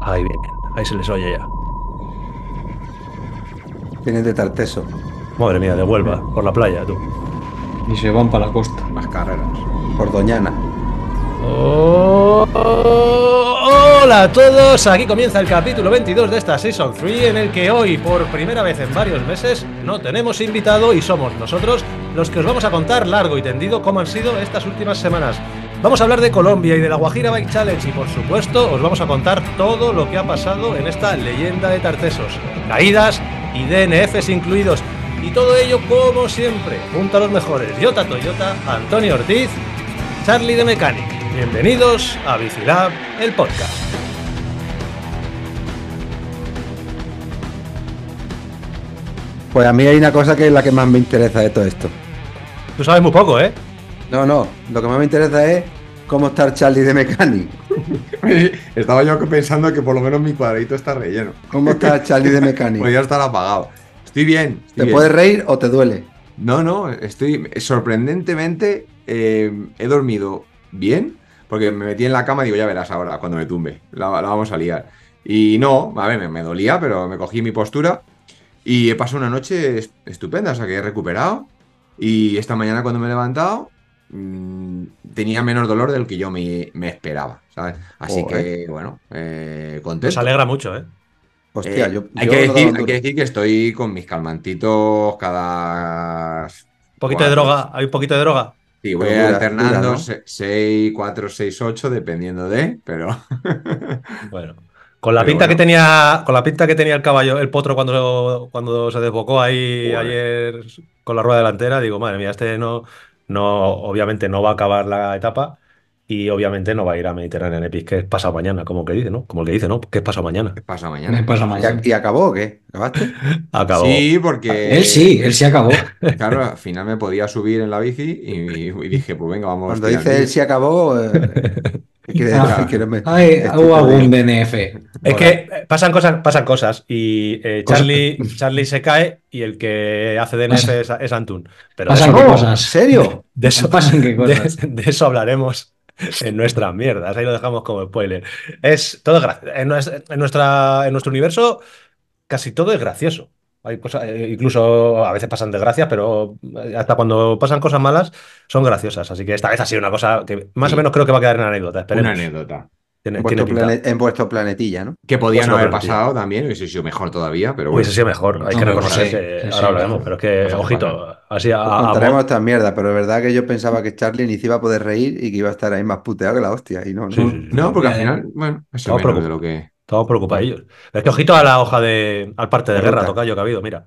Ahí vienen, ahí se les oye ya. Vienen de Tarteso. Madre mía, de Huelva, por la playa, tú. Y se van para la costa. Las carreras. Por Doñana. Oh, hola a todos, aquí comienza el capítulo 22 de esta Season 3 en el que hoy, por primera vez en varios meses, no tenemos invitado y somos nosotros los que os vamos a contar largo y tendido cómo han sido estas últimas semanas. Vamos a hablar de Colombia y de la Guajira Bike Challenge y por supuesto os vamos a contar todo lo que ha pasado en esta leyenda de Tartesos. Caídas y DNFs incluidos. Y todo ello como siempre, junto a los mejores Yota Toyota, Antonio Ortiz, Charlie de Mechanic. Bienvenidos a Bicilab, el podcast. Pues a mí hay una cosa que es la que más me interesa de todo esto. Tú sabes muy poco, ¿eh? No, no, lo que más me interesa es cómo está el Charlie de Mechanic. Estaba yo pensando que por lo menos mi cuadradito está relleno. ¿Cómo está el Charlie de Mechanic? Podría estar apagado. Estoy bien. estoy ¿Te bien. puedes reír o te duele? No, no, estoy sorprendentemente eh, he dormido bien porque me metí en la cama y digo, ya verás ahora cuando me tumbe, la, la vamos a liar. Y no, a ver, me, me dolía, pero me cogí mi postura y he pasado una noche est- estupenda, o sea que he recuperado y esta mañana cuando me he levantado mm, tenía menos dolor del que yo me, me esperaba, ¿sabes? Así que, bueno, eh, Nos contento. alegra mucho, ¿eh? Hostia, Eh, yo. hay, yo que decir, hay que decir que estoy con mis calmantitos cada... Un poquito de droga, hay un poquito de droga. Sí, voy dura, alternando dura, ¿no? 6, 4, 6, 8, dependiendo de, pero... Bueno. Con la Pero pinta que tenía, con la pinta que tenía el caballo, el potro cuando, cuando se desbocó ahí ayer con la rueda delantera, digo, madre mía, este no, no, obviamente no va a acabar la etapa y obviamente no va a ir a Mediterranean Epic, que es pasado mañana, como que dice, ¿no? Como el que dice, ¿no? ¿Qué es pasado mañana? ¿Qué pasa Me mañana? pasa ¿Y, mañana. y acabó o qué? ¿Acabaste? Acabó. Sí, porque... Él sí, él sí acabó. Claro, al final me podía subir en la bici y, y dije, pues venga, vamos. Cuando dice él sí acabó, eh, ¿qué Ah. Que me- Ay, hubo perdido. algún DNF. Es que pasan cosas, pasan cosas y eh, Cosas- Charlie, Charlie se cae y el que hace DNF es, es Antun. Pero de Pasan eso, qué ¿En cosas. serio? de eso- Pasan qué de, cosas. de eso hablaremos en nuestras mierdas. Ahí lo dejamos como spoiler. Es todo en, nues- en nuestra, en nuestro universo casi todo es gracioso. Hay cosas, eh, incluso a veces pasan desgracias, pero eh, hasta cuando pasan cosas malas son graciosas. Así que esta vez ha sido una cosa que más Sí. o menos creo que va a quedar en anécdota. Una Esperemos. anécdota. Tiene, En tiene vuestro, pinta. plane- en vuestro planetilla, ¿no? Que podía no una haber pasado también, hubiese sido mejor todavía, pero bueno. Hubiese sido mejor, hay que reconocer sí, que sí, ahora sí, hablaremos, pero es que, ojito, así a, Os a- a- contaremos esta mierda, pero es verdad que yo pensaba que Charlie ni se iba a poder reír y que iba a estar ahí más puteado que la hostia. Y no, no. Sí, sí, sí. No, porque al Eh, final, bueno, eso estamos es menos de preocupados. lo que. Estamos preocupadillos. Es que ojito a la hoja de. al parte de guerra, tocayo que ha habido, mira.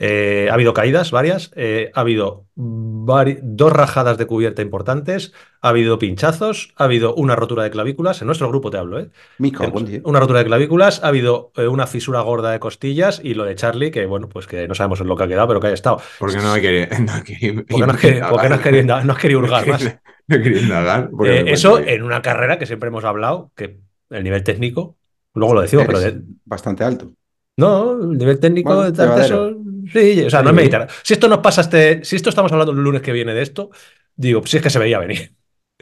Eh, ha habido caídas varias, eh, ha habido vari- dos rajadas de cubierta importantes, ha habido pinchazos, ha habido una rotura de clavículas, en nuestro grupo te hablo, ¿eh? En. Una rotura de clavículas, ha habido eh, una fisura gorda de costillas y lo de Charlie, que bueno, pues que no sabemos en lo que ha quedado, pero que haya estado. Porque no hay que. No hay que ¿Por qué no has querido, no has querido hurgar más? No he querido indagar. eso en una carrera que siempre hemos hablado, que el nivel técnico, luego lo decimos, pero de- bastante alto. no, el nivel técnico Bueno, de sí, o sea, no es meditar. Si esto nos pasa este, si esto estamos hablando el lunes que viene de esto, digo, si es que se veía venir.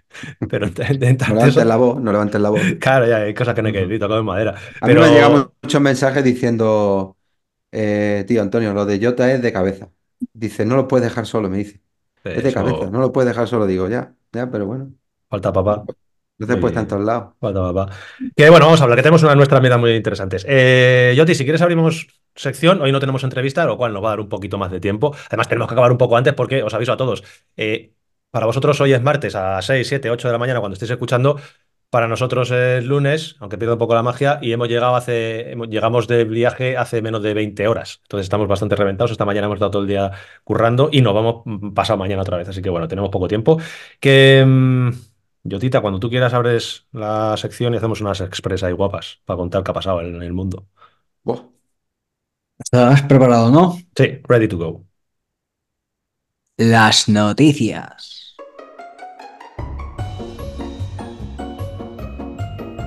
Pero No levantes la voz, no levantes la voz. claro, ya hay cosas que no hay que decir, tocado en madera. A mí Pero me han llegado muchos mensajes diciendo, eh, tío Antonio, lo de Jota es de cabeza. Dice, no lo puedes dejar solo, me dice. Es de cabeza, no lo puedes dejar solo. Digo, ya, ya, pero bueno. falta papá. No te puedes en todos lados. Falta papá. Que bueno, vamos a hablar, que tenemos una de nuestras medidas muy interesantes. Eh, Yoti, si quieres abrimos sección, hoy no tenemos entrevista, lo cual nos va a dar un poquito más de tiempo. Además, tenemos que acabar un poco antes porque os aviso a todos. eh, para vosotros hoy es martes a 6, 7, 8 de la mañana cuando estéis escuchando. Para nosotros es lunes, aunque pierda un poco la magia, y hemos llegado hace, hemos- llegamos de viaje hace menos de 20 horas. Entonces estamos bastante reventados. Esta mañana hemos estado todo el día currando y nos vamos mm, pasado mañana otra vez. Así que bueno, tenemos poco tiempo. Que, mm, Yotita, cuando tú quieras abres la sección y hacemos unas expresas y guapas para contar qué ha pasado en el mundo. ¿Estás preparado, no? Sí, ready to go. Las noticias.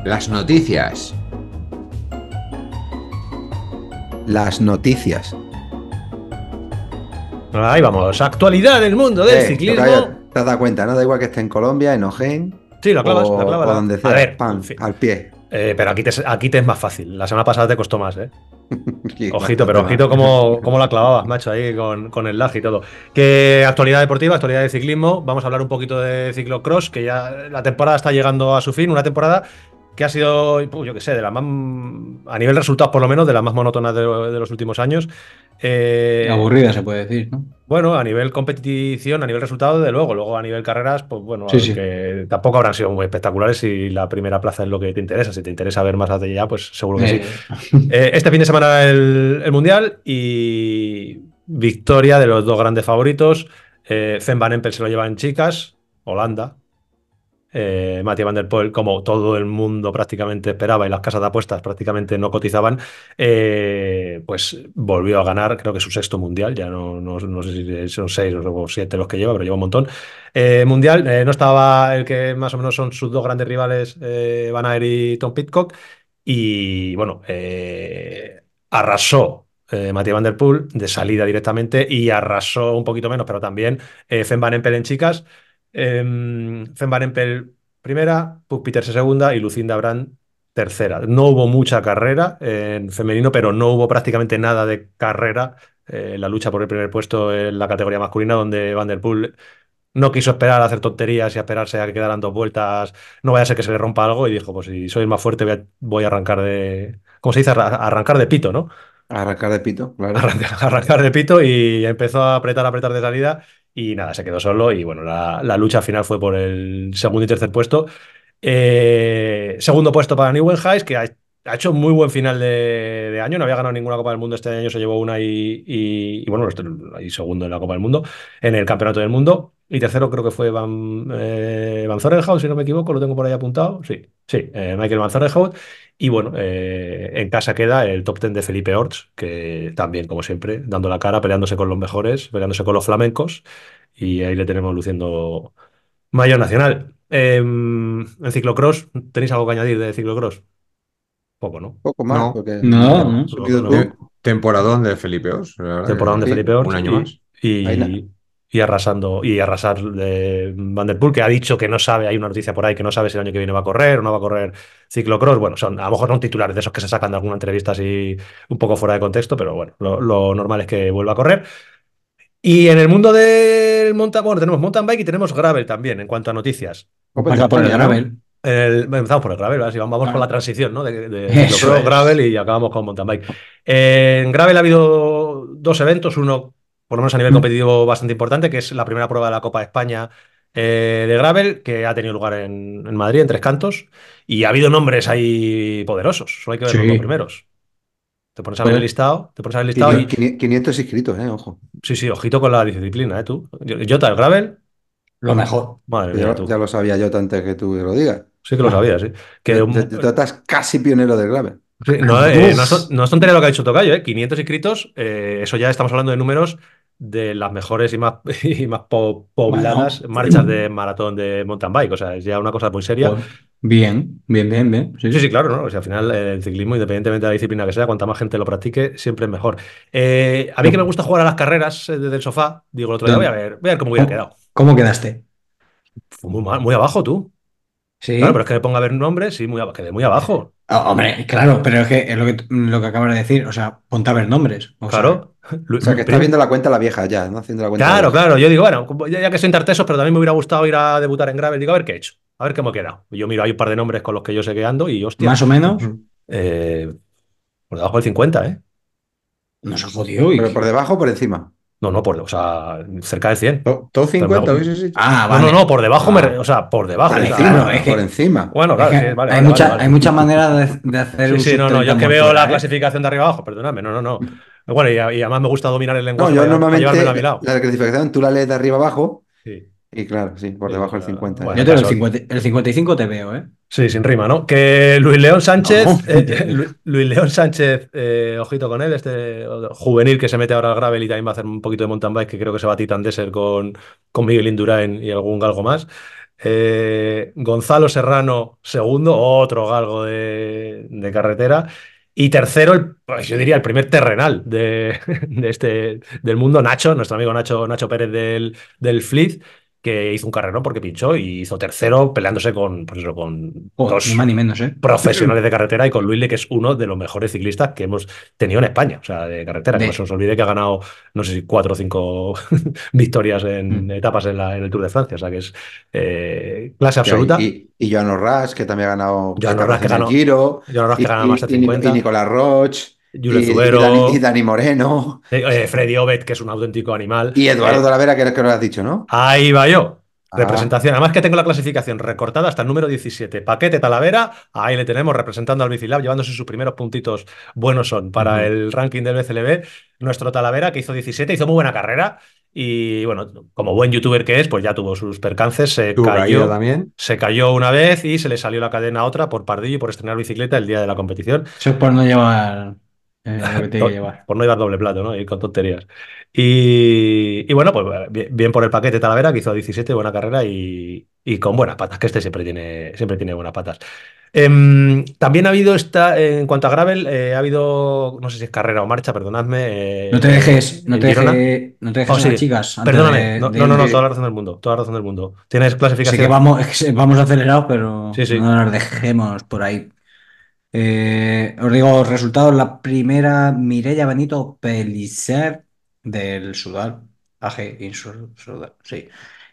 Las noticias. Las noticias. Ahí vamos. Actualidad del mundo del Eh, ciclismo. Te has dado cuenta, ¿no? Da igual que esté en Colombia, en Ojén Sí, la clavas, o, la clavas. o la- donde A sea. ver, en fin. al pie. Eh, pero aquí te, aquí te es más fácil. La semana pasada te costó más, ¿eh? Sí, Ojito, pero ojito cómo, cómo la clavabas, macho, ahí con, con el lag y todo. Que actualidad deportiva, actualidad de ciclismo. Vamos a hablar un poquito de ciclocross, que ya la temporada está llegando a su fin. Una temporada que ha sido, yo qué sé, de la más. A nivel resultados, por lo menos, de las más monótonas de, de los últimos años. Eh, Aburrida se puede decir, ¿no? Bueno, a nivel competición, a nivel resultado, de luego. Luego a nivel carreras, pues bueno, Sí, a ver sí. que tampoco habrán sido muy espectaculares si la primera plaza es lo que te interesa. Si te interesa ver más allá, pues seguro que sí. Eh, Eh, este fin de semana el, el Mundial y victoria de los dos grandes favoritos. Fen Van Empel se lo lleva en chicas, Holanda. Eh, Van Der Poel, como todo el mundo prácticamente esperaba y las casas de apuestas prácticamente no cotizaban, eh, pues volvió a ganar, creo que su sexto mundial, ya no, no, sé si son seis o siete los que lleva, pero lleva un montón. Eh, mundial, eh, no estaba el que más o menos son sus dos grandes rivales, Van Aert y Tom Pitcock, y bueno, arrasó eh, Mathieu Van Der Poel de salida directamente y arrasó un poquito menos, pero también eh, Empel en chicas. Eh, Empel primera, Puk Pieterse segunda y Lucinda Brand tercera. No hubo mucha carrera en femenino, pero no hubo prácticamente nada de carrera eh, en la lucha por el primer puesto en la categoría masculina, donde Van Der Poel no quiso esperar a hacer tonterías y a esperarse a que quedaran dos vueltas. No vaya a ser que se le rompa algo y dijo, pues si soy el más fuerte voy a, voy a arrancar de... ¿Cómo se dice? Arra- Arrancar de pito, ¿no? Arrancar de pito, claro. Arrancar, arrancar de pito y empezó a apretar, apretar de salida y nada, se quedó solo y bueno, la, la lucha final fue por el segundo y tercer puesto. Eh, segundo puesto para Nieuwenhuis, que ha, ha hecho muy buen final de, año, no había ganado ninguna Copa del Mundo este año, se llevó una y, bueno, este- y segundo en la Copa del Mundo, en el Campeonato del Mundo. Y tercero creo que fue Van, eh, Van Zorenhout, si no me equivoco, lo tengo por ahí apuntado. Sí, sí, eh, Michael Van Zorenhout. Y bueno, eh, en casa queda el top 10 de Felipe Orts, que también, como siempre, dando la cara, peleándose con los mejores, peleándose con los flamencos. Y ahí le tenemos luciendo mayor nacional. Eh, en ciclocross, ¿tenéis algo que añadir de ciclocross? Poco, ¿no? Poco más, No. porque No, no. Temporadón de Felipeos, la verdad. Temporada de Felipe Orts. un año y, más. Y. y arrasando, y arrasar de Van Der Poel, que ha dicho que no sabe, hay una noticia por ahí que no sabe si el año que viene va a correr o no va a correr ciclocross. Bueno, son, a lo mejor son titulares de esos que se sacan de alguna entrevista así un poco fuera de contexto, pero bueno, lo, lo normal es que vuelva a correr. Y en el mundo del mountain, bueno, tenemos mountain bike y tenemos gravel también en cuanto a noticias. Pasa por el ¿no? gravel. El- empezamos por el gravel, ¿vale? Así vamos, Claro. por la transición, ¿no? De, de ciclocross, es. gravel y acabamos con mountain bike. Eh, en gravel ha habido dos eventos, uno por lo menos a nivel Mm. competitivo bastante importante, que es la primera prueba de la Copa de España eh, de gravel, que ha tenido lugar en, en Madrid, en Tres Cantos, y ha habido nombres ahí poderosos, solo hay que ver los Sí. dos primeros. Te pones a ver el listado, te pones a ver el listado y... 500 500 inscritos, ¿eh? Ojo. Sí, sí, ojito con la disciplina, ¿eh? Tú. Jota, el gravel, Lo mejor. madre mía, Ya, tú. ya lo sabía yo antes que tú lo digas. Sí que lo sabías, sí. Que ya estás casi pionero del gravel. Sí, no, eh, es, no es tontería lo que ha dicho Tocayo, ¿eh? 500 inscritos, eh, eso ya estamos hablando de números de las mejores y más, y más po- pobladas Bueno. marchas de maratón de mountain bike. O sea, es ya una cosa muy seria. Pues, Bien, bien, bien, bien. Sí, Sí, sí, claro, ¿no? O sea, al final eh, el ciclismo, independientemente de la disciplina que sea, cuanta más gente lo practique, siempre es mejor. Eh, a mí que me gusta jugar a las carreras eh, desde el sofá, digo el otro día, voy a ver, voy a ver cómo hubiera quedado. ¿Cómo quedaste? Fue muy, mal- muy abajo tú. Sí. Claro, pero es que me ponga a ver nombres, sí, muy, quedé muy abajo. Ah, hombre, claro, pero es que es lo que, lo que acabas de decir. O sea, ponte a ver nombres. O sea, Claro. O sea, que estás viendo la cuenta la vieja ya, ¿no? Haciendo la cuenta Claro, claro. Yo digo, bueno, ya, ya que soy intertesos, pero también me hubiera gustado ir a debutar en Gravel. Digo, a ver qué he hecho. A ver cómo he quedado. Y Yo miro, hay un par de nombres con los que yo sé que ando y hostia. más o menos, eh, por debajo del 50, ¿eh? nos ha jodido. y- Pero por debajo o por encima. No, no, por, o sea, cerca del 100. To- Todo 50 Pero me- hubieses hecho. Ah, No, vale. no, no, por debajo, me Ah. o sea, por debajo. Por encima, Claro, es que- por encima. Bueno, claro, Es que sí, vale, hay, vale, mucha- vale, vale. hay muchas maneras de, de hacer Sí, un sí, no, no, yo es que sub-30 veo la ¿eh? clasificación de arriba abajo, perdonadme, no, no, no. Bueno, y, y además me gusta dominar el No, lenguaje yo para, para normalmente llevármelo a mi lado. la clasificación tú la lees de arriba abajo Sí. y claro, sí, por Sí, debajo del claro. 50. Bueno, Yo te veo el, caso- 50 el 55 te veo, ¿eh? Sí, sin rima, ¿no? Que Luis León Sánchez, No. eh, Lu- Luis León Sánchez, eh, ojito con él, este juvenil que se mete ahora al gravel y también va a hacer un poquito de mountain bike, que creo que se va a Titan Desert con, con Miguel Indurain y algún galgo más. Eh, Gonzalo Serrano, segundo, otro galgo de, de carretera. Y tercero, el- pues yo diría el primer terrenal de, de este, del mundo, Nacho, nuestro amigo Nacho, Nacho Pérez del, del Fleet, que hizo un carrerón porque pinchó y hizo tercero peleándose con, pues eso, con dos ni menos, ¿eh? profesionales de carretera y con Luis que es uno de los mejores ciclistas que hemos tenido en España, o sea, de carretera. De- Que no se nos olvide que ha ganado, no sé si cuatro o cinco victorias en Mm. etapas en, la- en el Tour de Francia, o sea, que es eh, clase absoluta. Y, y Joan Orras, que también ha ganado Joan Orras, que ganó- Giro. Verdad es Y, que gana más de y- y Ni- 50. y Nicolás Roche. Julio y, Zubero, Dani, y Dani Moreno. eh, eh, Freddy Obed, que es un auténtico animal. Y Eduardo Eh, de la Vera, que es que lo has dicho, ¿no? Ahí va yo. Ah. Representación. Además que tengo la clasificación recortada hasta el número 17. Paquete Talavera, ahí le tenemos representando al Bicilab, llevándose sus primeros puntitos buenos son para el ranking del BCLB. Nuestro Talavera, que hizo 17, hizo muy buena carrera. Y bueno, como buen youtuber que es, pues ya tuvo sus percances. Se cayó, también. se cayó una vez y se le salió la cadena a otra por pardillo y por estrenar bicicleta el día de la competición. Eso es por no llevar eh, lo que tiene que llevar. Por no llevar doble plato, ¿no? Ir con tonterías. Y, y bueno, pues bien, bien por el paquete Talavera, que hizo 17, buena carrera y, y con buenas patas, que este siempre tiene, siempre tiene buenas patas. Em, también ha habido esta, en cuanto a Gravel, eh, ha habido, no sé si es carrera o marcha, perdonadme. eh, No te dejes, no te dejes, no te dejes Oh, a sí. las chicas. Perdóname, de- no, de- no, no, toda la razón del mundo, toda la razón del mundo. Tienes clasificación. que vamos, es que vamos acelerados, pero Sí, sí. no nos dejemos por ahí. Eh, os digo resultados. La primera, Mireia Benito Pellicer del Sudal. AG Insur- Sudal, sí.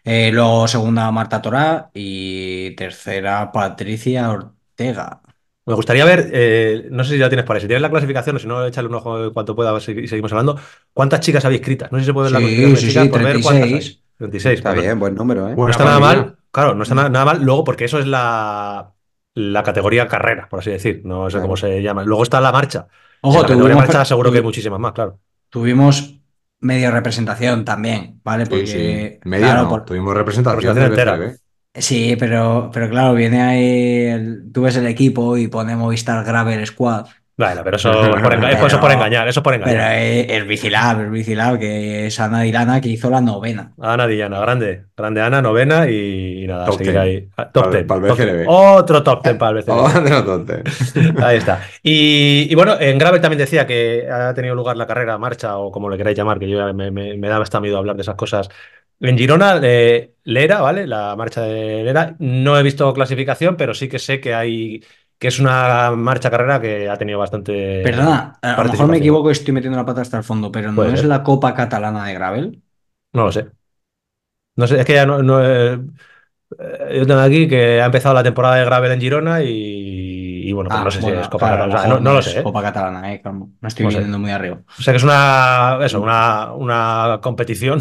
Eh, luego segunda, Marta Torá. Y tercera, Patricia Ortega. Me gustaría ver, eh, no sé si la tienes por ahí, si tienes la clasificación o si no, échale un ojo en cuanto pueda si seguimos hablando. ¿Cuántas chicas habéis inscritas? No sé si se puede ver la Sí, clasificación de sí, chicas sí, por ver cuántas hay. 36. 36, Está bien, buen número, ¿eh? No Buena está nada mal, claro, no está na- nada mal luego porque eso es la, la categoría carrera, por así decir, no sé Claro. cómo se llama. Luego está la marcha. Ojo, en la categoría marcha seguro que hay muchísimas más, claro. tuvimos media representación también, ¿vale? Porque, sí. Media claro, no, por- tuvimos representación Representación entera. BCB. Sí, pero, pero claro, viene ahí, el- tú ves el equipo y pone Movistar Gravel Squad, Bueno, pero eso, es por enga- eso es por Pero- engañar, eso es por pero engañar. es, es Vicilab, es Vicilab, que es Ana Dirana que hizo la novena. Ana Dillana, grande, grande Ana, novena y, y nada, Top seguir ten. ahí. Ah, Top ten. top ten. Otro top ten para el BCLB. Oh, de los tontes. Ahí está. Y, y bueno, en Gravel también decía que ha tenido lugar la carrera, marcha o como le queráis llamar, que yo ya me, me, me da hasta miedo hablar de esas cosas. En Girona, eh, Lera, ¿vale? La marcha de Lera. No he visto clasificación, pero sí que sé que hay que es una marcha carrera que ha tenido bastante. Perdona, a lo mejor me equivoco y estoy metiendo la pata hasta el fondo, pero ¿no Puede es ser. la Copa Catalana de Gravel? No lo sé. No sé, es que ya no. no, eh, eh, yo tengo aquí que ha empezado la temporada de Gravel en Girona y, y bueno, pues Ah, no sé bueno, si es Copa claro, Catalana. O sea, mejor no, no lo sé. Copa Catalana, eh, No estoy No sé. muy arriba. O sea que es una, eso, una, una competición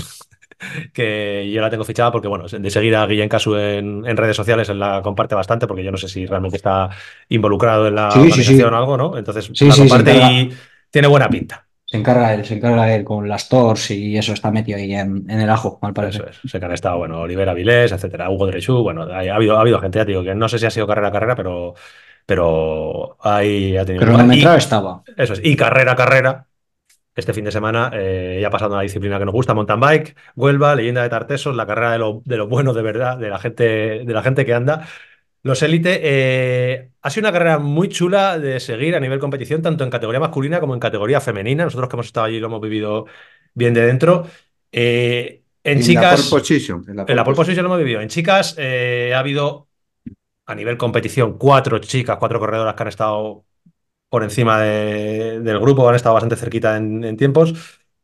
que yo la tengo fichada porque, bueno, de seguir a Guillén Casu en, en redes sociales, él la comparte bastante porque yo no sé si realmente está involucrado en la Sí, organización sí. o algo, ¿no? Entonces Sí, la comparte y tiene buena pinta. Se encarga él, se encarga él con las Tors y eso está metido ahí en, en el ajo, al parecer. Eso es. Sé que han estado, bueno, Olivera Vilés, etcétera, Hugo Drechú, bueno, ha, habido, ha habido gente, ya te digo, que no sé si ha sido carrera a carrera, pero, pero ahí ha tenido lugar. Y- Cronometrado estaba. Eso es. Y carrera a carrera. Este fin de semana eh, ya ha pasado una disciplina que nos gusta, mountain bike, Huelva, leyenda de Tartesos, la carrera de lo, de lo bueno de verdad, de la gente, de la gente que anda. Los Elite eh, ha sido una carrera muy chula de seguir a nivel competición, tanto en categoría masculina como en categoría femenina. Nosotros que hemos estado allí lo hemos vivido bien de dentro. Eh, en En la chicas. pole position. En la En la pole position. position lo hemos vivido. En chicas eh, ha habido a nivel competición cuatro chicas, cuatro corredoras que han estado por encima de- del grupo, han estado bastante cerquita en, tiempos.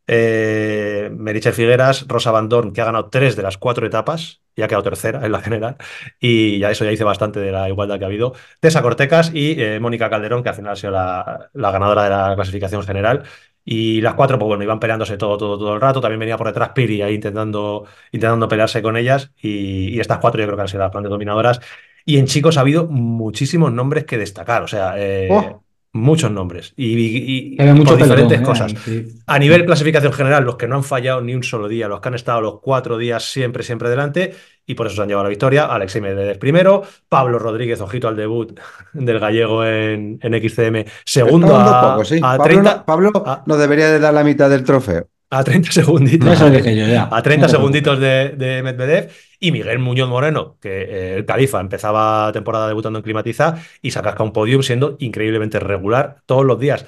Eh, Figueras, Rosa Van Dorn, que ha ganado tres de las cuatro etapas y ha quedado tercera en la general. Y ya eso ya dice bastante de la igualdad que ha habido. Tessa Cortecas y eh, Mónica Calderón, que al final ha sido la, la ganadora de la clasificación general. Y las cuatro, pues bueno, iban peleándose todo, todo, todo el rato. También venía por detrás Piri ahí intentando, intentando pelearse con ellas. Y, y estas cuatro yo creo que han sido las grandes dominadoras. Y en chicos ha habido muchísimos nombres que destacar. O sea, eh, Oh. Muchos nombres. Y, y- y por diferentes pelotón, eh, cosas. sí. A nivel clasificación general, los que no han fallado ni un solo día, los que han estado los cuatro días siempre, siempre delante, y por eso se han llevado la victoria. Alexei Medvedev primero, Pablo Rodríguez, ojito al debut del gallego en, en XCM, segundo a, poco, sí. a Pablo, 30, no- Pablo a- nos debería de dar la mitad del trofeo. A 30 segunditos. Dije yo ya. A 30 No te segunditos de, de Medvedev y Miguel Muñoz Moreno, que eh, el Califa empezaba temporada debutando en Climatiza y se casca un podium siendo increíblemente regular todos los días.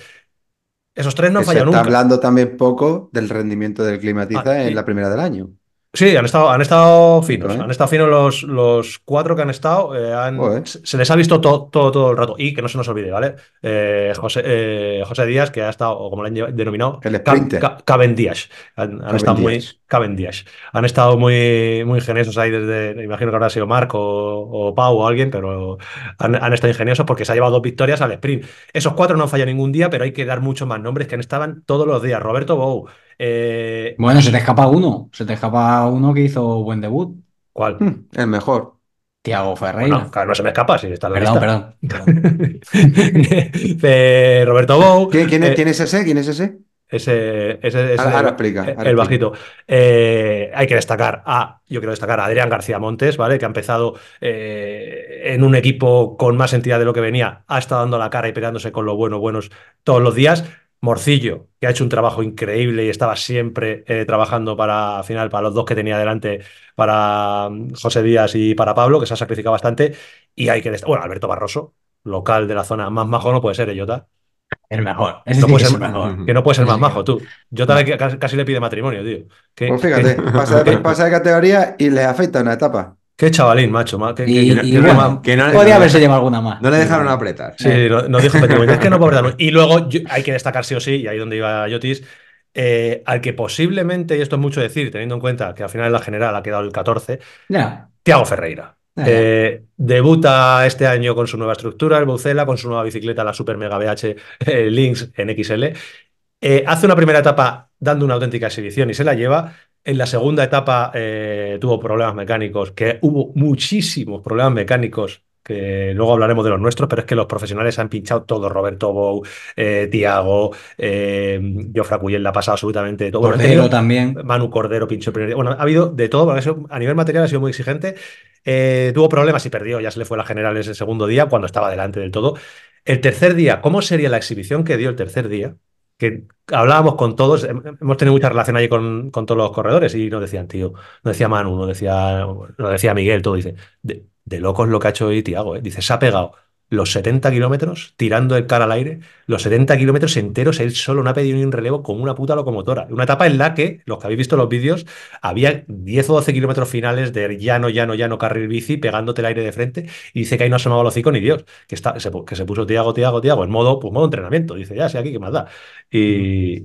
Esos tres no han fallado está nunca. hablando también poco del rendimiento del Climatiza Ah, y- en la primera del año. Sí, han estado, han estado finos. ¿eh? Han estado finos los, los cuatro que han estado. eh, han- se se les ha visto todo, todo, todo el rato. Y que no se nos olvide, ¿vale? Eh, José, eh, José Díaz, que ha estado, o como lo han denominado, El Cavendish. Han, han estado muy. Cavendish. Han estado muy, muy ingeniosos ahí desde. Me imagino que habrá sido Marco o, o Pau o alguien, pero han, han estado ingeniosos porque se ha llevado dos victorias al sprint. Esos cuatro no han fallado ningún día, pero hay que dar muchos más nombres que han estaban todos los días. Roberto Bou. Eh, Bueno, se te escapa uno. Se te escapa uno que hizo buen debut. ¿Cuál? Hmm, El mejor. Tiago Ferreira. No, claro, no se me escapa, si está en la perdón, lista. perdón, perdón. Eh, Roberto Bou. ¿Quién, quién eh, es, quién es ese? ¿Quién es ese? Ese, ese- ese- Ahora- ahora explica, el, ahora el explica. bajito. Eh, hay que destacar a, yo quiero destacar a Adrián García Montes, ¿vale? Que ha empezado eh, en un equipo con más entidad de lo que venía, ha estado dando la cara y peleándose con los buenos, buenos todos los días. Morcillo, que ha hecho un trabajo increíble y estaba siempre eh, trabajando para, al final, para los dos que tenía delante, para mm, José Díaz y para Pablo, que se ha sacrificado bastante. Y hay que destacar, bueno, Alberto Barroso, local de la zona más majo, no puede ser, ¿eh, Jota? El mejor. Es No puede es ser el mejor. Que no puede ser más majo, tú. Jota le- casi, casi le pide matrimonio, tío. Pues fíjate, pasa de, pasa de categoría y le afecta una etapa. Qué chavalín, macho. ma- qué- Y- qué- y qué- bueno, ma- Que no, Podría no- haberse llevado alguna más. no le dejaron apretar. Sí, no, no dijo. Es que no puedo darme- Y luego yo- hay que destacar sí o sí, y ahí donde iba Yotis, eh, al que posiblemente, y esto es mucho decir, teniendo en cuenta que al final en la general ha quedado el 14, Ya. Tiago Ferreira. Eh, debuta este año con su nueva estructura, el Boucela, con su nueva bicicleta, la Super Mega BH eh, Lynx en XL. Eh, hace una primera etapa dando una auténtica exhibición y se la lleva. En la segunda etapa eh, tuvo problemas mecánicos, que hubo muchísimos problemas mecánicos, que luego hablaremos de los nuestros, pero es que los profesionales han pinchado todo. Roberto Bou, eh, Tiago, eh, Jofra Cuyel la ha pasado absolutamente todo. Bueno, he Cordero tenido- también. Manu Cordero pinchó el primer día. Bueno, ha habido de todo, porque a nivel material ha sido muy exigente. Eh, tuvo problemas y perdió, ya se le fue la general ese segundo día, cuando estaba delante del todo. El tercer día, ¿cómo sería la exhibición que dio el tercer día? Hablábamos con todos, hem- hemos tenido mucha relación allí con, con todos los corredores y nos decían, tío, nos decía Manu, nos decía, nos decía Miguel, todo, dice, de, de locos lo que ha hecho hoy Tiago, ¿eh? Dice, se ha pegado los 70 kilómetros tirando el cara al aire, los 70 kilómetros enteros, él solo no ha pedido ni un relevo con una puta locomotora. Una etapa en la que, los que habéis visto los vídeos, había 10 o 12 kilómetros finales de llano, llano, llano, carril bici, pegándote el aire de frente, y dice que ahí no ha asomado el hocico ni Dios, que, está, se, que se puso Tiago, Tiago, Tiago, en modo, pues, modo entrenamiento. Dice, ya, sí, aquí, ¿qué más da? Y,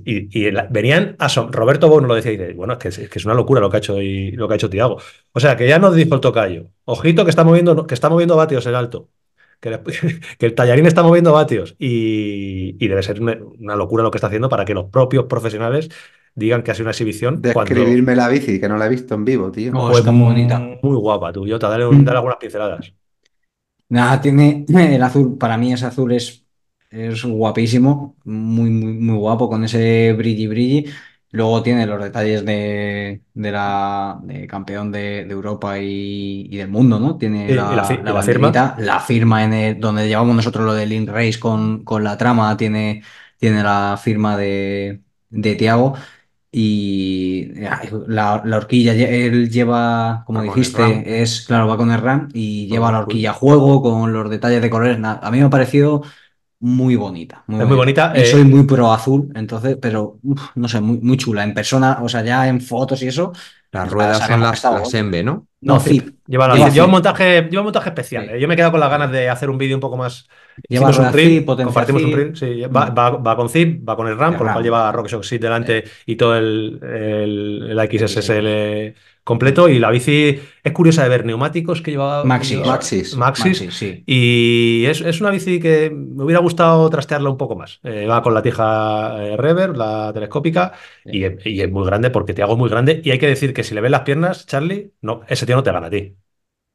venían asom- Roberto Bono lo decía, y dice, bueno, es que, es que es una locura lo que ha hecho, y, lo que ha hecho Tiago. O sea, que ya nos dijo el tocayo, ojito que está moviendo, que está moviendo vatios el alto. Que, el tallarín está moviendo vatios y, y debe ser una, una locura lo que está haciendo para que los propios profesionales digan que ha sido una exhibición cuando Describirme la bici, que no la he visto en vivo, tío. Oh, está muy bonita. muy guapa, tú, Jota, dale, un- dale algunas pinceladas. Nada, tiene el azul, para mí ese azul es, es guapísimo, muy, muy, muy guapo con ese brilli brilli. Luego tiene los detalles de, de la de campeón de, de Europa y, y del mundo, ¿no? Tiene y la, la fi- la y la firma. la firma en el- donde llevamos nosotros lo del Link Race con, con la trama, tiene, tiene la firma de, de Tiago. Y ay, la, la horquilla, él lleva, como Va dijiste, es, claro, va con el RAM y lleva la horquilla a juego con los detalles de colores. A mí me ha parecido muy bonita. Es muy bonita, Y eh, soy muy pro azul, entonces, pero uf, no sé, muy, muy chula. En persona, o sea, ya en fotos y eso. Las ruedas son las, las ¿eh? Embe, ¿no? No, No, Zip. Lleva, la- Lleva lleva un montaje, lleva un montaje especial. Sí. eh. Yo me he quedado con las ganas de hacer un vídeo un poco más. Lleva un Zip, potencia compartimos un reel. sí, va, va- va con Zip, va con el RAM, con lo cual lleva Rock Shock Zip delante y todo el, el, el XSSL completo. Y la bici es curiosa de ver neumáticos que llevaba. Maxis. Maxis. Maxis. Maxi, sí. Y es, es una bici que me hubiera gustado trastearla un poco más. Eh, va con la tija eh, Rever, la telescópica, y, es- y es muy grande porque te hago muy grande. Y hay que decir que si le ves las piernas, Charlie, no, ese tío no te gana a ti.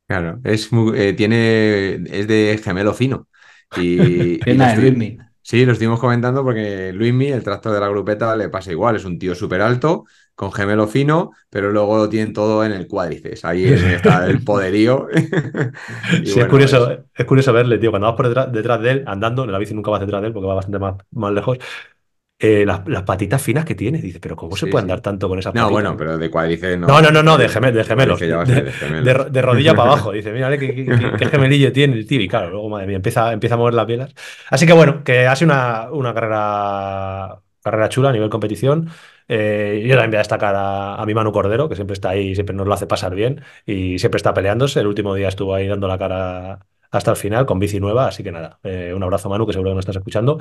Claro, es muy, eh, tiene, es de gemelo fino. Y, y lo estoy-. Sí, lo estuvimos comentando porque Luismi, el tractor de la grupeta, le pasa igual. Es un tío súper alto, con gemelo fino, pero luego tienen todo en el cuádriceps. Ahí es está el poderío. Es curioso, es- es curioso verle, tío. Cuando vas por detrás, detrás de él, andando, la bici nunca vas detrás de él porque va bastante más, más lejos. Eh, las, las patitas finas que tiene. Dices, pero ¿cómo se puede sí. andar tanto con esas No, patitas? bueno, pero de cuádriceps no. No, no, no, no, de, geme- de gemelos. De, de rodilla para abajo. Dice, mira, qué, qué- qué- qué gemelillo tiene el tío. Y claro, luego, madre mía, empieza, empieza a mover las velas. Así que bueno, que ha sido una, una carrera carrera chula a nivel competición. Eh, yo también voy a destacar a, a mi Manu Cordero, que siempre está ahí, siempre nos lo hace pasar bien y siempre está peleándose. El último día estuvo ahí dando la cara hasta el final con bici nueva, así que nada, eh, un abrazo Manu, que seguro que nos estás escuchando.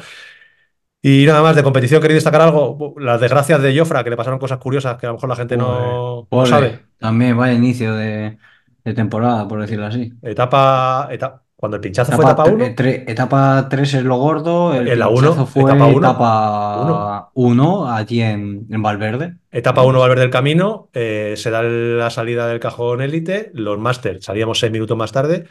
Y nada más, de competición, ¿queréis destacar algo? Las desgracias de Jofra, que le pasaron cosas curiosas que a lo mejor la gente no, no sabe. También vaya inicio de, de temporada, por decirlo así. Etapa, etapa, cuando el pinchazo fue Etapa, etapa 1, tre- tre- etapa 3 es lo gordo, el En la pinchazo uno, fue etapa uno. etapa 1 allí en, en Valverde. etapa 1 Valverde del Camino, eh, se da la salida del cajón élite, los Masters salíamos seis minutos más tarde,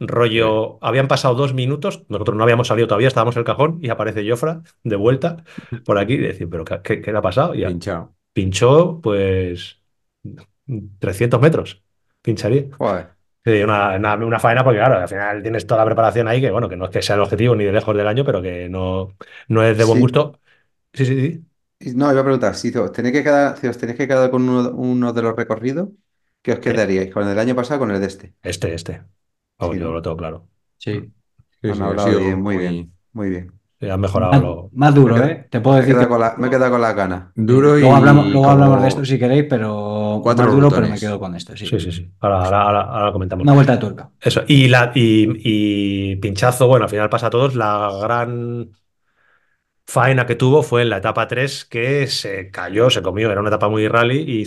rollo, habían pasado dos minutos, nosotros no habíamos salido todavía, estábamos en el cajón y aparece Jofra de vuelta por aquí y decir, pero ¿qué, qué- le ha pasado? Y Pinchado. pinchó pues 300 metros, pincharía. Joder. Sí, una, una, una faena porque, claro, al final tienes toda la preparación ahí, que bueno, que no es que sea el objetivo ni de lejos del año, pero que no, no es de buen Sí. gusto. Sí, sí, sí. No, iba a preguntar, si os tenéis que quedar, si os tenéis que quedar con uno, uno de los recorridos, ¿qué os quedaríais? ¿Con el del año pasado o con el de este? Este, este. Sí, yo ¿no? lo tengo claro. Sí. Sí, Han sí, ha hablado sido bien, muy muy bien, muy bien. Sí, han mejorado Más, lo... más duro, queda- ¿eh? Te puedo Me he decir quedado que con la, me he quedado con las ganas. Duro y luego hablamos, luego como hablamos de esto si queréis, pero cuatro más duro, pero me quedo con esto, sí. Sí, sí, sí. Ahora, ahora, ahora, ahora comentamos. Una vuelta de tuerca. Eso. Y, la, y, y pinchazo, bueno, al final pasa a todos. La gran faena que tuvo fue en la etapa 3 que se cayó, se comió, era una etapa muy rally y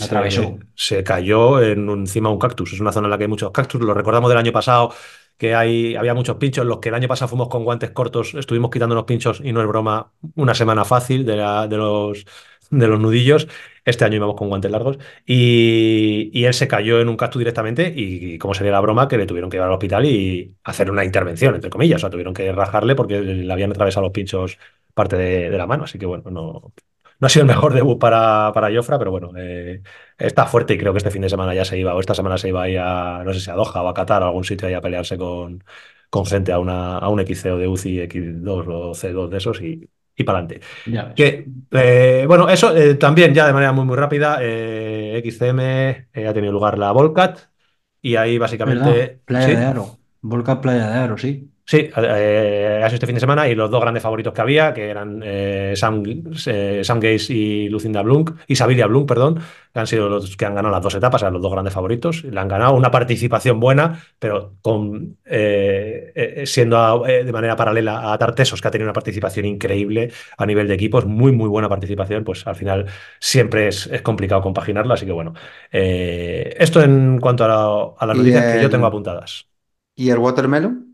se, cayó en un- encima de un cactus. Es una zona en la que hay muchos cactus. Lo recordamos del año pasado que hay, había muchos pinchos. Los que el año pasado fuimos con guantes cortos, estuvimos quitando los pinchos y no es broma, una semana fácil de, la- de los, de los nudillos. Este año íbamos con guantes largos y, y él se cayó en un cactus directamente y, como sería la broma, que le tuvieron que llevar al hospital y hacer una intervención, entre comillas. O sea, tuvieron que rajarle porque le habían atravesado los pinchos parte de, de la mano. Así que bueno, no, no ha sido el mejor debut para, para Jofra, pero bueno, eh, está fuerte y creo que este fin de semana ya se iba, o esta semana se iba ahí a, no sé si a Doha o a Qatar o a algún sitio ahí a pelearse con, con gente a, una, a un XCO de UCI X2 o C2 de esos y, y para adelante. Que, eh, bueno, eso eh, también ya de manera muy muy rápida, XCM ha tenido lugar la Volcat y ahí básicamente... ¿Verdad? Playa sí, de Aro. Volca Playa de Aro, sí. Sí, eh, ha sido este fin de semana y los dos grandes favoritos que había, que eran eh, Sam, eh, Sam Gaze y Lucinda Blunk, y Sabiria Blunk, perdón, que han sido los que han ganado las dos etapas, eran los dos grandes favoritos. Le han ganado una participación buena, pero con, eh, eh, siendo de manera paralela a Tartesos, que ha tenido una participación increíble a nivel de equipos, muy, muy buena participación, pues al final siempre es, es complicado compaginarlo, así que bueno. esto en cuanto a, la- a las noticias que yo tengo apuntadas. ¿Y el watermelon?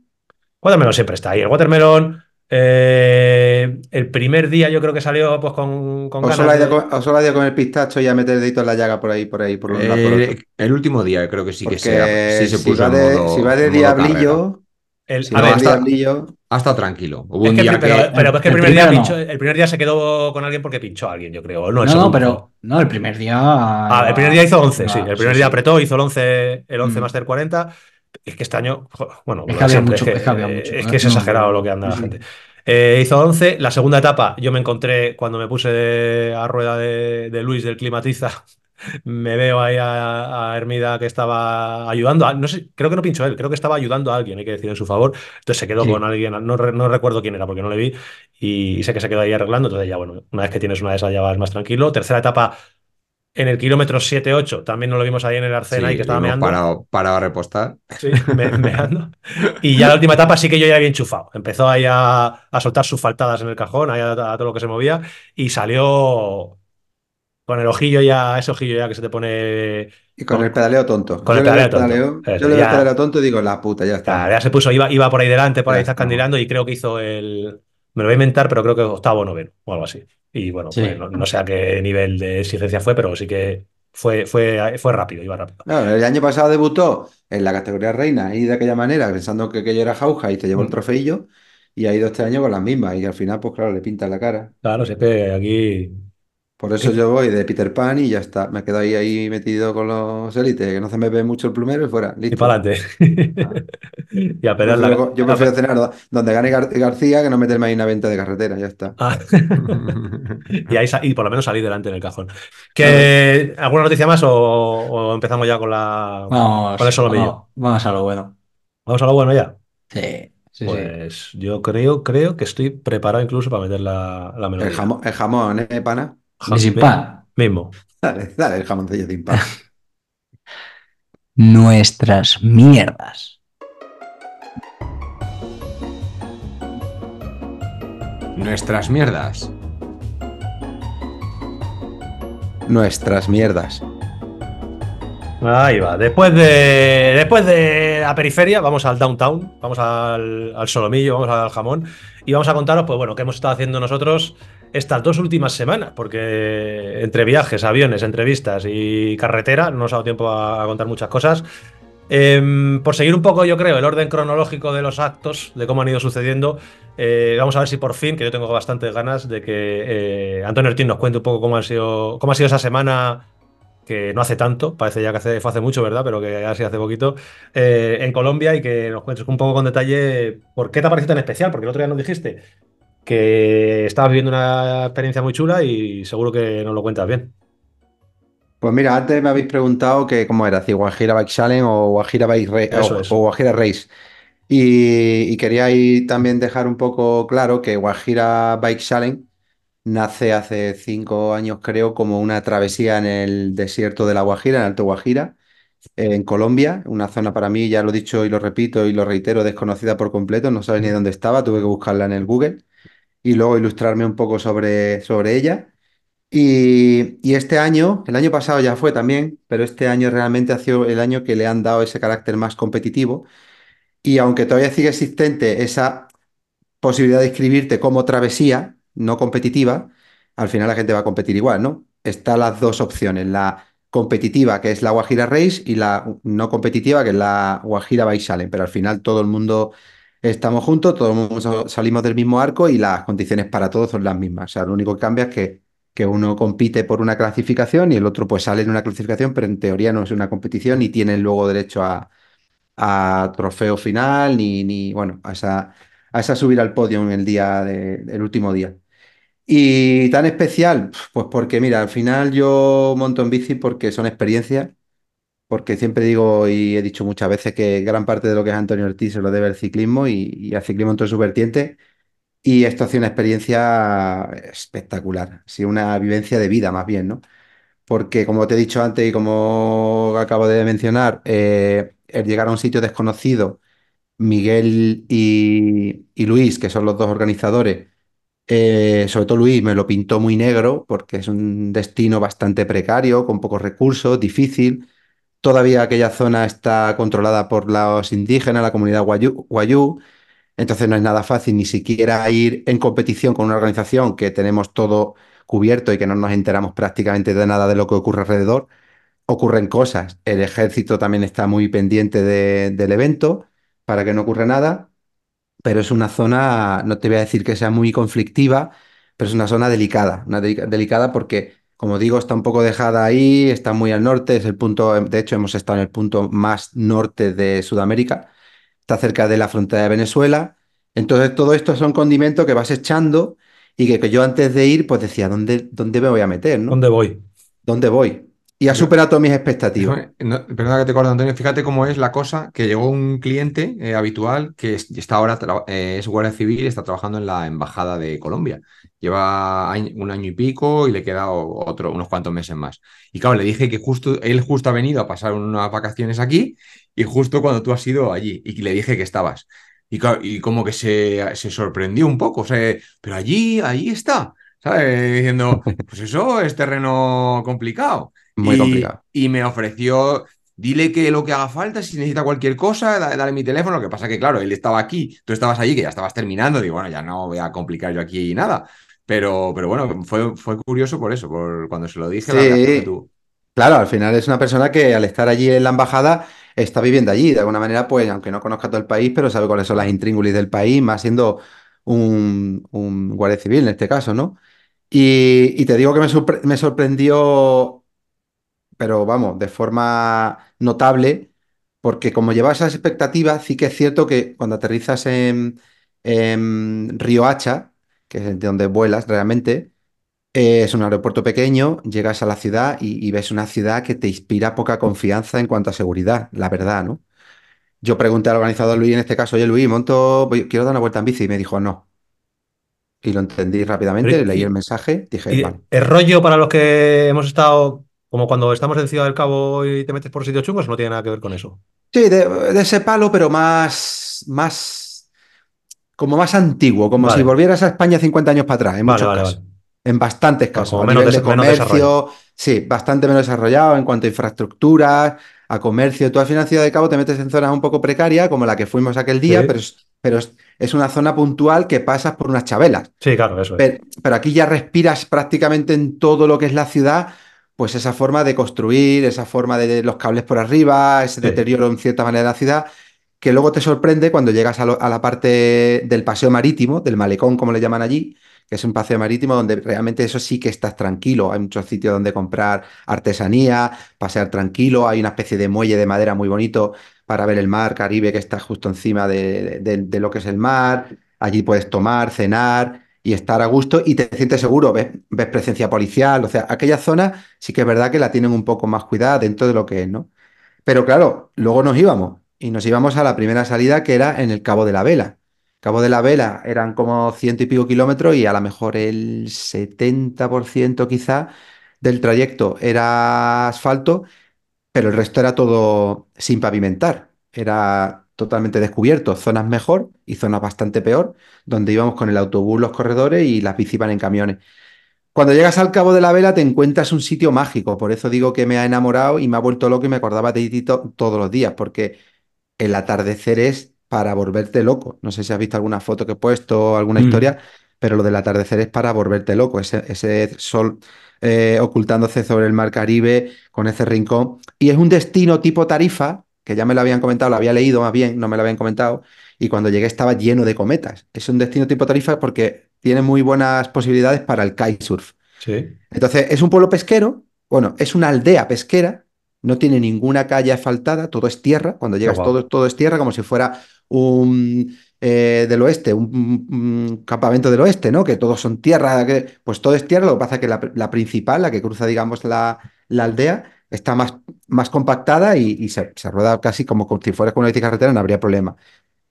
Watermelon siempre está ahí. El Watermelon, eh, el primer día yo creo que salió pues con, con ¿O ganas solo, de- con, o solo ha ido con el pistacho y a meter el dedito en la llaga por ahí, por ahí, por un lado, por otro? Eh, el último día creo que sí que Porque se, sí se si puso va en de, modo- si va de modo diablillo, el- si a va ver, de está- diablillo, Ha estado tranquilo. Hubo es un que el día pero, que... pero es que el el primer día pinchó- no. el primer día se quedó con alguien porque pinchó a alguien, yo creo. No, el No, pero no, el primer día. Ah, el primer día hizo 11, iba- sí. El primer sí, día sí. apretó, hizo el 11, el 11 Mm. Master 40. Es que este año, bueno, Es que había mucho, es que había mucho, es que es No, exagerado no, lo que anda la sí. gente. Eh, hizo 11. La segunda etapa yo me encontré cuando me puse a rueda de, de Luis del Climatiza. Me veo ahí a, a Hermida que estaba ayudando. a- no sé, creo que no pinchó él, creo que estaba ayudando a alguien, hay que decir en su favor. Entonces se quedó Sí. con alguien, no, no recuerdo quién era porque no le vi. Y sé que se quedó ahí arreglando. Entonces ya, bueno, una vez que tienes una de esas ya vas más tranquilo. Tercera etapa en el kilómetro 7-8, también nos lo vimos ahí en el Arcena Sí, y que estaba meando. parado, parado a repostar. Sí, me- meando. Y ya la última etapa sí que yo ya había enchufado. Empezó ahí a, a soltar sus faltadas en el cajón, ahí a, a todo lo que se movía, y salió con el ojillo ya, ese ojillo ya que se te pone. y con Con- el pedaleo tonto. con el Yo pedaleo tonto. pedaleo- Eso, yo le veo ya. el pedaleo tonto y digo, la puta, ya está. Ya, ya se puso, iba, iba por ahí delante, por Ya ahí está. zascandilando, y creo que hizo el. Me lo voy a inventar, pero creo que octavo o noveno, o algo así. Y bueno, Sí. pues no, no sé a qué nivel de exigencia fue, pero sí que fue, fue, fue rápido, iba rápido. No, el año pasado debutó en la categoría reina y de aquella manera, pensando que aquello era jauja y te llevó el Mm. trofeillo, y ha ido este año con las mismas, y al final, pues claro, le pinta la cara. Claro, si es que aquí. Por eso yo voy de Peter Pan y ya está. Me quedo ahí, ahí metido con los élites, que no se me ve mucho el plumero y fuera. Y para adelante. y a pelear la. yo prefiero cenar do- donde gane Gar- García que no meterme ahí en una venta de carretera, ya está. Ah. y, ahí sa- y por lo menos salí delante en el cajón. ¿Que, ¿Alguna noticia más o, o empezamos ya con la Vamos, con el solomillo? vamos, vamos a lo bueno. Vamos a lo bueno ya. Sí, Sí, sí. Pues yo creo, creo que estoy preparado incluso para meter la, la El melodía. jamón, el jamón, ¿eh, pana? Ja- Y sin pan. Mismo. Dale, dale el jamoncillo sin pan. Nuestras mierdas. Nuestras mierdas. Nuestras mierdas. Ahí va. Después de, después de la periferia, vamos al downtown, vamos al, al solomillo, vamos al jamón y vamos a contaros, pues bueno, qué hemos estado haciendo nosotros estas dos últimas semanas, porque entre viajes, aviones, entrevistas y carretera no nos ha dado tiempo a, contar muchas cosas. Em, por seguir un poco, yo creo, el orden cronológico de los actos, de cómo han ido sucediendo, eh, vamos a ver si por fin, que yo tengo bastantes ganas de que eh, Antonio Ortiz nos cuente un poco cómo ha sido, cómo ha sido esa semana que no hace tanto, parece ya que hace, fue hace mucho, ¿verdad? Pero que ya sí hace poquito, eh, en Colombia y que nos cuentes un poco con detalle por qué te ha parecido tan especial, porque el otro día nos dijiste que estabas viviendo una experiencia muy chula y seguro que nos lo cuentas bien. Pues mira, antes me habéis preguntado que cómo era, si Guajira Bike Challenge o Guajira Bike o, Guajira Race. Y, y quería ahí también dejar un poco claro que Guajira Bike Challenge nace hace cinco años, creo, como una travesía en el desierto de la Guajira, en Alto Guajira, en Colombia, una zona para mí, ya lo he dicho y lo repito y lo reitero, desconocida por completo, no sabes ni dónde estaba, tuve que buscarla en el Google y luego ilustrarme un poco sobre, sobre ella. Y, y este año, el año pasado ya fue también, pero este año realmente ha sido el año que le han dado ese carácter más competitivo. Y aunque todavía sigue existente esa posibilidad de inscribirte como travesía, no competitiva, al final la gente va a competir igual, ¿no? Están las dos opciones, la competitiva, que es la Guajira Race, y la no competitiva, que es la Guajira Challenge, pero al final todo el mundo estamos juntos, todo el mundo sa- salimos del mismo arco y las condiciones para todos son las mismas. O sea, lo único que cambia es que, que uno compite por una clasificación y el otro pues sale en una clasificación, pero en teoría no es una competición y tienen luego derecho a a trofeo final, ni, ni bueno, a esa, a esa subir al podio en el día de- el último día. Y tan especial, pues porque mira, al final yo monto en bici porque son experiencias, porque siempre digo y he dicho muchas veces que gran parte de lo que es Antonio Ortiz se lo debe al ciclismo y, y al ciclismo en todas sus vertientes. Y esto ha sido una experiencia espectacular, ha sido una vivencia de vida más bien, ¿no? Porque como te he dicho antes y como acabo de mencionar, eh, el llegar a un sitio desconocido, Miguel y, y Luis, que son los dos organizadores, eh, sobre todo Luis me lo pintó muy negro porque es un destino bastante precario, con pocos recursos, difícil. Todavía aquella zona está controlada por los indígenas, la comunidad Wayuu, entonces no es nada fácil ni siquiera ir en competición con una organización que tenemos todo cubierto y que no nos enteramos prácticamente de nada de lo que ocurre alrededor. Ocurren cosas. El ejército también está muy pendiente de- del evento para que no ocurra nada, pero es una zona, no te voy a decir que sea muy conflictiva, pero es una zona delicada, una delica- delicada porque, como digo, está un poco dejada ahí, está muy al norte, es el punto, de hecho hemos estado en el punto más norte de Sudamérica está cerca de la frontera de Venezuela. Entonces, todo esto son condimentos que vas echando y que, que yo antes de ir, pues decía, ¿dónde, dónde me voy a meter, no? ¿Dónde voy? ¿Dónde voy? Y ha superado todas mis expectativas. No, perdona que te corte, Antonio. Fíjate cómo es la cosa que llegó un cliente eh, habitual que es- está ahora, eh, es guardia civil está trabajando en la embajada de Colombia. Lleva año- un año y pico y le queda otro, unos cuantos meses más. Y claro, le dije que justo, él justo ha venido a pasar unas vacaciones aquí y justo cuando tú has ido allí y le dije que estabas. Y, claro, y como que se, se sorprendió un poco, o sea, pero allí, allí está, ¿sabes? Diciendo, pues eso es terreno complicado. Muy y, complicado. y me ofreció, dile que lo que haga falta, si necesita cualquier cosa, da- dale mi teléfono. Lo que pasa que, claro, él estaba aquí, tú estabas allí, que ya estabas terminando. Digo, bueno, ya no voy a complicar yo aquí nada. Pero, pero bueno, fue, fue curioso por eso, por cuando se lo dije, la Sí. reacción que tuvo. Claro, al final es una persona que al estar allí en la embajada está viviendo allí. De alguna manera, pues, aunque no conozca todo el país, pero sabe cuáles son las intríngulis del país, más siendo un, un guardia civil en este caso, ¿no? Y, y te digo que me, sorpre- me sorprendió, pero vamos, de forma notable, porque como llevaba esas expectativas, sí que es cierto que cuando aterrizas en, en Río Hacha, que es de donde vuelas realmente, eh, es un aeropuerto pequeño, llegas a la ciudad y, y ves una ciudad que te inspira poca confianza en cuanto a seguridad, la verdad, ¿no? yo pregunté al organizador Luis, en este caso, oye Luis, monto, voy- quiero dar una vuelta en bici, y me dijo no. Y lo entendí rápidamente, Pero, leí y- el mensaje, dije, y vale. el rollo para los que hemos estado, como cuando estamos en Ciudad del Cabo y te metes por sitios chungos, no tiene nada que ver con eso. Sí, de, de ese palo, pero más, más, como más antiguo, como si volvieras a España 50 años para atrás, en vale, muchos vale, casos. En bastantes casos, como a menos, nivel menos sí, bastante menos desarrollado en cuanto a infraestructuras, a comercio. Tú al final, Ciudad de Cabo, te metes en zonas un poco precarias, como la que fuimos aquel día, Sí, pero es, pero es, es una zona puntual que pasas por unas chabelas. sí, claro, eso es. Pero, pero aquí ya respiras prácticamente en todo lo que es la ciudad, pues esa forma de construir, esa forma de los cables por arriba, ese Sí, deterioro en cierta manera de la ciudad, que luego te sorprende cuando llegas a, lo- a la parte del paseo marítimo, del malecón, como le llaman allí, que es un paseo marítimo donde realmente eso sí que estás tranquilo. Hay muchos sitios donde comprar artesanía, pasear tranquilo, hay una especie de muelle de madera muy bonito para ver el mar Caribe que está justo encima de, de- de lo que es el mar. Allí puedes tomar, cenar y estar a gusto y te sientes seguro, ves, ves presencia policial, o sea, aquella zona sí que es verdad que la tienen un poco más cuidada dentro de lo que es, ¿no? Pero claro, luego nos íbamos y nos íbamos a la primera salida que era en el Cabo de la Vela. Cabo de la Vela eran como ciento y pico kilómetros y a lo mejor el 70% quizá del trayecto era asfalto, pero el resto era todo sin pavimentar. Era totalmente descubierto, zonas mejor y zonas bastante peor, donde íbamos con el autobús, los corredores y las bici iban en camiones. Cuando llegas al Cabo de la Vela te encuentras un sitio mágico, por eso digo que me ha enamorado y me ha vuelto loco y me acordaba de ti to- todos los días, porque el atardecer es para volverte loco. No sé si has visto alguna foto que he puesto, alguna Mm, historia, pero lo del atardecer es para volverte loco. Ese, ese sol eh, ocultándose sobre el mar Caribe con ese rincón. Y es un destino tipo Tarifa, que ya me lo habían comentado, lo había leído más bien, no me lo habían comentado, y cuando llegué estaba lleno de cometas. Es un destino tipo Tarifa porque tiene muy buenas posibilidades para el kitesurf. sí, Entonces, es un pueblo pesquero, bueno, es una aldea pesquera, no tiene ninguna calle asfaltada, todo es tierra, cuando llegas todo, todo es tierra, como si fuera un eh, del oeste, un, un- un campamento del oeste, ¿no? Que todos son tierra, que, pues todo es tierra, lo que pasa es que la, la principal, la que cruza, digamos, la, la aldea, está más, más compactada y, se, rueda casi como, si fuera con una bici carretera, no habría problema.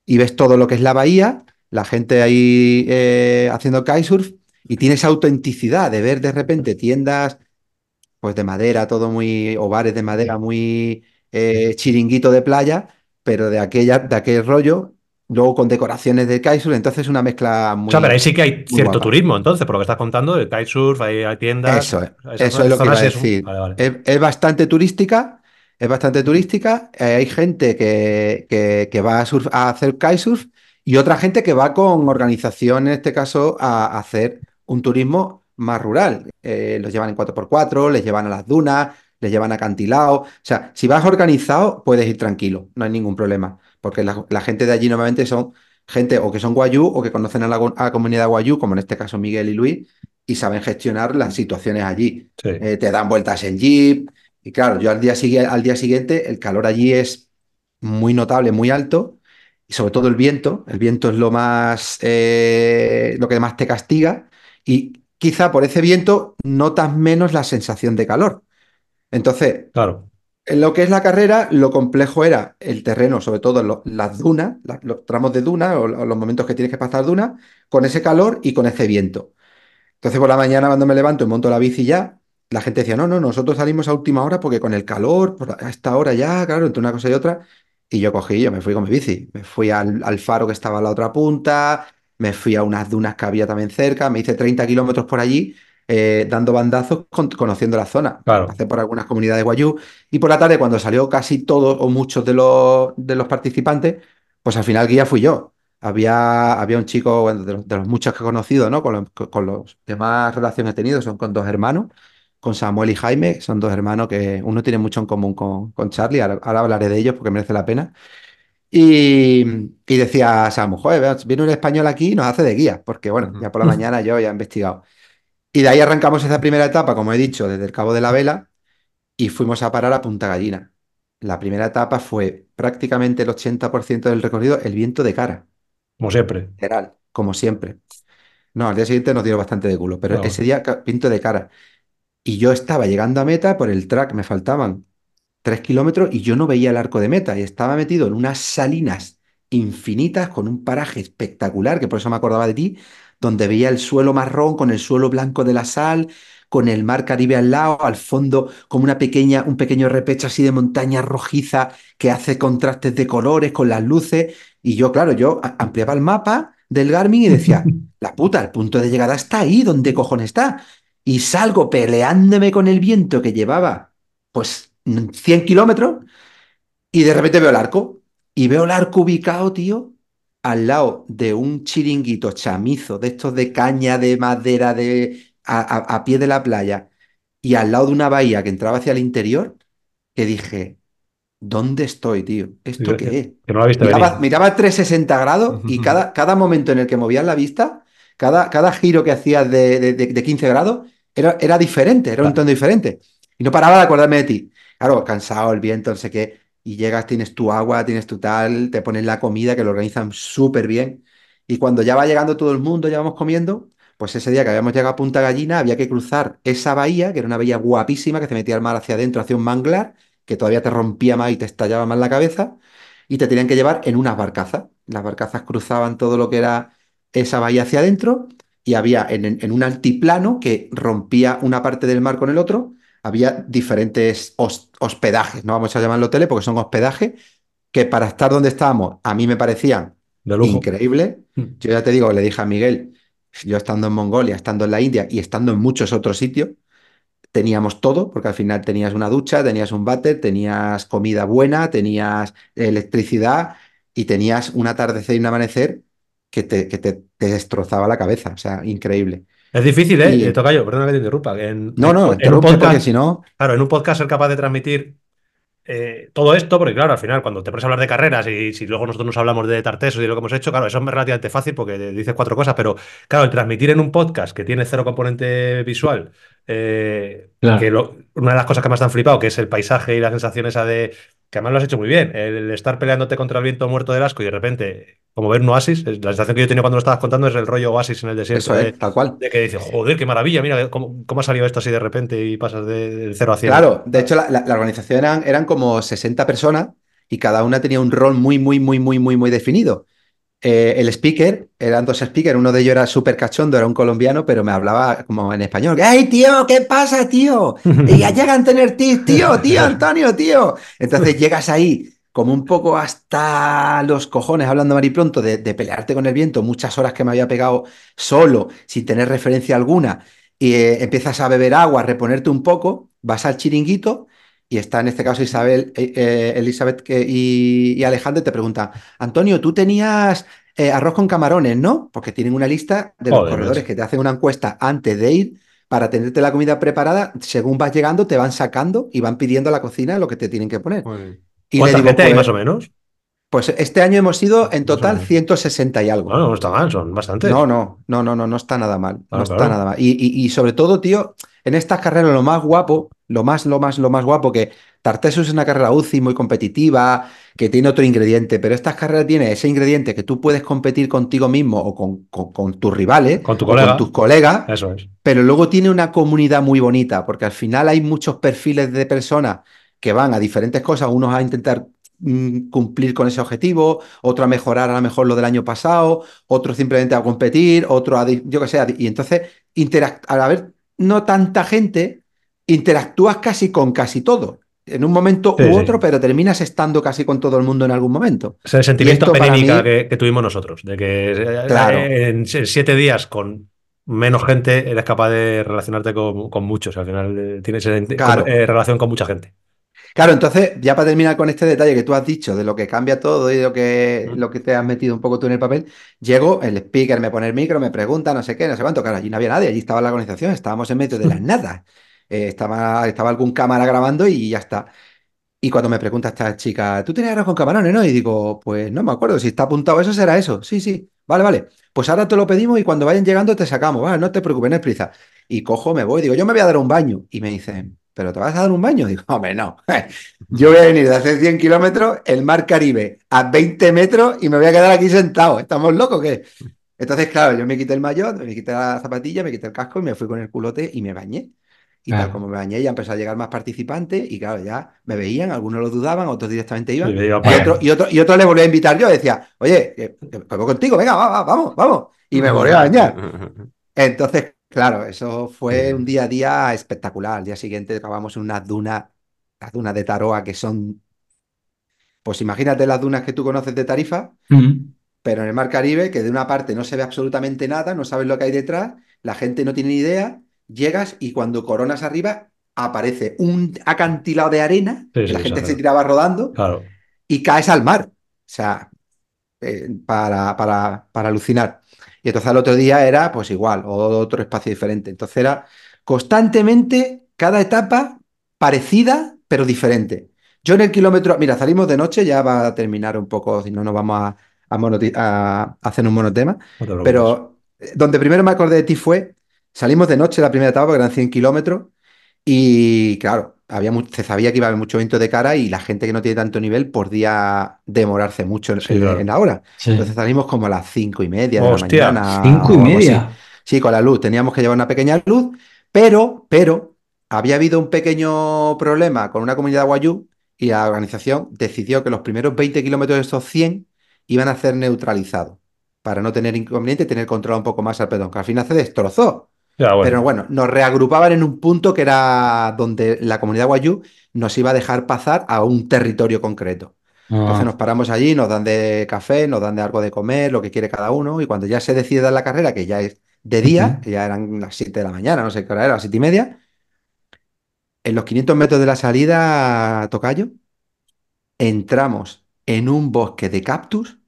Y ves todo lo que es la bahía, la gente ahí eh, haciendo kitesurf y tienes autenticidad de ver de repente tiendas pues de madera, todo muy, o bares de madera muy eh, chiringuito de playa, pero de aquella, de aquel rollo, luego con decoraciones de kitesurf, entonces una mezcla O sea, pero ahí muy, sí que hay muy cierto guapa. turismo, entonces, por lo que estás contando, el kitesurf, hay, hay tiendas, Eso es, eso es lo que iba a es decir. Vale, vale. Es, es bastante turística, es bastante turística. eh, hay gente que, que- que va a, surf- a hacer kitesurf y otra gente que va con organización, en este caso, a, a hacer un turismo más rural. Eh, los llevan en 4x4, les llevan a las dunas, les llevan a acantilados. O sea, si vas organizado, puedes ir tranquilo, no hay ningún problema. Porque la, la gente de allí normalmente son gente o que son guayú o que conocen a la, a la comunidad guayú, como en este caso Miguel y Luis y saben gestionar las situaciones allí. Sí, Eh, te dan vueltas en jeep. Y claro, yo al día, al día siguiente el calor allí es muy notable, muy alto. Y sobre todo el viento. El viento es lo más, eh, lo que más te castiga. Y quizá por ese viento notas menos la sensación de calor. Entonces, claro, en lo que es la carrera, lo complejo era el terreno, sobre todo las dunas, los tramos de duna o, los momentos que tienes que pasar duna, con ese calor y con ese viento. Entonces por la mañana cuando me levanto y monto la bici ya, la gente decía, no, no, nosotros salimos a última hora porque con el calor, a esta hora ya, claro, entre una cosa y otra. Y yo cogí, yo me fui con mi bici, me fui al, al faro que estaba a la otra punta, me fui a unas dunas que había también cerca, me hice 30 kilómetros por allí, eh, dando bandazos, con- conociendo la zona. claro. Pasé por algunas comunidades guayú y por la tarde cuando salió casi todos o muchos de los, de los participantes, pues al final guía fui yo. Había, había un chico, bueno, de los, de los muchos que he conocido, ¿no? Con los, con los que más relación he tenido, son con dos hermanos, con Samuel y Jaime, son dos hermanos que uno tiene mucho en común con, con Charlie, ahora, ahora hablaré de ellos porque merece la pena. Y, y decía Samu, joder, viene un español aquí y nos hace de guía, porque bueno, ya por la mañana yo ya he investigado. Y de ahí arrancamos esa primera etapa, como he dicho, desde el Cabo de la Vela y fuimos a parar a Punta Gallina. La primera etapa fue prácticamente el 80% del recorrido el viento de cara, Como siempre. literal, como siempre. No, al día siguiente nos dio bastante de culo, pero ese día pinto de cara. Y yo estaba llegando a meta por el track, me faltaban tres kilómetros y yo no veía el arco de meta y estaba metido en unas salinas infinitas con un paraje espectacular, que por eso me acordaba de ti, donde veía el suelo marrón con el suelo blanco de la sal, con el mar Caribe al lado, al fondo como una pequeña, un pequeño repecho así de montaña rojiza que hace contrastes de colores con las luces. Y yo, claro, yo ampliaba el mapa del Garmin y decía, la puta, el punto de llegada está ahí, ¿dónde cojones está? Y salgo peleándome con el viento que llevaba, pues, 100 kilómetros y de repente veo el arco. Y veo el arco ubicado, tío, al lado de un chiringuito chamizo, de estos de caña, de madera, de a, pie de la playa, y al lado de una bahía que entraba hacia el interior, que dije, ¿dónde estoy, tío? ¿Esto qué es? Que no visto miraba, miraba 360 grados y cada, cada momento en el que movías la vista, cada, cada giro que hacías de, de, 15 grados, era, era diferente, era un tono diferente. Y no paraba de acordarme de ti. Claro, cansado, el viento, no sé qué y llegas, tienes tu agua, tienes tu tal, te ponen la comida que lo organizan súper bien. Y cuando ya va llegando todo el mundo, ya vamos comiendo, pues ese día que habíamos llegado a Punta Gallina había que cruzar esa bahía, que era una bahía guapísima, que se metía al mar hacia adentro, hacia un manglar, que todavía te rompía más y te estallaba más la cabeza, y te tenían que llevar en unas barcazas. Las barcazas cruzaban todo lo que era esa bahía hacia adentro, y había en, en un altiplano que rompía una parte del mar con el otro, había diferentes hospedajes, no vamos a llamarlo hoteles porque son hospedajes, que para estar donde estábamos a mí me parecían increíbles. Hmm. Yo ya te digo, le dije a Miguel, yo estando en Mongolia, estando en la India y estando en muchos otros sitios, teníamos todo, porque al final tenías una ducha, tenías un váter, tenías comida buena, tenías electricidad y tenías un atardecer y un amanecer que te, que te destrozaba la cabeza, o sea, increíble. Es difícil, ¿eh? Y... Tocayo, perdona que te interrumpa. En, no, no, en un podcast, si no. Claro, en un podcast ser capaz de transmitir eh, todo esto, porque claro, al final, cuando te pones a hablar de carreras y si luego nosotros nos hablamos de Tarteso y de lo que hemos hecho, claro, eso es relativamente fácil porque dices cuatro cosas, pero claro, el transmitir en un podcast que tiene cero componente visual, eh, que una de las cosas que más te han flipado, que es el paisaje y la sensación esa de que además lo has hecho muy bien. El estar peleándote contra el viento muerto del asco y de repente, como ver un oasis, la sensación que yo tenido cuando lo estabas contando es el rollo oasis en el desierto. Eso es, tal cual. De que dices, joder, qué maravilla, mira cómo, ha salido esto así de repente y pasas del cero a. Claro, de hecho, la, organización eran, eran como 60 personas y cada una tenía un rol muy, muy, muy, muy, muy, muy definido. Eh, el speaker, eran dos speakers, uno de ellos era súper cachondo, era un colombiano, pero me hablaba como en español. ¡Ey, tío! ¿Qué pasa, tío? Y ya llegan a tener tío, tío, tío, Antonio, tío. Entonces llegas ahí como un poco hasta los cojones, hablando maripronto, de, de pelearte con el viento, muchas horas que me había pegado solo, sin tener referencia alguna, y eh, empiezas a beber agua, a reponerte un poco, vas al chiringuito y está en este caso Isabel, eh, eh, Elizabeth y, Alejandro, te preguntan, Antonio, tú tenías eh, arroz con camarones, ¿no? Porque tienen una lista de los corredores que te hacen una encuesta antes de ir para tenerte la comida preparada, según vas llegando te van sacando y van pidiendo a la cocina lo que te tienen que poner. Y ¿Cuánta gente hay pues, más o menos? Pues este año hemos ido en total 160 y algo. No, no está mal, son bastantes. No, no, no, no, no, no está nada mal. no está nada mal. y, sobre todo, tío, en estas carreras lo más guapo, lo más, lo más, lo más guapo, que Tarteso es una carrera UCI muy competitiva, que tiene otro ingrediente, pero estas carreras tiene ese ingrediente que tú puedes competir contigo mismo o con, tus rivales, con, tu con tus colegas, Eso es. pero luego tiene una comunidad muy bonita, porque al final hay muchos perfiles de personas que van a diferentes cosas, unos a intentar mm, cumplir con ese objetivo, otro a mejorar a lo mejor lo del año pasado, otro simplemente a competir, otro a, yo que sé, y entonces, al haber no tanta gente, interactúas casi con casi todo. En un momento u otro, pero terminas estando casi con todo el mundo en algún momento. Es el sentimiento penémica que, tuvimos nosotros, de que eh, en, siete días con menos gente eres capaz de relacionarte con, muchos. Al final eh, tienes eh, relación con mucha gente. Claro, entonces, ya para terminar con este detalle que tú has dicho, de lo que cambia todo y lo que, lo que te has metido un poco tú en el papel, llego, el speaker me pone el micro, me pregunta, no sé qué, no sé cuánto, claro, allí no había nadie, allí estaba la organización, estábamos en medio de las nada. Eh, estaba, estaba algún cámara grabando y ya está. Y cuando me pregunta esta chica, ¿tú tienes arroz con camarones, no? Y digo, pues no me acuerdo, si está apuntado eso, será eso. Sí, sí, vale, vale. Pues ahora te lo pedimos y cuando vayan llegando te sacamos, vale, no te preocupes, no es prisa. Y cojo, me voy, digo, yo me voy a dar un baño. Y me dicen, ¿pero te vas a dar un baño? Digo, hombre, no. Yo voy a venir de hacer 100 kilómetros, el mar Caribe a 20 metros y me voy a quedar aquí sentado. ¿Estamos locos qué? Entonces, claro, yo me quité el maillot, me quité la zapatilla, me quité el casco y me fui con el culote y me bañé. Y tal como me bañé, ya empezó a llegar más participantes y claro, ya me veían, algunos lo dudaban, otros directamente iban. Y para allá. otro, y, otro, y otro le volví a invitar yo, decía, oye, que, que voy contigo, venga, va, va, vamos, vamos. Y me volví a bañar. Entonces, claro, eso fue un día a día espectacular. Al día siguiente acabamos en unas dunas, las dunas de Taroa, que son, pues imagínate las dunas que tú conoces de Tarifa, pero en el Mar Caribe, que de una parte no se ve absolutamente nada, no sabes lo que hay detrás, la gente no tiene ni idea, llegas y cuando coronas arriba aparece un acantilado de arena, Sí, la gente se tiraba rodando Claro. y caes al mar. O sea, eh, para, para, para alucinar. Y entonces al otro día era pues igual, o otro espacio diferente. Entonces era constantemente cada etapa parecida, pero diferente. Yo en el kilómetro, mira, salimos de noche, ya va a terminar un poco, si no nos vamos a, a monoti- a hacer un monotema. No. Pero eh, donde primero me acordé de ti fue, salimos de noche la primera etapa, porque eran 100 kilómetros, y claro, había se sabía que iba a haber mucho viento de cara y la gente que no tiene tanto nivel podía demorarse mucho en, Sí, en- claro. en la hora. Sí. Entonces salimos como a las cinco y media de Hostia, la mañana. Cinco y media. Sí, con la luz. Teníamos que llevar una pequeña luz, pero, pero, había habido un pequeño problema con una comunidad guayú y la organización decidió que los primeros 20 kilómetros de esos 100 iban a ser neutralizados para no tener inconveniente y tener controlado un poco más al pedón, que al final se destrozó. Ya, bueno. Pero bueno, nos reagrupaban en un punto que era donde la comunidad guayú nos iba a dejar pasar a un territorio concreto. Entonces Ah. nos paramos allí, nos dan de café, nos dan de algo de comer, lo que quiere cada uno, y cuando ya se decide dar la carrera, que ya es de día, que ya eran las 7 de la mañana, no sé qué hora era, las 7 y media, en los 500 metros de la salida, Tocayo, entramos en un bosque de cactus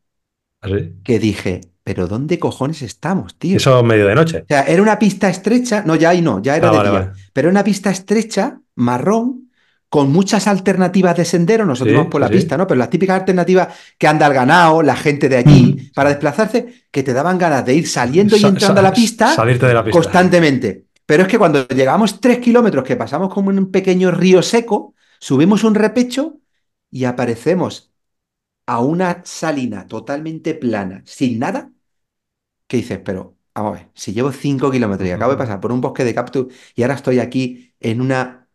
Así. que dije, pero ¿dónde cojones estamos, tío? Eso medio de noche. O sea, era una pista estrecha, no, ya ahí no, ya era Ah, de vale, día, vale. pero era una pista estrecha, marrón, con muchas alternativas de sendero, nosotros Sí, vamos por la sí. pista, ¿no? Pero las típicas alternativas que anda el ganado, la gente de allí, Mm. para desplazarse, que te daban ganas de ir saliendo y entrando a la pista Salirte de la pista. constantemente. Pero es que cuando llegamos tres kilómetros, que pasamos como en un pequeño río seco, subimos un repecho y aparecemos a una salina totalmente plana, sin nada, que dices, pero vamos a ver, si llevo cinco kilómetros y acabo de pasar por un bosque de cactus y ahora estoy aquí en una...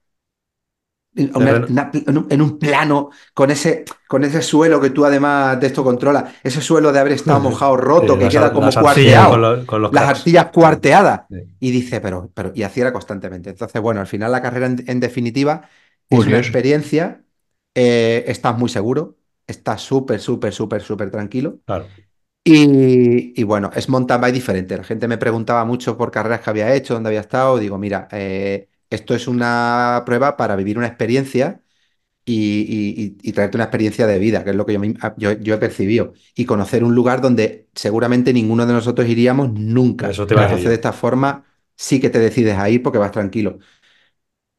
en una- Terreno. una- en un, plano con ese, con ese suelo que tú además de esto controlas, ese suelo de haber estado mojado, roto, Sí, que las- queda como las cuarteado con los- con los las cracks. arcillas cuarteadas. Sí. Y dice, pero, pero, y así era constantemente. Entonces, bueno, al final la carrera en, en definitiva es una experiencia, eh, estás muy seguro, estás súper, súper, súper, súper tranquilo. Claro. Y, y bueno, es mountain bike diferente. La gente me preguntaba mucho por carreras que había hecho, dónde había estado. Digo, mira, eh, esto es una prueba para vivir una experiencia y, y- y- traerte una experiencia de vida, que es lo que yo, yo, yo he percibido. Y conocer un lugar donde seguramente ninguno de nosotros iríamos nunca. Eso te a decir Entonces, yo. de esta forma, sí que te decides a ir porque vas tranquilo.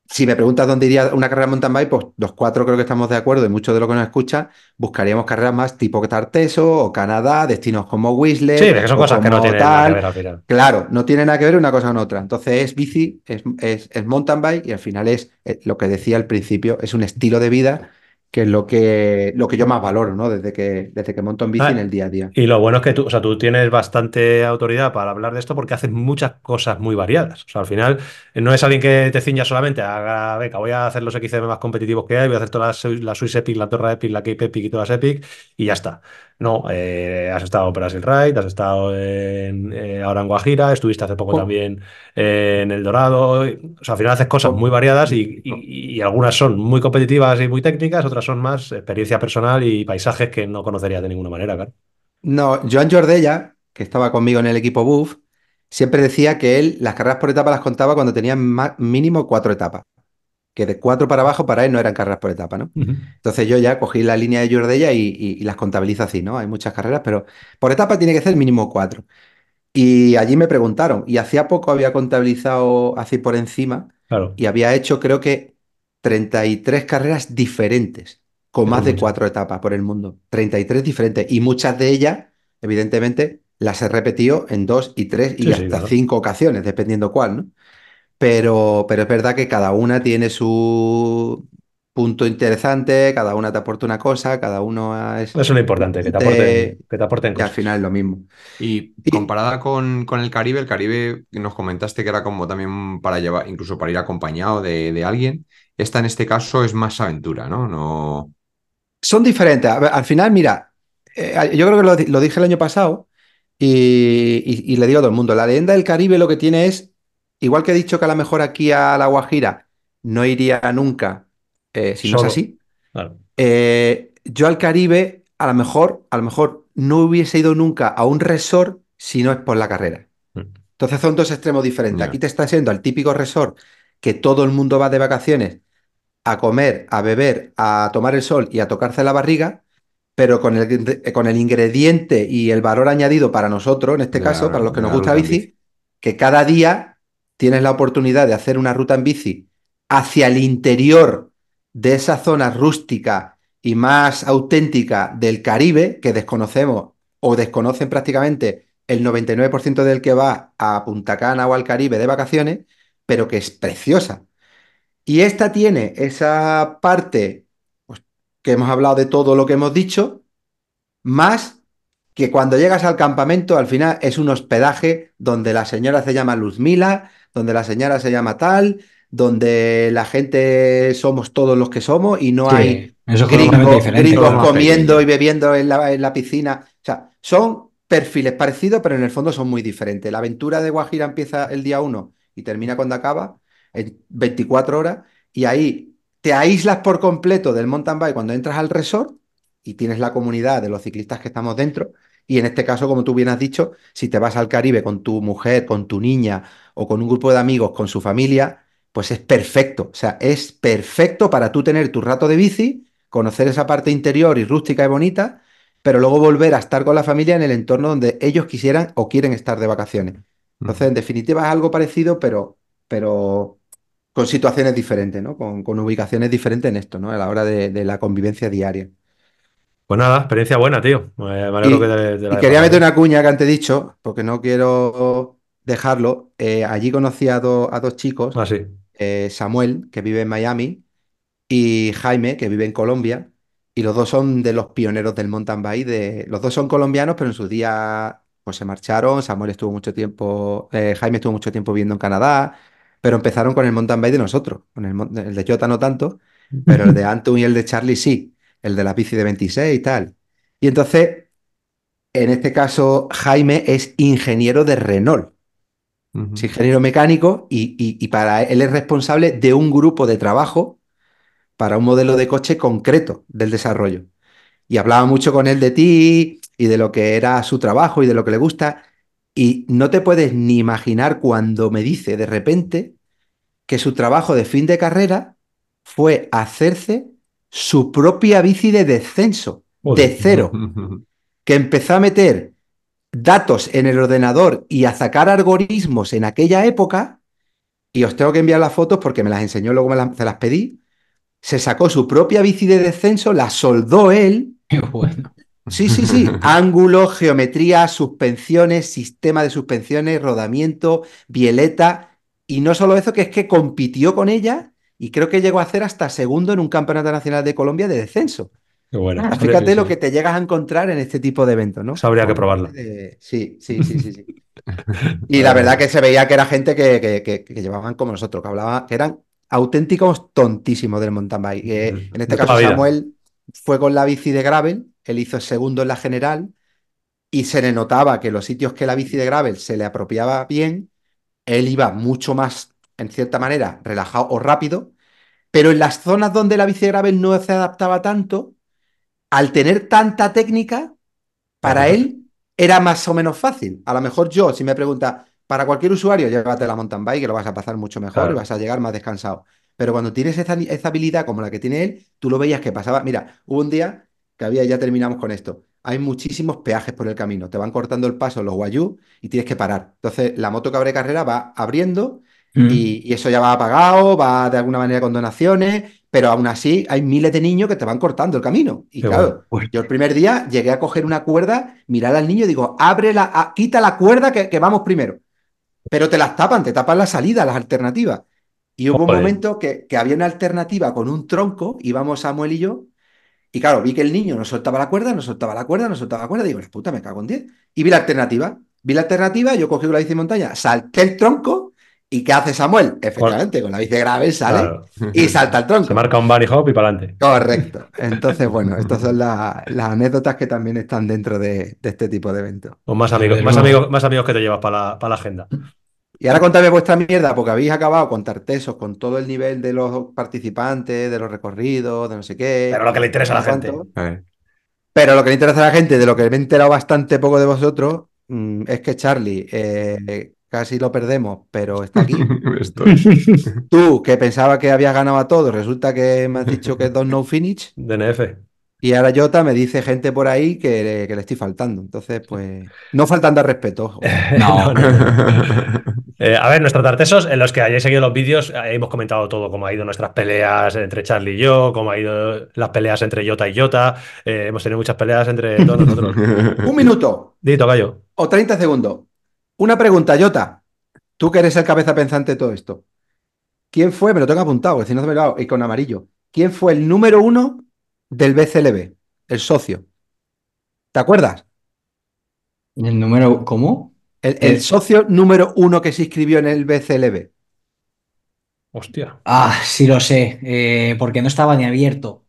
Si me preguntas dónde iría una carrera de mountain bike, pues los cuatro creo que estamos de acuerdo y muchos de los que nos escuchan buscaríamos carreras más tipo Tarteso o Canadá, destinos como Whistler Sí, que son cosas que no tienen nada que ver al final. Claro, no tiene nada que ver una cosa con otra. Entonces es bici, es, es- es mountain bike y al final es eh, lo que decía al principio, es un estilo de vida que es lo que, lo que yo más valoro, ¿no? Desde que, desde que monto en bici Ah, en el día a día. Y lo bueno es que tú, o sea, tú tienes bastante autoridad para hablar de esto porque haces muchas cosas muy variadas. O sea, al final eh, no es alguien que te ciña solamente a, haga, venga, voy a hacer los XCM más competitivos que hay, voy a hacer todas las, la Swiss Epic, la Torre Epic, la Cape Epic y todas las Epic y ya está. No, eh, has estado en Brasil Ride, has estado en, eh, ahora en Guajira, estuviste hace poco Oh. también eh, en El Dorado. O sea, al final haces cosas Oh. muy variadas y, y- y algunas son muy competitivas y muy técnicas, otras son más experiencia personal y paisajes que no conocerías de ninguna manera, claro. No, Joan Jordella, que estaba conmigo en el equipo Buff, siempre decía que él las carreras por etapa las contaba cuando tenía mínimo cuatro etapas. Que de cuatro para abajo para él no eran carreras por etapa, ¿no? Entonces yo ya cogí la línea de Jordella y, y- y las contabilizo así, ¿no? Hay muchas carreras, pero por etapa tiene que ser mínimo cuatro. Y allí me preguntaron, y hacía poco había contabilizado así por encima, Claro. y había hecho creo que 33 carreras diferentes, con más de cuatro etapas por el mundo. 33 diferentes, y muchas de ellas, evidentemente, las he repetido en dos y tres y Sí, sí, hasta claro. cinco ocasiones, dependiendo cuál, ¿no? Pero, pero es verdad que cada una tiene su, punto interesante, cada una te aporta una cosa, cada uno es... Eso es lo importante, que te aporten, que te aporten Y al cosas. final es lo mismo. Y Y- comparada con, con el Caribe, el Caribe nos comentaste que era como también para llevar, incluso para ir acompañado de, de alguien. Esta en este caso es más aventura, ¿no? No. Son diferentes. Ver, al final, mira, eh, yo creo que lo, di- lo dije el año pasado y, y- y le digo a todo el mundo, la leyenda del Caribe lo que tiene es, igual que he dicho que a lo mejor aquí a La Guajira no iría nunca, eh, si no es así, Claro. eh, yo al Caribe a lo mejor, a lo mejor no hubiese ido nunca a un resort si no es por la carrera. Mm. Entonces son dos extremos diferentes. Aquí te está siendo al típico resort que todo el mundo va de vacaciones a comer, a beber, a tomar el sol y a tocarse la barriga, pero con el, con el ingrediente y el valor añadido para nosotros, en este caso, para los que nos gusta la bici, que cada día tienes la oportunidad de hacer una ruta en bici hacia el interior de esa zona rústica y más auténtica del Caribe, que desconocemos o desconocen prácticamente el 99% del que va a Punta Cana o al Caribe de vacaciones, pero que es preciosa. Y esta tiene esa parte pues, que hemos hablado de todo lo que hemos dicho, más que cuando llegas al campamento, al final es un hospedaje donde la señora se llama Luzmila, donde la señora se llama tal, donde la gente somos todos los que somos y no Sí, hay eso gringos, comiendo y bebiendo en la, en la piscina. O sea, son perfiles parecidos, pero en el fondo son muy diferentes. La aventura de Guajira empieza el día 1 y termina cuando acaba, en 24 horas, y ahí te aíslas por completo del mountain bike cuando entras al resort y tienes la comunidad de los ciclistas que estamos dentro. Y en este caso, como tú bien has dicho, si te vas al Caribe con tu mujer, con tu niña o con un grupo de amigos, con su familia, pues es perfecto. O sea, es perfecto para tú tener tu rato de bici, conocer esa parte interior y rústica y bonita, pero luego volver a estar con la familia en el entorno donde ellos quisieran o quieren estar de vacaciones. Entonces, en definitiva, es algo parecido, pero, pero con situaciones diferentes, ¿no? Con, con ubicaciones diferentes en esto, ¿no? A la hora de, de la convivencia diaria. Pues nada, experiencia buena, tío. Me me alegro Y- que te, te la Y hayas quería meter una cuña que antes he dicho, porque no quiero dejarlo. Eh, allí conocí a, do- a dos chicos, Ah, sí. eh, Samuel, que vive en Miami, y Jaime, que vive en Colombia, y los dos son de los pioneros del mountain bike. De... Los dos son colombianos, pero en su día pues, se marcharon. Samuel estuvo mucho tiempo, eh, Jaime estuvo mucho tiempo viviendo en Canadá, pero empezaron con el mountain bike de nosotros. Con el, el de Jota no tanto, pero el de Anton y el de Charlie sí, el de la bici de 26 y tal. Y entonces, en este caso, Jaime es ingeniero de Renault. Es ingeniero mecánico y, y- y para él es responsable de un grupo de trabajo para un modelo de coche concreto del desarrollo. Y hablaba mucho con él de ti y de lo que era su trabajo y de lo que le gusta. Y no te puedes ni imaginar cuando me dice de repente que su trabajo de fin de carrera fue hacerse su propia bici de descenso, Joder. de cero que empezó a meter datos en el ordenador y a sacar algoritmos en aquella época, y os tengo que enviar las fotos porque me las enseñó, luego me las, se las pedí, se sacó su propia bici de descenso, la soldó él, Qué bueno. sí, sí, sí, ángulo, geometría, suspensiones, sistema de suspensiones, rodamiento, bieleta, y no solo eso, que es que compitió con ella y creo que llegó a hacer hasta segundo en un campeonato nacional de Colombia de descenso. Qué bueno. Ah, Fíjate sí, lo sí. que te llegas a encontrar en este tipo de eventos, ¿no? Eso habría que probarlo. Sí, sí, sí, sí, sí. Y la verdad que se veía que era gente que, que- que- que llevaban como nosotros, que hablaban, que eran auténticos tontísimos del mountain bike. Eh, en este de caso. Samuel fue con la bici de gravel, él hizo segundo en la general y se le notaba que los sitios que la bici de gravel se le apropiaba bien, él iba mucho más, en cierta manera, relajado o rápido, pero en las zonas donde la bici de gravel no se adaptaba tanto, al tener tanta técnica, para él era más o menos fácil. A lo mejor yo, si me pregunta, para cualquier usuario, llévate la mountain bike, que lo vas a pasar mucho mejor Claro. y vas a llegar más descansado. Pero cuando tienes esa, esa habilidad como la que tiene él, tú lo veías que pasaba. Mira, hubo un día que había, ya terminamos con esto. Hay muchísimos peajes por el camino. Te van cortando el paso los guayú y tienes que parar. Entonces, la moto que abre carrera va abriendo Mm. y, y eso ya va apagado, va de alguna manera con donaciones, pero aún así hay miles de niños que te van cortando el camino. Y Qué claro, bueno. yo el primer día llegué a coger una cuerda, mirar al niño y digo, abre la, a- quita la cuerda que, que vamos primero. Pero te las tapan, te tapan la salida, las alternativas. Y hubo un Joder. momento que, que había una alternativa con un tronco, íbamos Samuel y yo, y claro, vi que el niño nos soltaba la cuerda, nos soltaba la cuerda, nos soltaba la cuerda, digo, la puta, me cago en 10. Y vi la alternativa. Vi la alternativa, yo cogí la bici de montaña, salté el tronco, ¿y qué hace Samuel? Efectivamente, con la bici de gravel sale Claro. y salta el tronco. Se marca un bunny hop y para adelante. Correcto. Entonces, bueno, estas son la- las anécdotas que también están dentro de, de este tipo de eventos. O más amigos, más amigos, más amigos que te llevas para la, para la agenda. Y ahora contadme vuestra mierda, porque habéis acabado con Tartesos, con todo el nivel de los participantes, de los recorridos, de no sé qué. Pero lo que le interesa a la gente. Pero lo que le interesa a la gente, de lo que me he enterado bastante poco de vosotros, mm, es que Charlie eh, casi lo perdemos, pero está aquí. Estoy. Tú, que pensaba que habías ganado a todos, resulta que me has dicho que es dos no finish. DNF. Y ahora Jota me dice gente por ahí que, que le estoy faltando. Entonces, pues, no faltando al respeto. ojo. No, Eh, a ver, nuestros tartesos, en los que hayáis seguido los vídeos, eh, hemos comentado todo, cómo ha ido nuestras peleas entre Charlie y yo, cómo ha ido las peleas entre Jota y Jota. Eh, hemos tenido muchas peleas entre todos nosotros. Un minuto Dito, gallo. o 30 segundos. Una pregunta, Jota. Tú que eres el cabeza pensante de todo esto. ¿Quién fue? Me lo tengo apuntado, que si no se me lo y con amarillo. ¿Quién fue el número uno del BCLB? El socio. ¿Te acuerdas? el número, ¿cómo? El, el socio número uno que se inscribió en el BCLB. Hostia. Ah, sí lo sé, eh, porque no estaba ni abierto.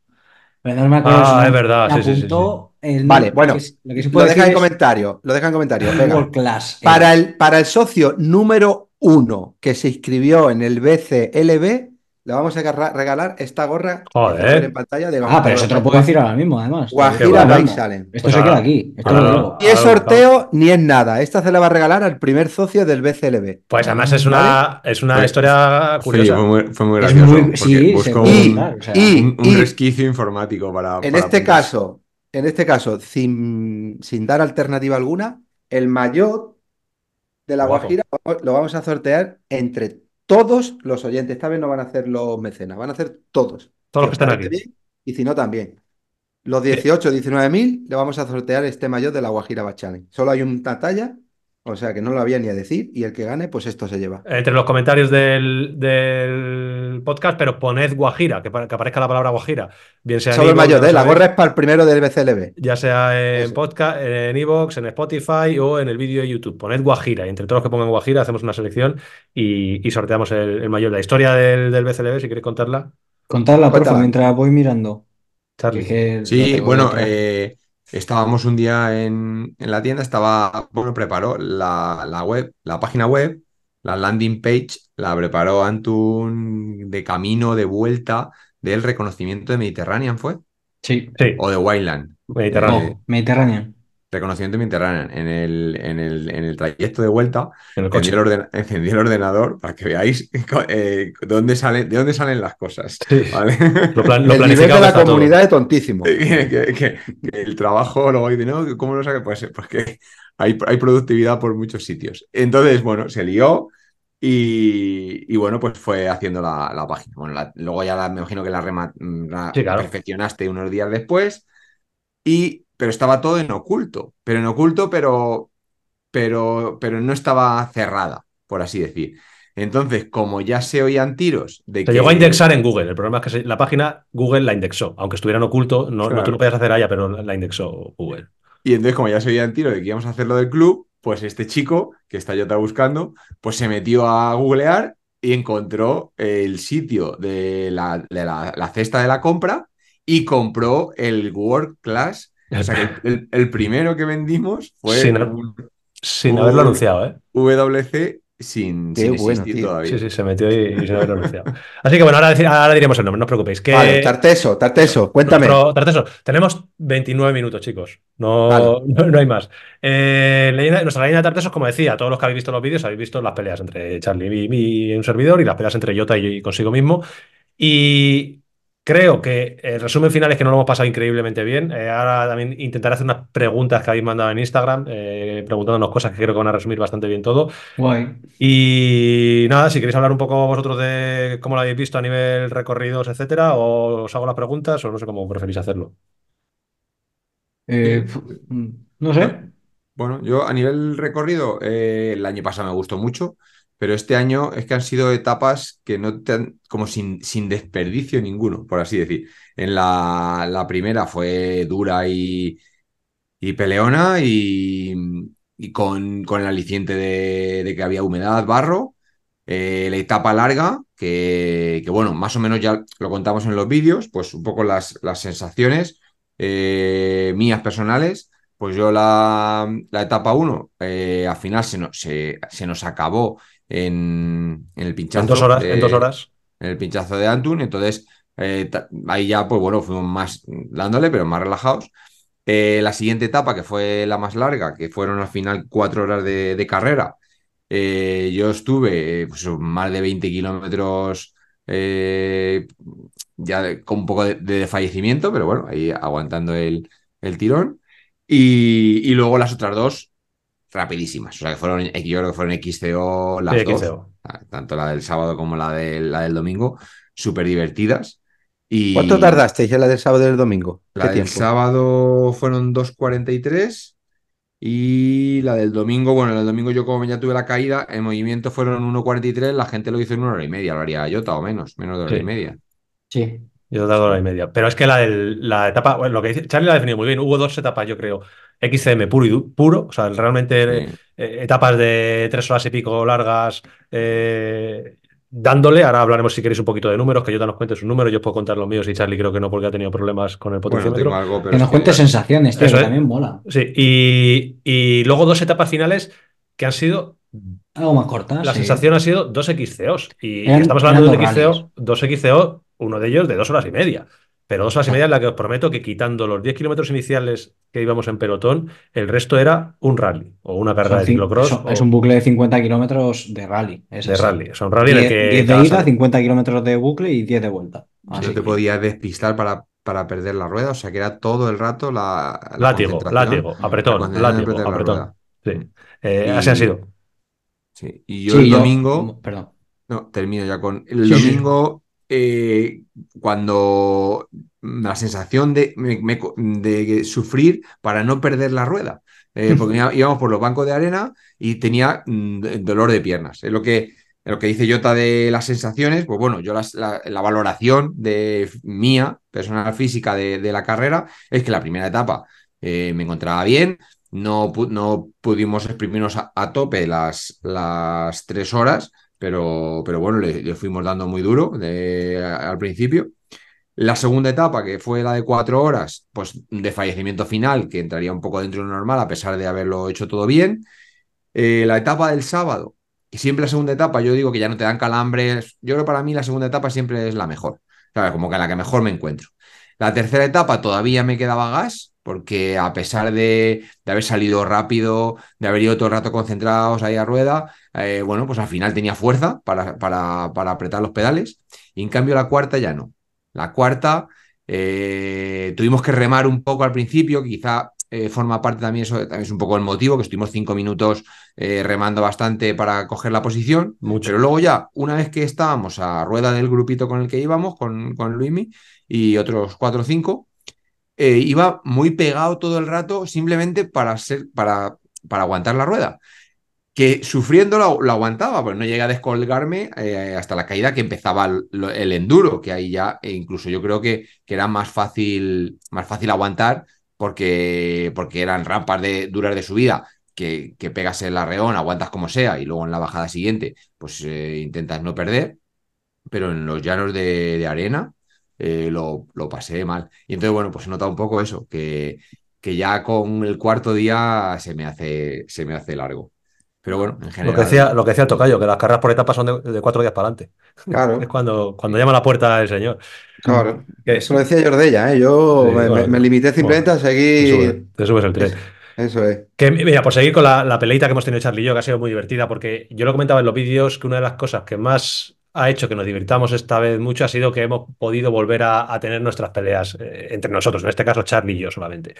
Pero no me acuerdo Ah, es verdad, Me sí, sí, sí, apuntó el- Vale, lo bueno, que lo que deja en comentario, lo deja en comentario. Venga. World Class. Para el, para el socio número uno que se inscribió en el BCLB, le vamos a regalar esta gorra que Joder. está en pantalla de Ah, pero eso te lo puedo decir ahora mismo, además. Guajira. Bike Challenge. Esto Pues se queda aquí. Esto lo digo. Ni es sorteo ni es nada. Esta se la va a regalar al primer socio del BCLB. Pues además es una, es una Pues- historia Sí, curiosa. fue muy, fue muy gracioso. muy- porque sí, un, y- un- un y- resquicio informático para. En para este caso, en este caso, sin, sin dar alternativa alguna, el mayor de la Guapo. Guajira lo vamos a sortear entre todos los oyentes. Esta vez no van a hacer los mecenas, van a hacer todos. Todos los que están aquí. bien, y si no, también. Los 18, 19 mil le vamos a sortear este mayor de la Guajira Challenge. Solo hay una talla, o sea que no lo había ni a decir, y el que gane, pues esto se lleva. Entre los comentarios del, del podcast, pero poned Guajira, que, que aparezca la palabra Guajira. Bien sea en Solo el mayor, ya ¿eh? La gorra es para el primero del BCLB. Ya sea en Eso. podcast, en Evox, en Spotify o en el vídeo de YouTube. Poned Guajira. Y entre todos los que pongan Guajira, hacemos una selección y, y sorteamos el, el mayor. La historia del, del BCLB, si queréis contarla, Contadla, porfa, mientras voy mirando. Charlie. Sí, bueno, eh, estábamos un día en, en la tienda, estaba, bueno, preparó la, la web, la página web, la landing page, la preparó Antun de camino, de vuelta, del reconocimiento de Mediterranean, ¿fue? Sí. Sí, O de Wildland. Mediterráneo. Eh, No, Mediterráneo. Reconocimiento Mediterranean. En el, en el, en el trayecto de vuelta, en el encendí coche. el, orden- encendí el ordenador para que veáis eh, dónde sale, de dónde salen las cosas. Sí. ¿vale? Lo, plan- lo El nivel de la está todo. comunidad es tontísimo. que, que- que- que el trabajo luego dice, no, ¿cómo lo sabe? Pues porque hay, hay productividad por muchos sitios. Entonces, bueno, se lió y, y bueno, pues fue haciendo la, la página. Bueno, la- luego ya la- me imagino que la, rema- la Sí, claro. perfeccionaste unos días después, y, pero estaba todo en oculto, pero en oculto, pero, pero, pero no estaba cerrada, por así decir. Entonces, como ya se oían tiros de que... llegó a indexar en Google. El problema es que se- la página Google la indexó. Aunque estuviera en oculto, no, no, tú Claro. no podías hacer allá, pero la indexó Google. Y entonces, como ya se oía en tiro de que íbamos a hacer lo del club, pues este chico, que está Jota buscando, pues se metió a googlear y encontró el sitio de la, de la- la cesta de la compra y compró el World Class. O sea que el, primero que vendimos fue Sin- un Sin Uy. haberlo anunciado, ¿eh? WC sin, Qué sin bueno, existir todavía. Sí, sí, se metió y, y sin haberlo anunciado. Así que bueno, ahora, ahora diremos el nombre, no os preocupéis. Que Vale, Tarteso, Tarteso, cuéntame. Nuestro- Tarteso, tenemos 29 minutos, chicos. No, Vale. no, no hay más. Eh, leyenda- nuestra leyenda de Tartesos, como decía, todos los que habéis visto los vídeos, habéis visto las peleas entre Charlie y, y un servidor y las peleas entre Jota y, y consigo mismo. Y creo que el resumen final es que no lo hemos pasado increíblemente bien. Eh, ahora también intentaré hacer unas preguntas que habéis mandado en Instagram, eh, preguntándonos cosas que creo que van a resumir bastante bien todo. Guay. Y nada, si queréis hablar un poco vosotros de cómo lo habéis visto a nivel recorridos, etcétera, o os hago las preguntas, o no sé cómo preferís hacerlo. Eh, fu- no sé. Bueno, yo a nivel recorrido, eh, el año pasado me gustó mucho. Pero este año es que han sido etapas que no te han, como sin, sin desperdicio ninguno, por así decir. En la, la primera fue dura y, y peleona y, y con, con, el aliciente de, que había humedad, barro. Eh, la etapa larga, que, que, bueno, más o menos ya lo contamos en los vídeos, pues un poco las, las sensaciones eh, mías personales. Pues yo la, la etapa 1, eh, al final se, no, se, se, nos acabó en, en, el pinchazo. En dos horas. De, en dos horas. En el pinchazo de Antun. Entonces, eh, ahí ya, pues bueno, fuimos más dándole, pero más relajados. Eh, la siguiente etapa, que fue la más larga, que fueron al final cuatro horas de, de carrera, eh, yo estuve pues, más de 20 kilómetros eh, ya con un poco de, de, fallecimiento, pero bueno, ahí aguantando el, el tirón. Y, y, luego las otras dos, rapidísimas. O sea, que fueron, yo creo que fueron XCO las Sí, dos, XCO. tanto la del sábado como la del, la del domingo, súper divertidas. Y ¿Cuánto tardasteis en la del sábado y del domingo? ¿Qué la del tiempo? sábado fueron 2.43 y la del domingo, bueno, la del domingo yo como ya tuve la caída, en movimiento fueron 1.43, la gente lo hizo en una hora y media, lo haría Jota o menos, menos de hora Sí. y media. Sí. Yo he dado hora y media. Pero es que la, del, la etapa, bueno, lo que dice, Charlie lo ha definido muy bien. Hubo dos etapas, yo creo. XCM puro y du- puro, o sea, realmente Sí. eh, etapas de tres horas y pico largas, eh, dándole. Ahora hablaremos si queréis un poquito de números, que yo te nos cuente sus números. Yo puedo contar los míos y Charlie creo que no, porque ha tenido problemas con el potenciómetro. tengo algo, pero Que nos que ya- sensaciones, tío, Eso que también mola. Sí, y, y luego dos etapas finales que han sido. Algo más corta. La sí. sensación ha sido dos XCOs. Y Eran- estamos hablando de un dos XCO, dos XCO, uno de ellos de dos horas y media. Pero dos horas y media en la que os prometo que quitando los 10 kilómetros iniciales que íbamos en pelotón, el resto era un rally o una carrera de ciclocross son- o Es un bucle de 50 kilómetros de rally. Es de así. rally. Sea, un rally en el 10, que 10 de ida, sal- 50 kilómetros de bucle y 10 de vuelta. Así no te podías despistar para, para perder la rueda, o sea que era todo el rato la, la látigo, látigo, apretón, látigo, la apretón. Sí. Eh, Y- Así ha sido. Sí. Y yo Sí, el yo- domingo, Perdón. no, termino ya con el domingo, eh, cuando la sensación de, me- me- de sufrir para no perder la rueda, Eh, porque íbamos- por los bancos de arena y tenía mm, dolor de piernas. Es lo que, lo que dice Jota de las sensaciones, pues bueno, yo las- la, la valoración de mía, personal física de, de la carrera, es que la primera etapa eh, me encontraba bien, no, no pudimos exprimirnos a, a tope las, las tres horas, pero, pero bueno, le, fuimos dando muy duro al principio. La segunda etapa, que fue la de cuatro horas, pues de fallecimiento final, que entraría un poco dentro de lo normal, a pesar de haberlo hecho todo bien. Eh, la etapa del sábado, y siempre la segunda etapa, yo digo que ya no te dan calambres. Yo creo que para mí la segunda etapa siempre es la mejor, ¿sabes? Como que la que mejor me encuentro. La tercera etapa todavía me quedaba gas, porque a pesar de, de haber salido rápido, de haber ido todo el rato concentrados ahí a rueda, eh, bueno, pues al final tenía fuerza para, para, para apretar los pedales. Y en cambio la cuarta ya no. La cuarta, eh, tuvimos que remar un poco al principio, quizá eh, forma parte también, eso también es un poco el motivo, que estuvimos cinco minutos eh, remando bastante para coger la posición, Mucho. pero luego ya, una vez que estábamos a rueda del grupito con el que íbamos, con, con Luimi y otros cuatro o cinco, eh, iba muy pegado todo el rato simplemente para, para, para aguantar la rueda. Que sufriendo lo, lo, aguantaba, pues no llegué a descolgarme eh, hasta la caída que empezaba el, enduro, que ahí ya e incluso yo creo que, que, era más fácil, más fácil aguantar porque, porque eran rampas de, duras de subida, que, que pegas el arreón, aguantas como sea y luego en la bajada siguiente pues eh, intentas no perder, pero en los llanos de arena eh, lo, lo, pasé mal. Y entonces, bueno, pues he notado un poco eso, que, que ya con el cuarto día se me hace, se me hace largo. Pero bueno, en general. Lo que decía, lo que decía Tocayo, que las carreras por etapas son de, de cuatro días para adelante. Claro. Es cuando, cuando llama a la puerta el señor. Claro. Que- Eso lo decía Jordella, ¿eh? Yo Sí, me, bueno, me limité simplemente bueno, a Te seguir. subes, te subes el tren. Eso es. Que, mira, por seguir con la, la peleita que hemos tenido Charlie y yo, que ha sido muy divertida, porque yo lo comentaba en los vídeos que una de las cosas que más ha hecho que nos divirtamos esta vez mucho ha sido que hemos podido volver a, a tener nuestras peleas eh, entre nosotros, en este caso Charlie y yo solamente.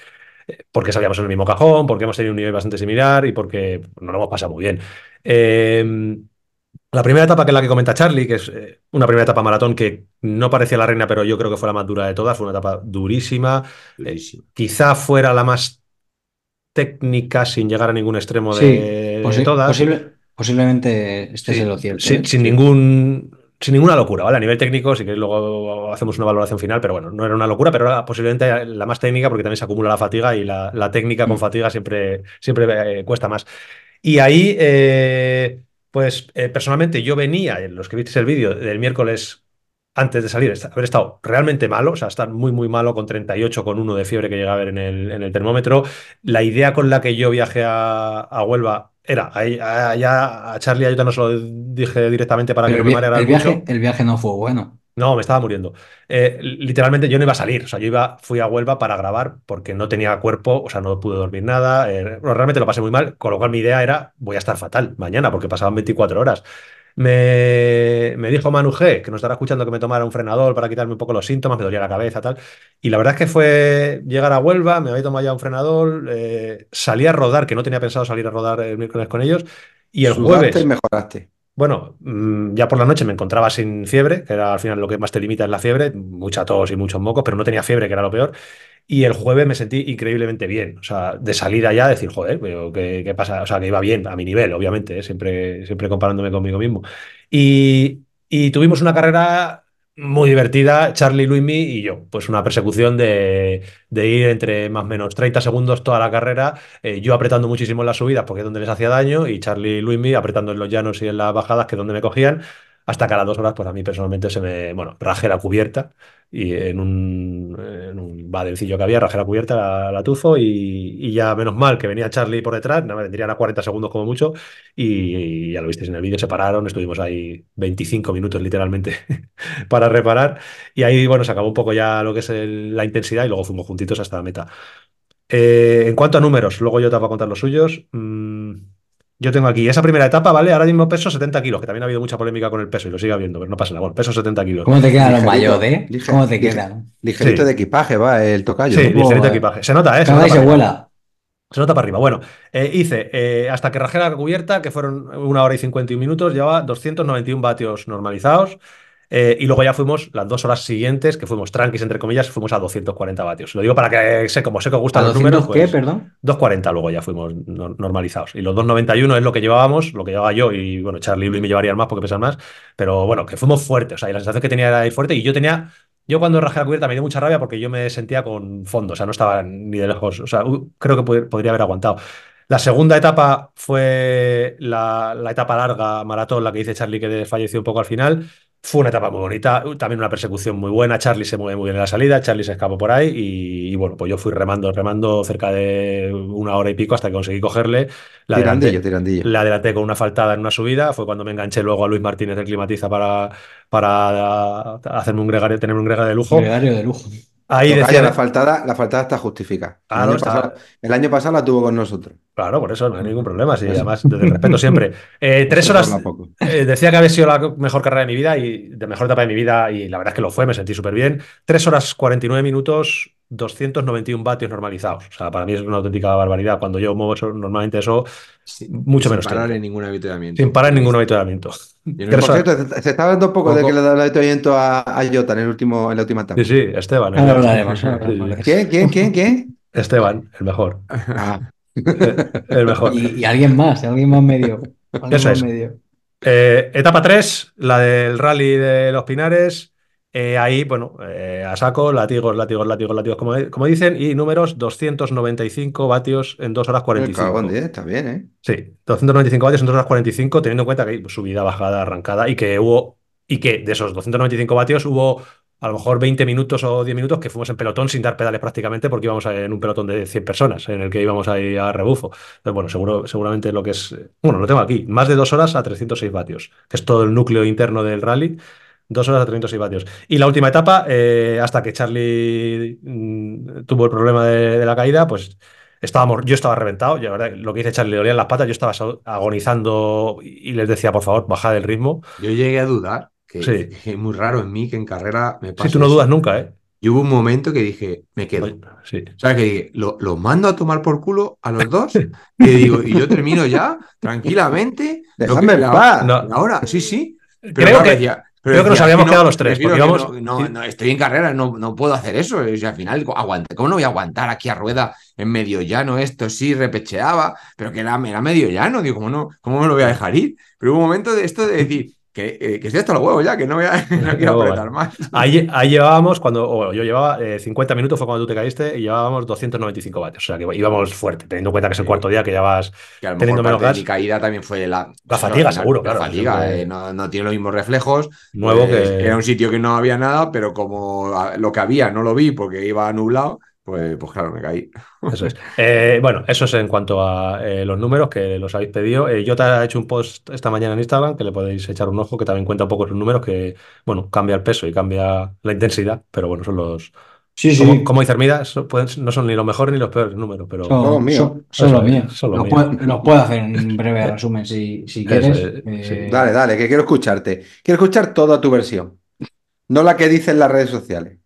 Eh, Porque salíamos en el mismo cajón, porque hemos tenido un nivel bastante similar y porque nos lo hemos pasado muy bien. Eh, la primera etapa que es la que comenta Charlie, que es eh, una primera etapa maratón que no parecía la reina, pero yo creo que fue la más dura de todas, fue una etapa durísima. Eh, quizá fuera la más técnica sin llegar a ningún extremo Sí, de, de posi- todas. posible- Posiblemente este Sí, es lo cierto. sin, ¿eh? sin ningún, sin ninguna locura, ¿vale? A nivel técnico, sí que luego hacemos una valoración final, pero bueno, no era una locura, pero era posiblemente la más técnica porque también se acumula la fatiga y la, la técnica con Mm. fatiga siempre, siempre eh, cuesta más. Y ahí, eh, pues personalmente yo venía, en los que visteis el vídeo del miércoles antes de salir, haber estado realmente malo, o sea, estar muy, muy malo con 38, con 1 de fiebre que llega a ver en el, en el termómetro. La idea con la que yo viajé a, a Huelva era, ahí- allá a Charlie Ayuta no se lo dije directamente para que no el, el mucho. viaje, el viaje no fue bueno. No, me estaba muriendo. Eh, literalmente yo no iba a salir, o sea, yo iba, fui a Huelva para grabar porque no tenía cuerpo, o sea, no pude dormir nada, eh, realmente lo pasé muy mal, con lo cual mi idea era, voy a estar fatal mañana porque pasaban 24 horas. Me, me dijo Manu G, que nos estará escuchando, que me tomara un frenador para quitarme un poco los síntomas, me dolía la cabeza, tal. Y la verdad es que fue llegar a Huelva, me había tomado ya un frenador, eh, salí a rodar, que no tenía pensado salir a rodar el miércoles con ellos, y el Sudaste jueves... y mejoraste. Bueno, mm, ya por la noche me encontraba sin fiebre, que era al final lo que más te limita es la fiebre, mucha tos y muchos mocos, pero no tenía fiebre, que era lo peor. Y el jueves me sentí increíblemente bien. O sea, de salida ya, decir, joder, pero ¿qué, qué pasa? O sea, que iba bien a mi nivel, obviamente, ¿eh? siempre, siempre comparándome conmigo mismo. Y, y tuvimos una carrera muy divertida, Charlie, Luismi y yo. Pues una persecución de, de ir entre más o menos 30 segundos toda la carrera, eh, yo apretando muchísimo en las subidas porque es donde les hacía daño, y Charlie y Luismi apretando en los llanos y en las bajadas, que es donde me cogían. Hasta que a las dos horas, pues a mí personalmente se me, bueno, rajé la cubierta y en un, en un badencillo que había, rajé la cubierta, la, la y, y ya menos mal que venía Charlie por detrás, no me vendrían a 40 segundos como mucho y, ya lo visteis en el vídeo, se pararon, estuvimos ahí 25 minutos literalmente para reparar y ahí, bueno, se acabó un poco ya lo que es la intensidad y luego fuimos juntitos hasta la meta. Eh, en cuanto a números, luego yo te voy a contar los suyos. Mm, yo tengo aquí esa primera etapa, ¿vale? Ahora mismo peso 70 kilos, que también ha habido mucha polémica con el peso y lo sigue habiendo, pero no pasa nada. Bueno, peso 70 kilos. ¿Cómo te quedan los mayores, eh? ¿Cómo te quedan? Ligerito Sí. de equipaje, va, el tocayo. Sí, ¿no? ligerito Joder. equipaje. Se nota, ¿eh? Se nota vez se vuela. Se nota para arriba. Bueno, eh, hice eh, hasta que rajé la cubierta, que fueron una hora y 51 minutos, llevaba 291 vatios normalizados. Eh, y luego ya fuimos las dos horas siguientes, que fuimos tranquis, entre comillas, fuimos a 240 vatios. Lo digo para que sé, como sé que os ¿A gustan los 200 números, qué, pues perdón? 240 luego ya fuimos no- normalizados. Y los 291 es lo que llevábamos, lo que llevaba yo, y bueno, Charlie y Luis me llevarían más porque pesan más, pero bueno, que fuimos fuertes. O sea, y la sensación que tenía era ir fuerte. Y yo tenía, yo cuando rajé la cubierta me dio mucha rabia porque yo me sentía con fondo, o sea, no estaba ni de lejos. O sea, creo que pod- podría haber aguantado. La segunda etapa fue la, la etapa larga, maratón, la que dice Charlie que falleció un poco al final. Fue una etapa muy bonita, también una persecución muy buena. Charlie se mueve muy bien en la salida, Charlie se escapó por ahí y, y bueno, pues yo fui remando, remando cerca de una hora y pico hasta que conseguí cogerle. La Tirandillo, adelanté, tirandillo. la adelanté con una faltada en una subida. Fue cuando me enganché luego a Luis Martínez del Climatiza para, para hacerme un gregario, tener un gregario de lujo. Gregario de lujo. Ahí decía, la faltada, la faltada está justificada. El año está- pasado, el año pasado la tuvo con nosotros. Claro, por eso no hay ningún problema. Sí, además, desde respeto siempre. Eh, tres horas. eh, decía que había sido la mejor carrera de mi vida y de mejor etapa de mi vida, y la verdad es que lo fue, me sentí súper bien. Tres horas 49 minutos, 291 vatios normalizados. O sea, para mí es una auténtica barbaridad. Cuando yo muevo eso, normalmente eso, Mucho sin menos parar tiempo. en ningún avituallamiento. sin parar en ningún avituallamiento. Por cierto, se, se está hablando un poco de que le da el avituallamiento a, a Jota en, el último, en la última etapa. Sí, sí, Esteban. el- Ahora hablaremos, Sí, sí. ¿Quién, quién, quién, quién? Esteban, el mejor. Ah, El mejor. Y, y alguien más, alguien más medio. Alguien Eso más es. medio. Eh, etapa 3, la del rally de los Pinares. Eh, ahí, bueno, eh, a saco, latigos, látigos, látigos, látigos, como, como dicen, y números 295 vatios en 2 horas el 45. cagón, eh, está bien, ¿eh? Sí, 295 vatios en 2 horas 45, teniendo en cuenta que hay subida, bajada, arrancada y que hubo, y que de esos 295 vatios hubo a lo mejor 20 minutos o 10 minutos que fuimos en pelotón sin dar pedales prácticamente porque íbamos en un pelotón de 100 personas en el que íbamos ahí a rebufo. Entonces, bueno, seguro, seguramente lo que es, bueno, lo tengo aquí, más de 2 horas a 306 vatios, que es todo el núcleo interno del rally. 2 horas a 306 vatios. Y la última etapa, eh, hasta que Charlie mm, tuvo el problema de, de la caída, pues Estábamos, yo estaba reventado, yo, la verdad, lo que hice Charlie, le dolían las patas, yo estaba agonizando y les decía, por favor, bajad el ritmo. Yo llegué a dudar, que, Sí. es muy raro en mí que en carrera me pase Si tú no eso. dudas nunca, ¿eh? Y hubo un momento que dije, me quedo. Sí. O sea, que dije, lo- los mando a tomar por culo a los dos, que digo, y yo termino ya, tranquilamente. lo en la- paz. No. la hora, sí, sí. Pero Creo que- decía, Creo que nos habíamos "Es que quedado los tres, porque íbamos- No, no, no, estoy en carrera, no, no puedo hacer eso. Al final aguanté. ¿Cómo no voy a aguantar aquí a rueda en medio llano? Esto sí, repecheaba, pero que era, era medio llano. Digo, ¿cómo, no, ¿cómo me lo voy a dejar ir? Pero hubo un momento de esto de decir que, eh, que estoy hasta los huevos ya, que no, voy a, no quiero apretar más. Ahí, ahí llevábamos, cuando o yo llevaba eh, 50 minutos, fue cuando tú te caíste, y llevábamos 295 vatios. O sea que íbamos fuerte, teniendo en cuenta que es el cuarto día que ya vas. Que a lo Teniendo mejor menos gas. mi caída también fue la, La fatiga, seguro, La claro, fatiga, eh, no, no tiene los mismos reflejos. Nuevo pues, que- Era un sitio que no había nada, pero como a- lo que había no lo vi porque iba nublado, pues, pues claro, me caí. Eso es. Eh, bueno, eso es en cuanto a eh, los números que los habéis pedido. Eh, yo te he hecho un post esta mañana en Instagram que le podéis echar un ojo, que también cuenta un poco los números, que, bueno, cambia el peso y cambia la intensidad, pero bueno, son los. Sí, sí. Como, como dice Armida, son- pueden- no son ni los mejores ni los peores números, pero. Son, los míos. son- son los míos. son los Los, míos. puedo, los puedo hacer en breve resumen si, quieres. es, sí. Dale, dale, que quiero escucharte. Quiero escuchar toda tu versión. No la que dicen las redes sociales.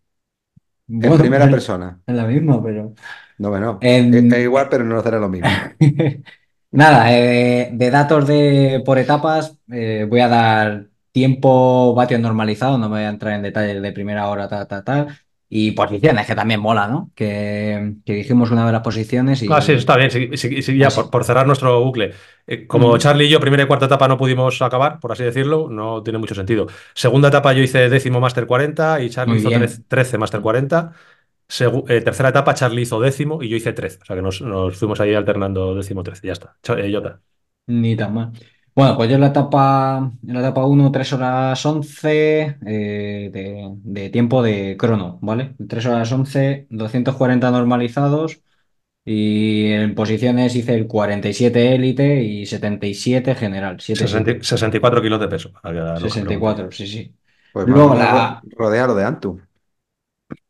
En bueno, primera es- persona. Es la misma, pero. No, bueno. En- Es, es igual, pero no será lo mismo. Nada, eh, de datos de, por etapas, eh, voy a dar tiempo vatios normalizado, no me voy a entrar en detalles de primera hora, tal, tal, tal. Y posiciones, que también mola, ¿no? Que, que dijimos una de las posiciones y. Ah, sí, está bien. sí, sí, sí, ya sí. por, por cerrar nuestro bucle. Eh, como. Charlie y yo, primera y cuarta etapa no pudimos acabar, por así decirlo, no tiene mucho sentido. Segunda etapa yo hice décimo Máster 40 y Charlie Muy hizo bien. trece- 13 Máster 40. Segu- eh, tercera etapa, Charlie hizo décimo y yo hice 13. O sea que nos, nos fuimos ahí alternando décimo 13. Ya está. Cha- eh, Jota. Ni tan mal. Bueno, pues yo en la etapa, en la etapa 1, 3 horas 11 eh, de, de tiempo de crono, ¿vale? 3 horas 11, 240 normalizados y en posiciones hice el 47 élite y 77 general. 7, 60 64 kilos de peso. para que la- los que 64, sí, sí. Pues Luego la- ro- rodearlo de Antu.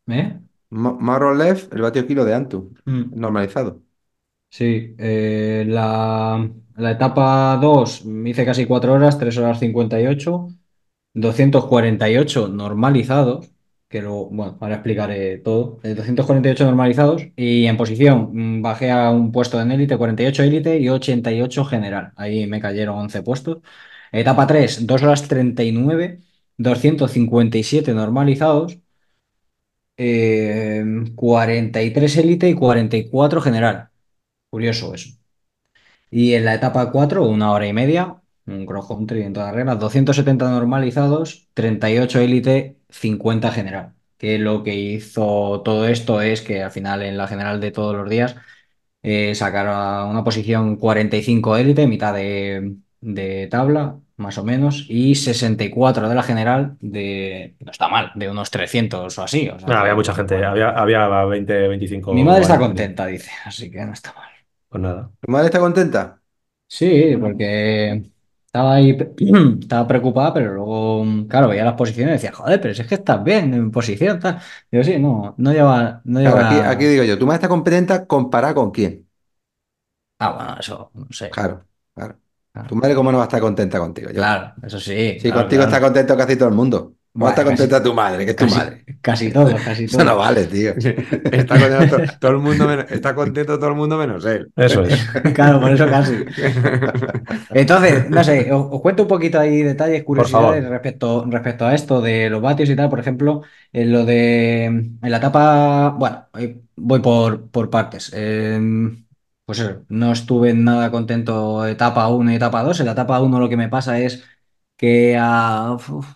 ¿Eh? Ma- Mauro Lev, el vatio kilo de Antu. Mm. Normalizado. Sí, eh, la, la etapa 2 me hice casi 4 horas, 3 horas 58, 248 normalizados, que luego, bueno, ahora explicaré todo, eh, 248 normalizados y en posición mm, bajé a un puesto en élite, 48 élite y 88 general, ahí me cayeron 11 puestos. Etapa 3, 2 horas 39, 257 normalizados. eh, 43 élite y 44 general. Curioso eso. Y en la etapa 4, una hora y media, un cross country en todas reglas, 270 normalizados, 38 élite, 50 general. Que lo que hizo todo esto es que al final en la general de todos los días eh, sacara una posición 45 élite, mitad de, de tabla, más o menos, y 64 de la general de, no está mal, de unos 300 o así. o sea, No, había mucha gente. Había, había 20, 25. Mi madre está contenta, dice, así que no está mal. Pues nada. ¿Tu madre está contenta? Sí, porque estaba ahí, estaba preocupada, pero luego, claro, veía las posiciones y decía, joder, pero si es que estás bien en posición, tal. Digo, sí, no, no lleva, no Claro, lleva. aquí, digo yo, ¿tu madre está contenta comparada con quién? Ah, bueno, eso, no sé. Claro, claro. Claro. ¿Tu madre cómo no va a estar contenta contigo? Yo- Claro, eso sí. Sí, claro, contigo claro. está contento casi todo el mundo. ¿Cómo Bueno, está casi- contenta tu madre? Que es tu Casi, madre. casi todo, casi Eso no todo. vale, tío. Está contento to- todo el mundo menos, está contento todo el mundo menos él. Eso es. Claro, por eso casi. Entonces, no sé, os, os cuento un poquito ahí detalles, curiosidades respecto, respecto a esto de los vatios y tal. Por ejemplo, en lo de en la etapa, bueno, voy por, por partes. Eh, pues eso, no estuve nada contento etapa 1 y etapa 2. En la etapa 1 lo que me pasa es que a uf,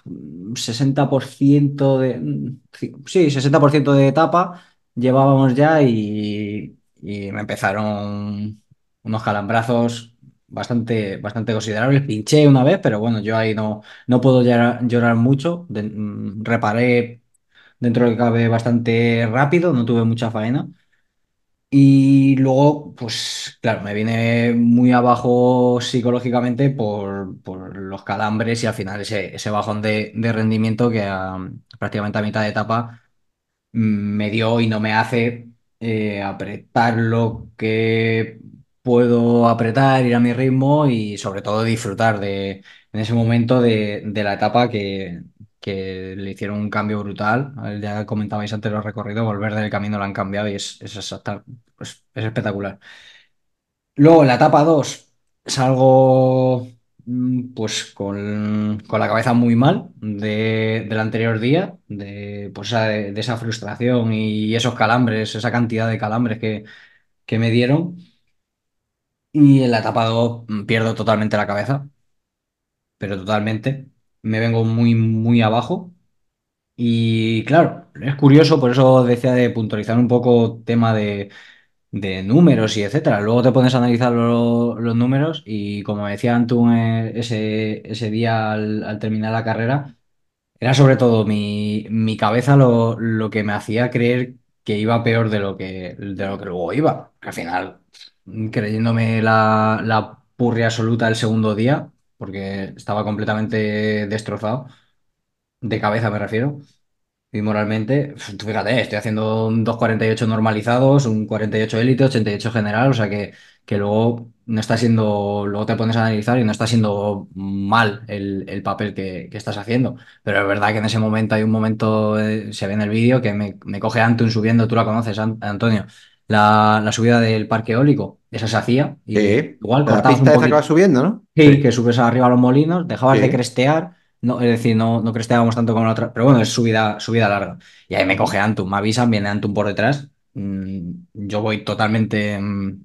60% de, mm, sí, 60% de etapa llevábamos ya y, y me empezaron unos calambrazos bastante, bastante considerables. Pinché una vez, pero bueno, yo ahí no, no puedo llorar, llorar mucho. Mm, reparé dentro de cabe bastante rápido, no tuve mucha faena. Y luego, pues claro, me vine muy abajo psicológicamente por, por los calambres y al final ese, ese bajón de, de rendimiento que prácticamente a mitad de etapa me dio y no me hace eh, apretar lo que puedo apretar, ir a mi ritmo y sobre todo disfrutar de, en ese momento de, de la etapa que, que le hicieron un cambio brutal. Ya comentabais antes los recorridos, volver del camino lo han cambiado y es, es, pues, es espectacular. Luego en la etapa 2 salgo mm, pues con, con la cabeza muy mal de- del anterior día, de, pues, de, esa frustración y esos calambres, esa cantidad de calambres que, que me dieron. Y en la etapa 2 mm, pierdo totalmente la cabeza, pero totalmente. Me vengo muy, muy abajo. Y claro, es curioso, por eso decía de puntualizar un poco tema de, de números y etcétera. Luego te pones a analizar lo- los números y como decía Antun eh, ese, ese día al, al terminar la carrera, era sobre todo mi, mi cabeza lo, lo que me hacía creer que iba peor de lo que, de lo que luego iba. Al final, creyéndome la, la purria absoluta el segundo día, porque estaba completamente destrozado, de cabeza me refiero. Y moralmente, fíjate, estoy haciendo un 2.48 normalizados, un 48 élite, 88 general, o sea que, que luego no está siendo, luego te pones a analizar y no está siendo mal el, el papel que, que estás haciendo. Pero es verdad que en ese momento hay un momento, eh, se ve en el vídeo, que me, me coge Antun subiendo, tú la conoces, An- Antonio, la, la subida del parque eólico, esa se hacía, y Sí, igual la cortabas un pista que poquito. va subiendo, ¿no? Sí, que subes arriba a los molinos, dejabas de crestear, no, es decir, no, no cresteábamos tanto como la otra, pero bueno, es subida, subida larga. Y ahí me coge Antum, me avisan, viene Antum por detrás, mm, yo voy totalmente mm,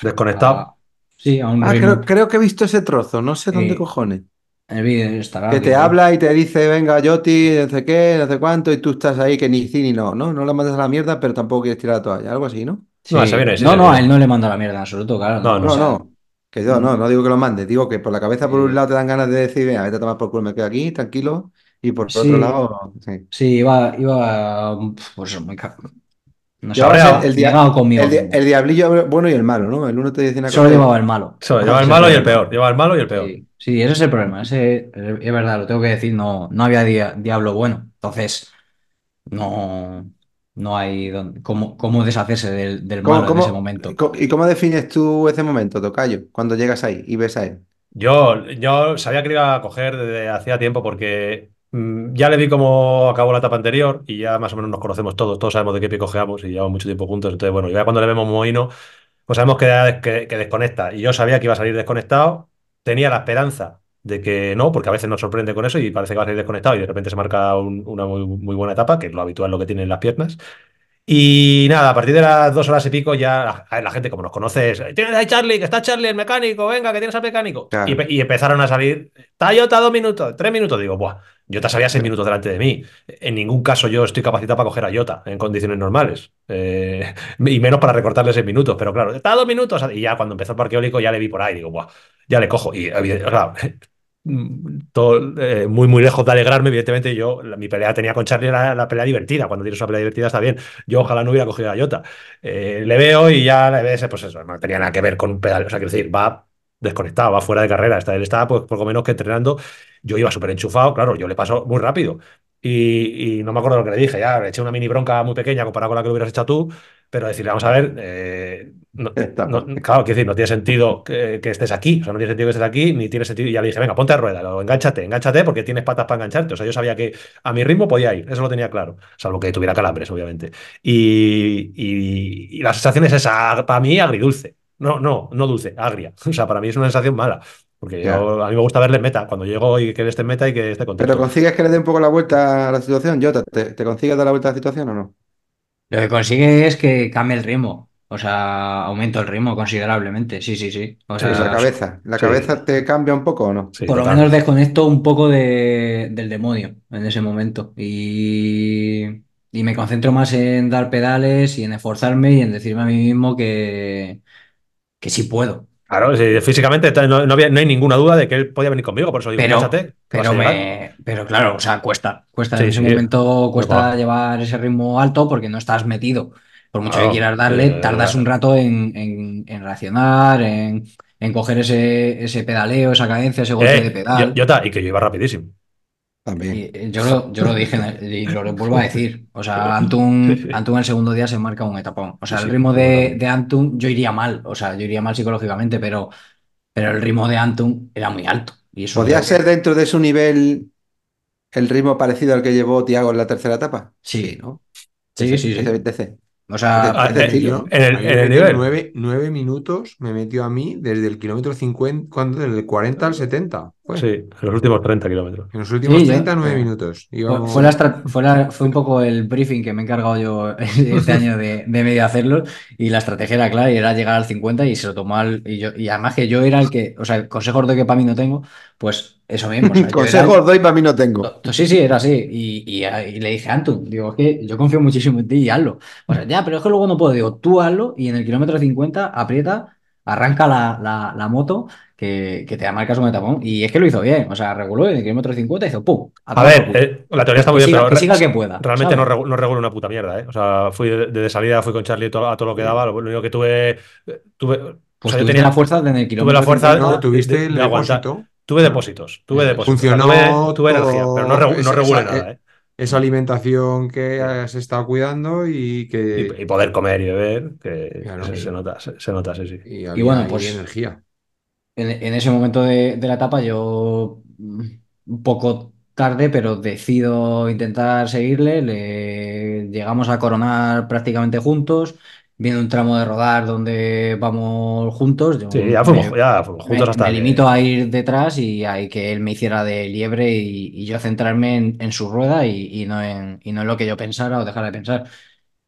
Desconectado. a, sí, a un Ah, creo, creo que he visto ese trozo, no sé dónde cojones. El vídeo. Que que te habla y te dice, venga, Yoti, no sé qué, no sé cuánto, y tú estás ahí que ni sí ni no, ¿no? No la mandas a la mierda, pero tampoco quieres tirar la toalla, algo así, ¿no? No, Sí. no, no, viene. a él no le mando la mierda en absoluto, claro. No, no, No, no, que yo no, no digo que lo mandes, digo que por la cabeza por un lado te dan ganas de decir, venga, vete a tomar por culo, me quedo aquí, tranquilo, y por Sí. otro lado, sí. Sí, iba, iba, pues muy ca- No sé, Llevabas Cabreado. el, el conmigo el diablillo bueno y el malo, ¿no? El uno te dice una Solo cosa y- llevaba el malo. Eso, Ese lleva el es malo y el peor. Lleva el malo y el peor. Sí, sí, ese es el problema. Ese, es verdad, lo tengo que decir, no, no había dia- diablo bueno. Entonces, no, no hay don- cómo, cómo deshacerse del, del ¿Cómo- malo en ese momento. ¿Y cómo defines tú ese momento, Tocayo, cuando llegas ahí y ves a él? Yo, yo sabía que lo iba a coger desde hacía tiempo porque ya le vi cómo acabó la etapa anterior y ya más o menos nos conocemos todos, todos sabemos de qué pie cojeamos y llevamos mucho tiempo juntos. Entonces, bueno, ya cuando le vemos mohino, pues sabemos que, que, que desconecta. Y yo sabía que iba a salir desconectado, tenía la esperanza de que no, porque a veces nos sorprende con eso y parece que va a salir desconectado y de repente se marca un- una muy, muy buena etapa, que es lo habitual lo que tienen las piernas. Y nada, a partir de las dos horas y pico ya la, la gente como nos conoce es, tienes ahí Charlie, que está Charlie, el mecánico, venga, que tienes al mecánico. Claro. Y, y empezaron a salir, Tayota dos minutos, tres minutos, digo, buah, Jota salía seis minutos delante de mí. En ningún caso yo estoy capacitado para coger a Jota en condiciones normales. Eh, y menos para recortarle seis minutos, pero claro, está dos minutos. Y ya cuando empezó el parque eólico ya le vi por ahí, digo, buah, ya le cojo. Y claro, todo, eh, muy, muy lejos de alegrarme, evidentemente yo, la- mi pelea tenía con Charlie era la pelea divertida. Cuando tienes una pelea divertida está bien. Yo ojalá no hubiera cogido a Jota. Eh, le veo y ya le ves, pues eso, no tenía nada que ver con un pedal. O sea, quiero decir, va desconectado, va fuera de carrera. Está, él estaba pues, poco menos que entrenando. Yo iba súper enchufado, claro, yo le paso muy rápido. Y, y no me acuerdo lo que le dije, ya le eché una mini bronca muy pequeña comparada con la que le hubieras hecho tú, pero decirle, vamos a ver, eh, no, no- claro, quiero decir, no tiene sentido que, que estés aquí, o sea, no tiene sentido que estés aquí, ni tiene sentido, y ya le dije, venga, ponte a rueda, o enganchate, enganchate porque tienes patas para engancharte, o sea, yo sabía que a mi ritmo podía ir, eso lo tenía claro, salvo que tuviera calambres, obviamente. Y, y- y la sensación es esa, para mí, agridulce, no, no, no dulce, agria, o sea, para mí es una sensación mala. Porque yo- a mí me gusta verle en meta, cuando llego y que él esté en meta y que esté contento. ¿Pero consigues que le dé un poco la vuelta a la situación, Jota? ¿Te, te consigues dar la vuelta a la situación o no? Lo que consigue es que cambie el ritmo. O sea, aumento el ritmo considerablemente. Sí, sí, sí. O Sí, sea, la cabeza. ¿La sí. cabeza te cambia un poco o no? Sí, por lo menos desconecto un poco de- del demonio en ese momento. Y, y me concentro más en dar pedales y en esforzarme y en decirme a mí mismo que, que sí puedo. Claro, sí, físicamente no, no había- no hay ninguna duda de que él podía venir conmigo, por eso digo, Pero, pero, me, pero claro, o sea, cuesta. Cuesta Sí, en ese sí. momento, cuesta Claro. llevar ese ritmo alto porque no estás metido. Por mucho Claro, que quieras darle, tardas un rato en, en- en reaccionar, en, en coger ese, ese pedaleo, esa cadencia, ese golpe Eh, de pedal. yo- y que yo iba rapidísimo. También. Y, eh, yo, lo, yo lo dije en y lo vuelvo a decir. O sea, Antun, Antun el segundo día se marca un etapón. O sea, Sí, el sí, ritmo de, de Antun, yo iría mal. O sea, yo iría mal psicológicamente, pero, pero el ritmo de Antun era muy alto. Y eso ¿Podía creo que- ser dentro de su nivel el ritmo parecido al que llevó Tiago en la tercera etapa? Sí. ¿no? Sí, sí, sí. BTC. O sea, Ah, Es de eh, en el- en nivel. Nueve, nueve minutos me metió a mí desde el kilómetro 50, ¿cuándo? Desde el 40 al 70. Sí, en los últimos 30 kilómetros. En los últimos Sí, yo- 30, 9 eh, minutos. Fue, Íbamos- fue la estra- fue, la- fue un poco el briefing que me he encargado yo este año de, de medio hacerlo y la estrategia era clara y era llegar al 50 y se lo tomó al, y, yo, y además que yo era el que, o sea, consejos de que para mí no tengo, pues eso mismo. o sea, Consejos doy, para mí no tengo. No, Sí, sí, era así. Y, y- y le dije a Anton, digo, es que yo confío muchísimo en ti y hazlo. O sea, ya, pero es que luego no puedo. Digo, tú hazlo y en el kilómetro 50 aprieta, arranca la, la- la moto que, que te da marcas un tapón. Y es que lo hizo bien. O sea, reguló en el kilómetro 50 y hizo ¡pum! A ver, eh, la teoría está muy Que bien, siga- pero que siga que pueda, realmente no, ¿sabes? regu- no una puta mierda, ¿eh? O sea, fui de, de salida, fui con Charlie to- a todo lo que daba. Lo, lo único que tuve. eh, tuve o Pues sea, yo tenía- la fuerza de en el kilómetro la fuerza 50. No, tuviste de- el de. Tuve depósitos, tuve es. depósitos. O sea, Funcionó tuve, tuve energía, pero no, regu- no regulé nada, ¿eh? Esa alimentación que has estado cuidando y que. Y, y poder comer y beber, que Claro. se, se nota, se, se nota, sí, sí. y había bueno, pues- energía. En, en ese momento de, de la etapa yo mm, un poco tarde, pero decido intentar seguirle. Le llegamos a coronar prácticamente juntos. Viene un tramo de rodar donde vamos juntos. Yo Sí, ya fuimos, me- ya fuimos juntos me, hasta me que- limito a ir detrás y a que él me hiciera de liebre y, y yo centrarme en, en su rueda y, y no en, y no en lo que yo pensara o dejara de pensar.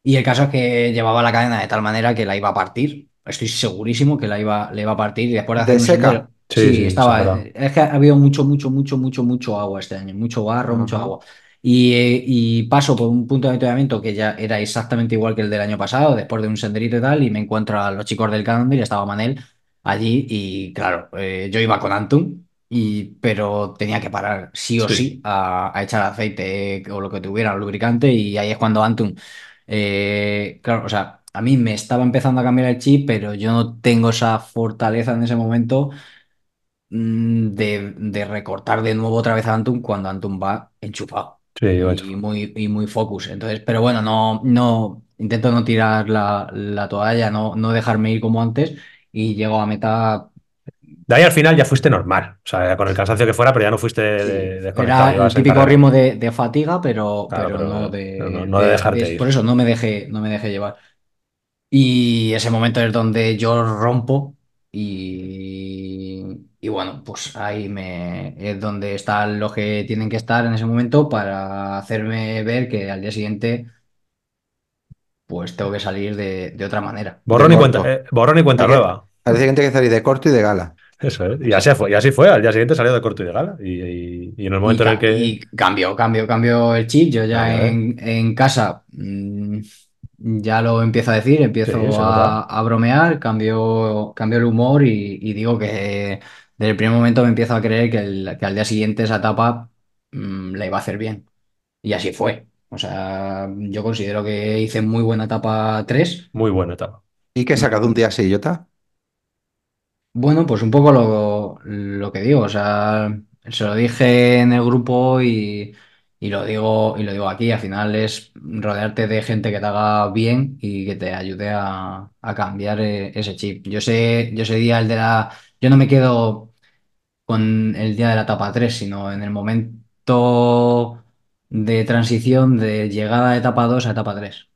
Y el caso es que llevaba la cadena de tal manera que la iba a partir. Estoy segurísimo que la iba, le iba a partir y después de hacer ¿De seca? sendero- Sí, Sí, sí, estaba. es que ha habido mucho, mucho, mucho, mucho, mucho agua este año. Mucho barro, mucho Ajá. agua. Y, eh, y paso por un punto de avituallamiento que ya era exactamente igual que el del año pasado, después de un senderito y tal, y me encuentro a los chicos del Cannondale, estaba Manel allí, y claro, eh, yo iba con Antum, y, pero tenía que parar sí o Sí. sí, a, a echar aceite o lo que tuviera, lubricante, y ahí es cuando Antum, eh, claro, o sea, a mí me estaba empezando a cambiar el chip, pero yo no tengo esa fortaleza en ese momento mm, de, de recortar de nuevo otra vez a Antum cuando Antum va enchufado Sí, y muy, y muy focus. Entonces, pero bueno, no, no, intento no tirar la, la toalla, no, no dejarme ir como antes y llego a meta. De ahí al final ya fuiste normal. O sea, con el cansancio que fuera, pero ya no fuiste de- desconectado. Era el típico ritmo de, de fatiga, pero, Claro, pero pero no de, no- no de dejarte ir. Por eso no me dejé, no me dejé llevar. Y ese momento es donde yo rompo y, y bueno, pues ahí me, es donde están los que tienen que estar en ese momento para hacerme ver que al día siguiente pues tengo que salir de, de otra manera. Borrón y cuenta, eh, borrón y cuenta Hay que- nueva. Al día siguiente hay que salir de corto y de gala. Eso es. Y así fue, y así fue. Al día siguiente salió de corto y de gala. Y, y- y en el momento y, en el ca- que. y cambió, cambió, cambió el chip. Yo ya en, en casa mm, ya lo empiezo a decir, empiezo a, a bromear, cambio, cambio el humor y, y digo que desde el primer momento me empiezo a creer que, el- que al día siguiente esa etapa mm, la iba a hacer bien. Y así fue. O sea, yo considero que hice muy buena etapa 3. Muy buena etapa. ¿Y qué sacas de un día así, Jota? Bueno, pues un poco lo, lo que digo, o sea, se lo dije en el grupo y, y lo digo, y lo digo aquí, al final es rodearte de gente que te haga bien y que te ayude a, a cambiar eh, ese chip. Yo sé, yo ese día el de la, yo no me quedo con el día de la etapa 3, sino en el momento de transición de llegada de etapa 2 a etapa 3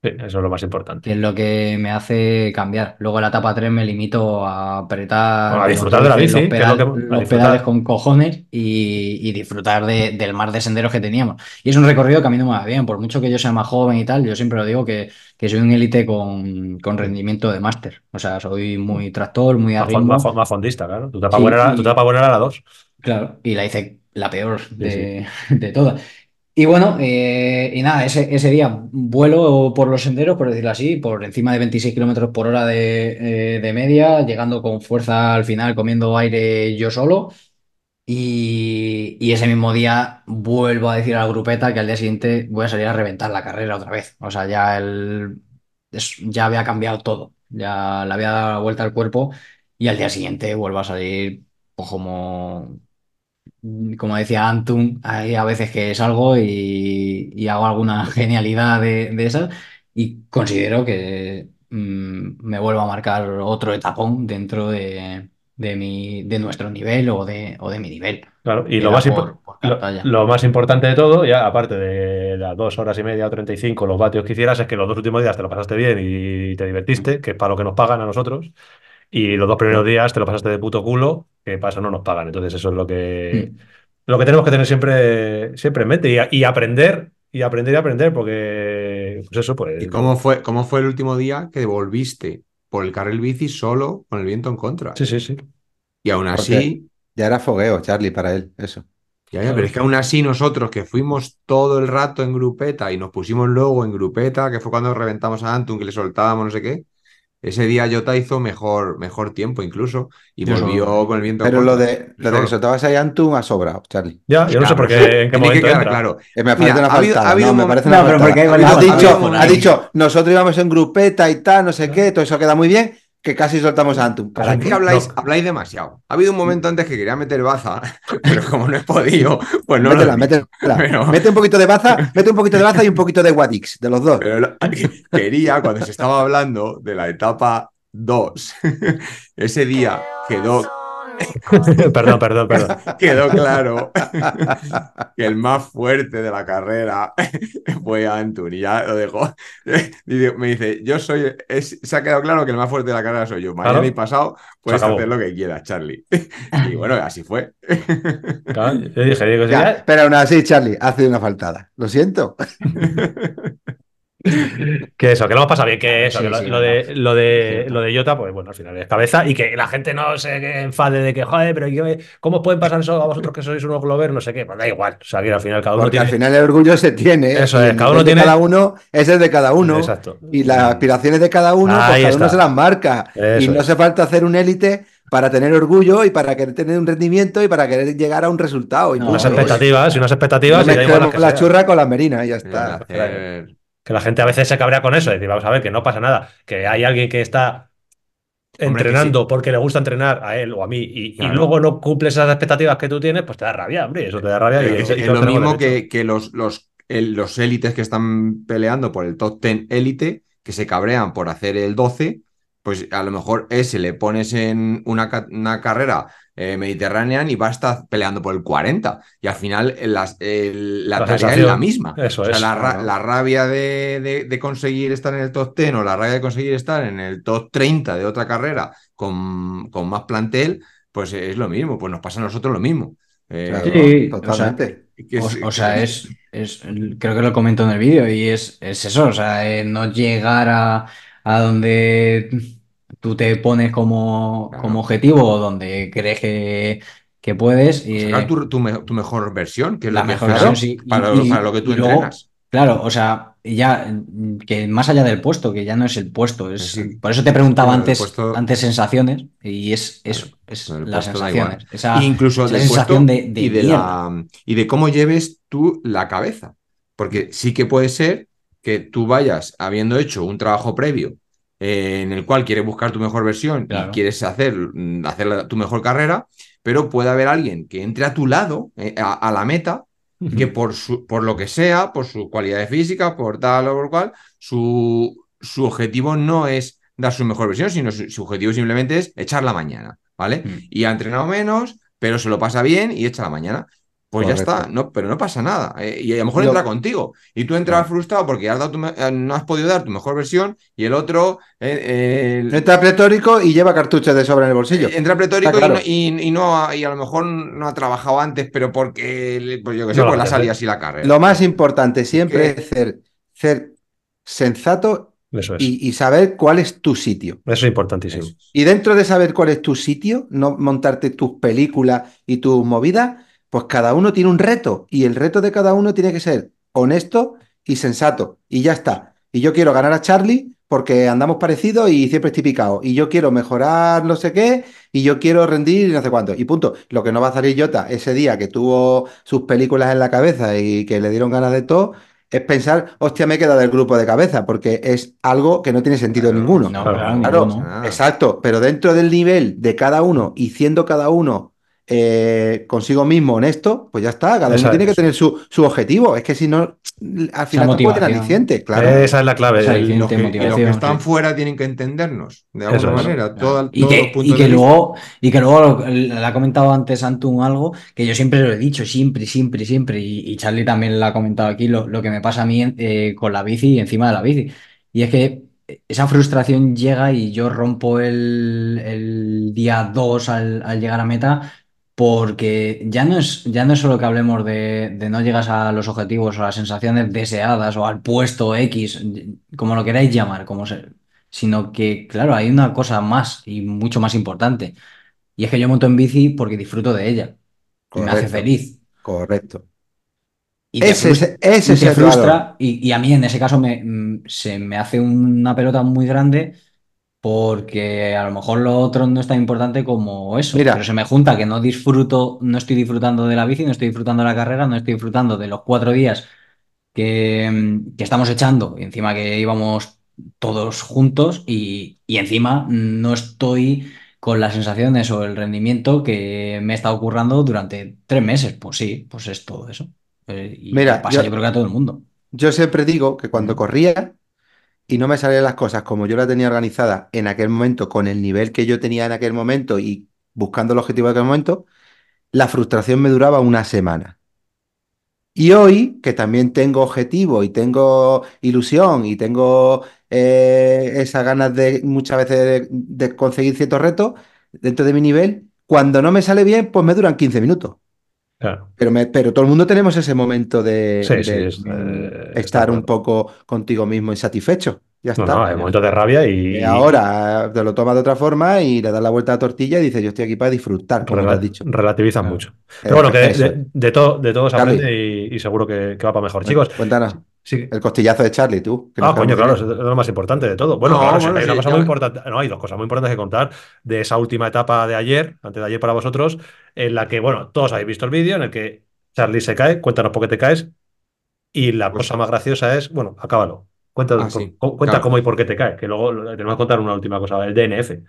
Sí, eso es lo más que importante. es lo que me hace cambiar. Luego en la etapa 3 me limito a apretar Bueno, a disfrutar de la bici, los, lo que- pedales con cojones y, y disfrutar de- del mar de senderos que teníamos. Y es un recorrido que a mí no me va bien, por mucho que yo sea más joven y tal, yo siempre lo digo que, que soy un élite con, con rendimiento de máster. O sea, soy muy tractor, muy a Más, fondista, claro. Tu etapa Sí, buena era, y- tu etapa buena era la 2. Claro, y la hice la peor de, de todas. Y bueno, eh, y nada, ese, ese día vuelo por los senderos, por decirlo así, por encima de 26 kilómetros por hora de, eh, de media, llegando con fuerza al final, comiendo aire yo solo. Y, y ese mismo día vuelvo a decir a la grupeta que al día siguiente voy a salir a reventar la carrera otra vez. O sea, ya el, ya había cambiado todo, ya le había dado la vuelta al cuerpo y al día siguiente vuelvo a salir pues, como, como decía Antum, hay a veces que salgo y, y hago alguna genialidad de, de esas y considero que mm, me vuelvo a marcar otro etapón dentro de, de mi, de nuestro nivel o de, o de mi nivel. Claro. Y lo más, por- por- lo, lo más importante de todo, ya aparte de las dos horas y media o 35, los vatios que hicieras, es que los dos últimos días te lo pasaste bien y te divertiste, que es para lo que nos pagan a nosotros. Y los dos primeros días te lo pasaste de puto culo, que eso no nos pagan. Entonces, eso es lo que, lo que tenemos que tener siempre, siempre en mente y, aprender, y aprender y aprender, porque, pues eso, pues. ¿Y cómo fue, cómo fue el último día que volviste por el carril bici solo con el viento en contra? Sí, sí, sí. Y aún así, Ya era fogueo, Charlie, para él, eso. ya, ya, pero es que aún así nosotros que fuimos todo el rato en grupeta y nos pusimos luego en grupeta, que fue cuando reventamos a Antun, que le soltábamos no sé qué, ese día Jota hizo mejor, mejor tiempo incluso y Yo volvió con el viento en Pero lo de, lo de que soltabas ahí Antun ha sobrado, Charlie. Ya, yo no sé por qué, en qué Tiene que momento quedar entra. claro. Eh, me Mira, parece una ha habido- faltada, ha habido no, me un parece momento- una No, pero porque hay Ha dicho, ha dicho, nosotros íbamos en grupeta y tal, no sé qué, todo eso queda muy bien, que casi soltamos a Antun. ¿Para Es qué? que habláis, No. habláis demasiado. Ha habido un momento antes que quería meter baza, pero como no he podido, pues no lo métela. Pero- Mete un poquito de baza, mete un poquito de baza y un poquito de Wadix, de los dos. Pero lo- quería, cuando se estaba hablando de la etapa 2, ese día quedó, perdón, perdón, perdón. quedó claro que el más fuerte de la carrera fue Antun y ya lo dejó. Me dice, yo soy, es- se ha quedado claro que el más fuerte de la carrera soy yo. Mañana Claro. y pasado puedes hacer lo que quieras, Charlie. Y bueno, así fue. Claro, yo dije, digo, ya, pero aún así, Charlie, ha sido una faltada. Lo siento. Que eso, que lo hemos pasado bien, que eso, Sí, que lo, sí, lo de, lo de lo de Jota, pues bueno, al final es cabeza y que la gente no se enfade de que, joder, pero ¿qué- ¿cómo os pueden pasar eso a vosotros que sois unos Glover? No sé qué, pues da igual, o sea, que al final cada uno Porque tiene. al final el orgullo se tiene. Eso es, cada uno tiene- cada uno es el de cada uno. Exacto. Y las aspiraciones de cada uno, pues cada uno se las marca. Eso y no es. hace falta hacer un élite para tener orgullo y para querer tener un rendimiento y para querer llegar a un resultado. Y No. Unas expectativas y unas expectativas No y da igual que la sean. churra con la merina y ya está. Hacer- Que la gente a veces se cabrea con eso, decir, vamos a ver, que no pasa nada, que hay alguien que está Hombre, entrenando porque le gusta entrenar a él o a mí y, luego no cumple esas expectativas que tú tienes, pues te da rabia, hombre, eso te da rabia. y- Es, y es lo mismo que, que los, los, el- los élites que están peleando por el top 10 élite, que se cabrean por hacer el 12, pues a lo mejor ese le pones en una, una carrera eh, mediterránea y va a estar peleando por el 40. Y al final eh, las- el- la, La tarea es la misma. Eso O sea, es. la, ra- claro. la rabia de, de- de conseguir estar en el top 10 o la rabia de conseguir estar en el top 30 de otra carrera con, con más plantel, pues es lo mismo, pues nos pasa a nosotros lo mismo. Eh, Claro, Sí, totalmente. O, es- o sea, es, es, creo que lo comento en el vídeo y es, es eso, o sea, eh, no llegar a, a donde tú te pones como, Claro. como objetivo donde crees que, que puedes. y, sacar tu, tu me- tu mejor versión, que es la mejor versión, sí. Para, y- para lo que tú luego, entrenas. Claro, o sea, ya que más allá del puesto, que ya no es el puesto, es, Sí, por eso te preguntaba antes, puesto- antes sensaciones y es eso, es las sensaciones. Esa, incluso esa sensación de, de y, de la, y de cómo lleves tú la cabeza. Porque sí que puede ser que tú vayas habiendo hecho un trabajo previo eh, en el cual quieres buscar tu mejor versión Claro. y quieres hacer, mm, hacer la- tu mejor carrera, pero puede haber alguien que entre a tu lado, eh, a, a la meta, que por, su, por lo que sea, por su cualidad física, por tal o por cual, su, su objetivo no es dar su mejor versión, sino su, su objetivo simplemente es echar la mañana, ¿vale? Mm. Y ha entrenado menos, pero se lo pasa bien y echa la mañana. Pues ya está, no, pero no pasa nada. eh, y a lo mejor Lo- entra contigo. Y tú entras frustrado porque has dado tu eh, no has podido dar tu mejor versión y el otro eh, eh, Entra pletórico y lleva cartuchos de sobra en el bolsillo. eh, entra pletórico claro. y, no, y- y no ha- y a lo mejor no ha trabajado antes, pero porque, pues yo qué sé, No lo pues la entiende. salía así la carrera. Lo más importante siempre ¿Qué? es ser, ser sensato Eso es. y, y saber cuál es tu sitio. Eso es importantísimo. Eso. Y dentro de saber cuál es tu sitio, no montarte tus películas y tus movidas, pues cada uno tiene un reto y el reto de cada uno tiene que ser honesto y sensato. Y ya está. Y yo quiero ganar a Charlie porque andamos parecidos y siempre estoy picado. Y yo quiero mejorar no sé qué y yo quiero rendir y no sé cuánto. Y punto. Lo que no va a salir Jota ese día que tuvo sus películas en la cabeza y que le dieron ganas de todo. Es pensar, hostia, me he quedado del grupo de cabeza, porque es algo que no tiene sentido Claro, ninguno. No, Claro, claro, claro. ninguno. Nada. Exacto, pero dentro del nivel de cada uno y siendo cada uno eh, consigo mismo honesto, pues ya está, cada Esa uno tiene que tener su, su objetivo. Es que si no, al final tampoco tiene aliciente, claro. Esa es la clave. El- que- los que están sí. fuera tienen que entendernos, de alguna manera. toda- Y todos los que, puntos y que luego, y que luego lo- le ha comentado antes Antun algo que yo siempre lo he dicho, siempre, siempre, siempre, y, y Charlie también lo ha comentado aquí, lo, lo que me pasa a mí eh, con la bici y encima de la bici. Y es que esa frustración llega y yo rompo el, el día 2 al, al llegar a meta. Porque ya no es, ya no es solo que hablemos de, de no llegas a los objetivos o a las sensaciones deseadas o al puesto X, como lo queráis llamar, como se, sino que, claro, hay una cosa más y mucho más importante. Y es que yo monto en bici porque disfruto de ella. Y me hace feliz. Correcto. Y te Ese, frustra, es- ese y te frustra, y, y a mí en ese caso me, mm, se me hace una pelota muy grande porque a lo mejor lo otro no es tan importante como eso. Mira. Pero se me junta que no disfruto, no estoy disfrutando de la bici, no estoy disfrutando de la carrera, no estoy disfrutando de los cuatro días que, mm, que estamos echando, y encima que íbamos todos juntos y, y encima no estoy con las sensaciones o el rendimiento que me he estado currando durante tres meses. Pues sí, pues es todo eso. Eh, y Mira, pasa yo- yo creo que a todo el mundo. Yo siempre digo que cuando corría y no me salían las cosas como yo la tenía organizada en aquel momento, con el nivel que yo tenía en aquel momento y buscando el objetivo de aquel momento, la frustración me duraba una semana. Y hoy, que también tengo objetivo y tengo ilusión y tengo eh, esas ganas de muchas veces de, de conseguir ciertos retos dentro de mi nivel, cuando no me sale bien, pues me duran 15 minutos. Claro. Pero, me- pero todo el mundo tenemos ese momento de, Sí, sí, de, es- eh, estar un poco contigo mismo insatisfecho. Ya No, está. no, hay momentos de rabia y, Y ahora te lo tomas de otra forma y le das la vuelta a la tortilla y dices, yo estoy aquí para disfrutar, como te rela- has dicho. relativizan Claro. mucho. Pero bueno, que de, de todo, de todo se aprende y, y seguro que, que va para mejor. Chicos, Cuéntanos sí. el costillazo de Charlie, tú. que Ah, coño, claro, es lo más importante de todo. Bueno, No, claro, bueno, hay una cosa muy importante. No, hay dos cosas muy importantes que contar de esa última etapa de ayer, antes de ayer para vosotros, en la que, bueno, todos habéis visto el vídeo en el que Charlie se cae, cuéntanos por qué te caes. Y la Pues- cosa más graciosa es, bueno, acábalo. Cuenta, Ah, sí, cu- cuenta claro. cómo y por qué te caes, que luego tenemos que contar una última cosa, el DNF.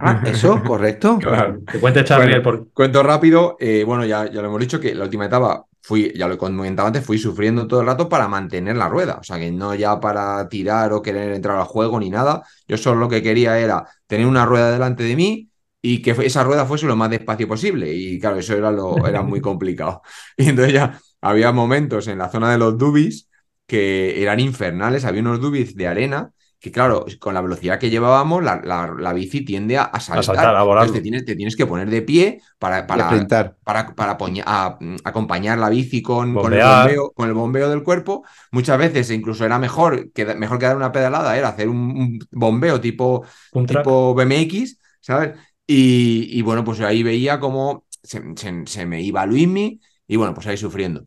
Ah, eso, correcto. Claro. Cuente Charlie Bueno, el por Cuento rápido, eh, bueno, ya, ya lo hemos dicho que la última etapa fui, ya lo he comentado antes, fui sufriendo todo el rato para mantener la rueda, o sea que no ya para tirar o querer entrar al juego ni nada, yo solo lo que quería era tener una rueda delante de mí y que esa rueda fuese lo más despacio posible. Y claro, eso era, lo, era muy complicado. Y entonces ya había momentos en la zona de los dubis que eran infernales, había unos dubis de arena que claro, con la velocidad que llevábamos, la, la- la bici tiende a, a saltar. saltar, a volar. Entonces te tienes, te tienes que poner de pie para, para, para, para a- mm, acompañar la bici con, con el bombeo, con el bombeo del cuerpo. Muchas veces incluso era mejor que, mejor que dar una pedalada, era hacer un, bombeo tipo, un tipo BMX, ¿sabes? Y, y bueno, pues ahí veía cómo se, se- se me iba Luismi y bueno, pues ahí sufriendo.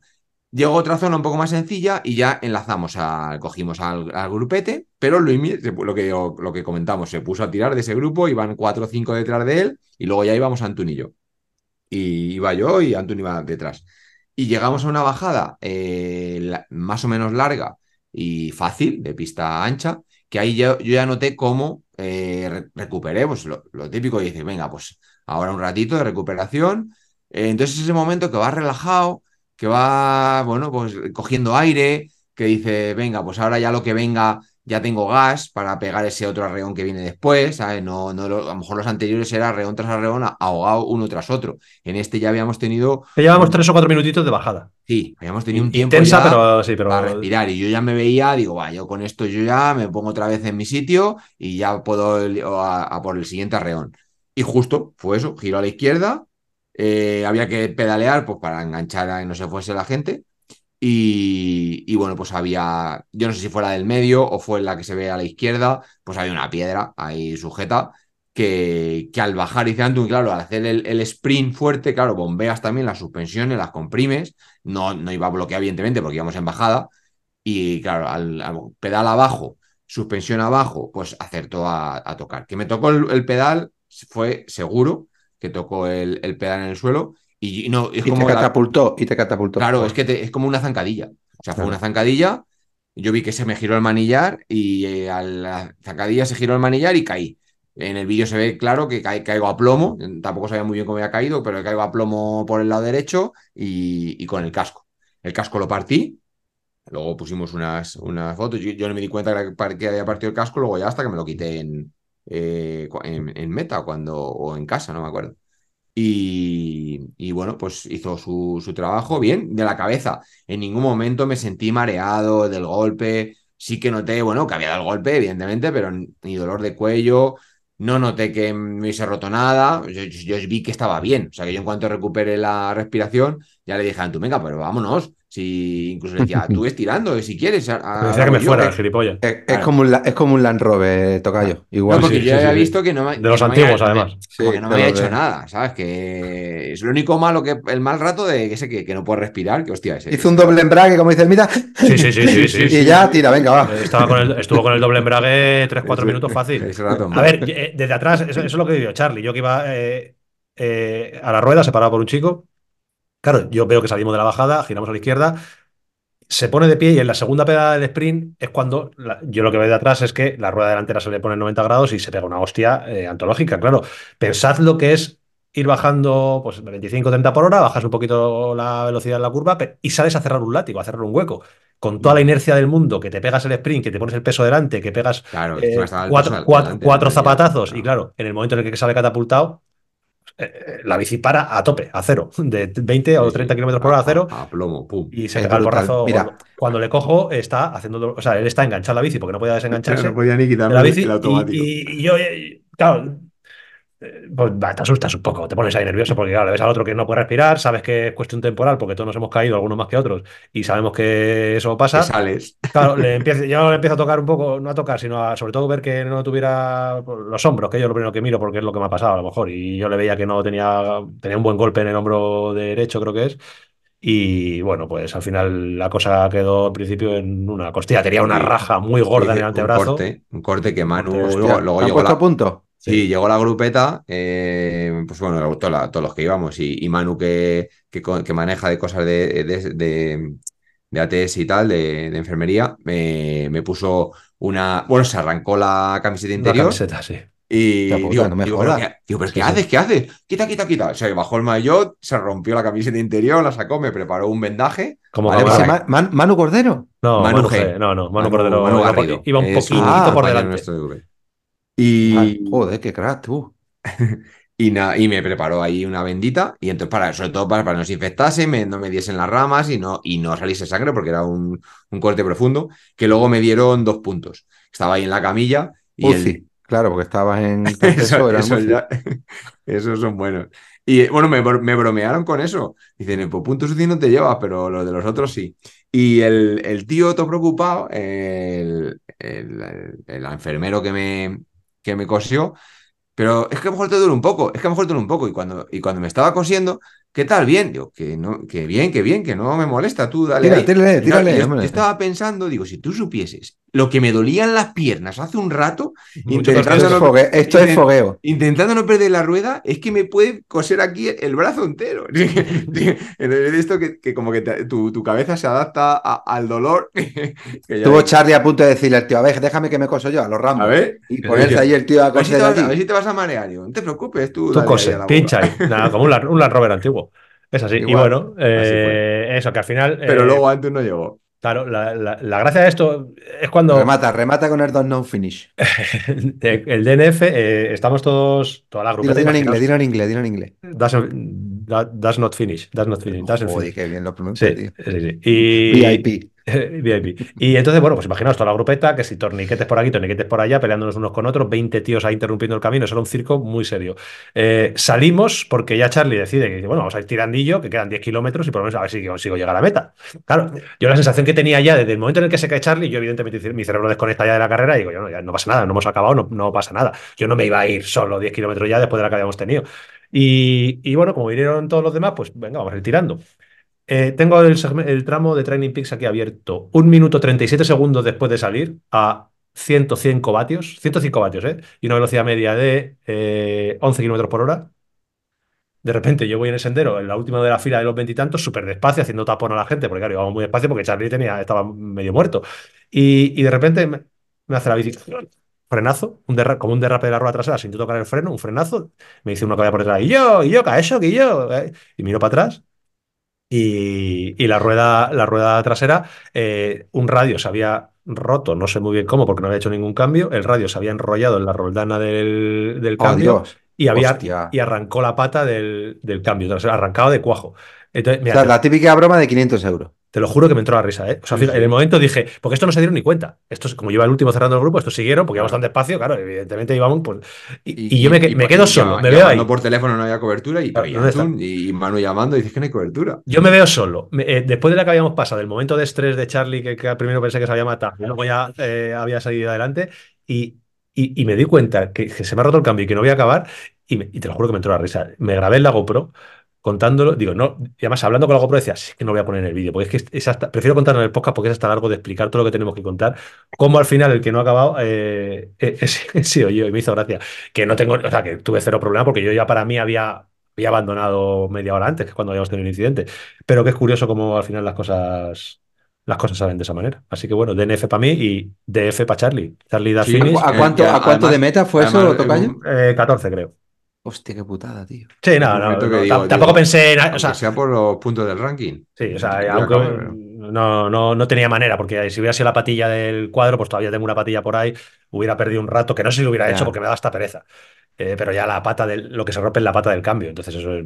Llegó otra zona un poco más sencilla y ya enlazamos, a, cogimos al, grupete, pero lo que, comentamos, se puso a tirar de ese grupo, iban cuatro o cinco detrás de él y luego ya íbamos Antun y yo. Y iba yo y Antun iba detrás. Y llegamos a una bajada eh, más o menos larga y fácil, de pista ancha, que ahí yo, ya noté cómo eh, re- recuperé, pues lo, típico, y dices, venga, pues ahora un ratito de recuperación. Eh, entonces ese momento que va relajado, que va, bueno, pues cogiendo aire, que dice, venga, pues ahora ya lo que venga, ya tengo gas para pegar ese otro arreón que viene después, ¿sabes? No, no, a lo mejor los anteriores era arreón tras arreón, ahogado uno tras otro. En este ya habíamos tenido, Que llevamos tres o cuatro minutitos de bajada. sí, habíamos tenido un tiempo Intensa, ya pero sí, pero. para respirar. Y yo ya me veía, digo, va, yo con esto yo ya me pongo otra vez en mi sitio y ya puedo a por el siguiente arreón. Y justo fue eso, giro a la izquierda, eh, había que pedalear pues para enganchar a que no se fuese la gente. Y, y bueno, pues había, yo no sé si fuera del medio o fue la que se ve a la izquierda, pues había una piedra ahí sujeta que, que al bajar, Antun, claro, al hacer el, el sprint fuerte, claro, bombeas también las suspensiones, las comprimes, no, no iba a bloquear evidentemente porque íbamos en bajada, y claro, al, al pedal abajo, suspensión abajo, pues acertó a, tocar. Que me tocó el pedal, fue seguro que tocó el, el pedal en el suelo, y no, es Y te como la- catapultó, y te catapultó. Claro, es que te- es como una zancadilla. O sea, fue una zancadilla. Yo vi que se me giró el manillar y eh, a la zancadilla se giró el manillar y caí. En el vídeo se ve claro que ca- caigo a plomo, tampoco sabía muy bien cómo había caído, pero caigo a plomo por el lado derecho y, y con el casco. El casco lo partí, luego pusimos unas, unas fotos, yo, yo no me di cuenta que había partido el casco, luego ya hasta que me lo quité en, eh, en, meta cuando, o en casa, no me acuerdo. Y, y bueno, pues hizo su, su trabajo bien, de la cabeza. En ningún momento me sentí mareado del golpe. Sí que noté, bueno, que había dado el golpe, evidentemente, pero ni dolor de cuello. No noté que me hubiese roto nada. Yo, vi que estaba bien. O sea, que yo en cuanto recuperé la respiración, ya le dije a Antu, venga, pero vámonos. Si incluso le decía, tú estirando, si quieres. a- a- Me decía que me yo, fuera, eh". el gilipollas. Es, es Claro. como un, es como un Land Rover, Tocayo. Igual. No, porque sí, yo sí, había sí, sí. visto que no me. De los no antiguos, había- además. como Sí, que no me había hecho de- nada, ¿sabes? Que es lo único malo que el mal rato de ese que, que no puede respirar, que hostia, ese. Hizo un doble embrague, como dice el Mita, Sí, sí, sí, sí, sí. y ya tira, venga, va. Estaba con el- estuvo con el doble embrague 3-4 Ese- minutos fácil. ese rato, A ver, eh, desde atrás, eso, eso es lo que digo, Charlie. Yo que iba eh, eh, a la rueda, separado por un chico. Claro, yo veo que salimos de la bajada, giramos a la izquierda, se pone de pie y en la segunda pegada del sprint es cuando la- yo lo que veo de atrás es que la rueda delantera se le pone en 90 grados y se pega una hostia eh, antológica. Claro, pensad lo que es ir bajando pues 25-30 por hora, bajas un poquito la velocidad en la curva y sales a cerrar un látigo, a cerrar un hueco. Con toda la inercia del mundo, que te pegas el sprint, que te pones el peso delante, que pegas Claro, eh, cuatro, zapatazos. claro. Y claro, en el momento en el que sale catapultado, eh, eh, la bici para a tope, a cero, de 20 o Sí, sí. 30 kilómetros por hora a cero. A, plomo, pum. Y se Es pega el borrazo. Mira. Cuando, cuando le cojo, está haciendo. O sea, él está enganchado a la bici porque no podía desengancharse no podía ni quitarme la bici. el y- automático. Y, y yo, eh, claro, eh, pues va, te asustas un poco, te pones ahí nervioso porque, claro, le ves al otro que no puede respirar, sabes que es cuestión temporal porque todos nos hemos caído, algunos más que otros, y sabemos que eso pasa. sales. Claro, le empiezo, yo le empiezo a tocar un poco, no a tocar, sino a sobre todo ver que no tuviera los hombros, que yo lo primero que miro porque es lo que me ha pasado a lo mejor. Y yo le veía que no tenía, tenía un buen golpe en el hombro derecho, creo que es. Y bueno, pues al final la cosa quedó al principio en una costilla. Tenía una raja muy gorda en el Un antebrazo. corte, un corte que Manu. luego Hostia, luego ¿te han llegó puesto la, a punto? Sí, llegó la grupeta, eh, pues bueno, to- la- todos los que íbamos y, y Manu que, que, maneja de cosas de, de, de- de ATS y tal, de, de enfermería, me, me puso una... Bueno, se arrancó la camiseta La interior camiseta, sí. y digo, no me digo, ¿pero qué, digo, ¿pero Sí, qué sí. haces? ¿Qué haces? Quita, quita, quita. Se bajó el maillot, se rompió la camiseta interior, la sacó, me preparó un vendaje. Vale, para- Man- Manu Cordero. No, Manu Manu, G. G. No, no, Manu Manu- Cordero Manu iba, Garrido. iba un Ah, por delante. Y, Ah, joder, qué crack, tú. Y, na- y me preparó ahí una bendita, y entonces, para, sobre todo para, para que no se infectase, me- no me diesen las ramas y no, y no saliese sangre, porque era un, un corte profundo, que luego me dieron dos puntos. Estaba ahí en la camilla y el-. Claro, porque estabas en eso, eso ya- esos son buenos. Y bueno, me, me bromearon con eso. Dicen, pues puntos UCI no te llevas, pero los de los otros sí. Y el, el tío todo preocupado, el- el- el enfermero que me, que me cosió, pero es que a lo mejor te duele un poco, es que a lo mejor te duele un poco. Y cuando, y cuando me estaba cosiendo, ¿qué tal? Bien. Digo, que no, que bien, que bien, que no me molesta, tú dale. Ahí. tírale, no, tírale, yo- estaba pensando, digo, si tú supieses lo que me dolían las piernas hace un rato, intentando es, no- fogue- esto es intent- fogueo. intentando no perder la rueda, es que me puede coser aquí el brazo entero. De esto que, que como que te- tu, tu cabeza se adapta a- al dolor. Tuvo Charlie a punto de decirle al tío, a ver, déjame que me coso yo, a los ramos. A ver. Y ponerse ahí el tío a A ver, si te coser vas, a ver si te vas a marear. Digo, no te preocupes, tú. Tú cose, a la pincha ahí. Nada, como un, un Land Rover antiguo. Es así. Y bueno, eh, eso, que al final. Pero eh, luego antes no llegó. Claro, la, la- la gracia de esto es cuando Remata, remata con el dos no finish. el DNF, eh, estamos todos, toda la grupeta. dilo en inglés, dilo en inglés, dilo en inglés. That- does not finish. Does not finish. doesn't Joder, finish. qué bien lo pronuncia, Sí, tío. sí, sí. Y, VIP. VIP. Y entonces, bueno, pues imaginaos toda la grupeta, que si torniquetes por aquí, torniquetes por allá, peleándonos unos con otros, 20 tíos ahí interrumpiendo el camino, eso era un circo muy serio. Eh, salimos porque ya Charlie decide que, bueno, vamos a ir tirandillo, que quedan 10 kilómetros y por lo menos a ver si consigo llegar a la meta. Claro, yo la sensación que tenía ya desde el momento en el que se cae Charlie, yo evidentemente mi cerebro desconecta ya de la carrera y digo, yo, no, no pasa nada, no hemos acabado, no, no pasa nada. Yo no me iba a ir solo 10 kilómetros ya después de la que habíamos tenido. Y, y bueno, como vinieron todos los demás, pues venga, vamos a ir tirando. Eh, tengo el, tramo de Training Peaks aquí abierto. Un minuto 37 segundos después de salir a 105 vatios. 105 vatios, ¿eh? Y una velocidad media de eh, 11 kilómetros por hora. De repente yo voy en el sendero, en la última de la fila de los veintitantos, súper despacio, haciendo tapón a la gente, porque claro, íbamos muy despacio porque Charlie tenía, estaba medio muerto. Y, de repente me, hace la bici. frenazo, como un derrape de la rueda trasera sin tocar el freno, un frenazo. Me dice uno que por detrás, y yo, y yo, que eso, que yo. eh, Y miro para atrás. Y, y la rueda, la rueda trasera, eh, un radio se había roto, no sé muy bien cómo, porque no había hecho ningún cambio. El radio se había enrollado en la roldana del, del Oh, cambio y, había, y arrancó la pata del, del cambio, trasero, arrancado de cuajo. Entonces, O mira, sea, la típica broma de 500 euros. te lo juro que me entró la risa, ¿eh? O sea, fíjate, en el momento dije, porque esto no se dieron ni cuenta. Esto es como yo iba el último cerrando el grupo, estos siguieron, porque íbamos tan despacio, claro, evidentemente íbamos, pues. Y, y yo me, y- quedo solo, me veo ahí. por teléfono no había cobertura y, Manu llamando y dices que no hay cobertura. Yo me veo solo. Me- eh, después de la que habíamos pasado, del momento de estrés de Charlie, que, que primero pensé que se había matado, y luego ya eh, había salido adelante, y, y- y me di cuenta que, que se me ha roto el cambio y que no voy a acabar, y, me- y te lo juro que me entró la risa. Me grabé en la GoPro contándolo, digo, no, y además hablando con la GoPro decía, sí, es que no voy a poner en el vídeo, porque es que es hasta- prefiero contarlo en el podcast porque es hasta largo de explicar todo lo que tenemos que contar, cómo al final el que no ha acabado eh, eh, he sido yo, y me hizo gracia, que no tengo, o sea, que tuve cero problema porque yo ya para mí había, había abandonado media hora antes, que es cuando habíamos tenido el incidente, pero que es curioso cómo al final las cosas... Las cosas salen de esa manera. Así que bueno, DNF para mí y DF para Charlie. Charlie da Sí, finish, ¿A Eh, cuánto, ¿a cuánto además- de meta fue eso, Tocayo? eh, 14 creo. Hostia, qué putada, tío. Sí, no, no, no, digo, tampoco digo, pensé en... O sea, sea por los puntos del ranking. Sí, o sea, a aunque acabar, no, no, no tenía manera, porque si hubiera sido la patilla del cuadro, pues todavía tengo una patilla por ahí, hubiera perdido un rato, que no sé si lo hubiera Ya. hecho porque me da hasta pereza. Eh, pero ya la pata del, lo que se rompe es la pata del cambio. Entonces, eso es,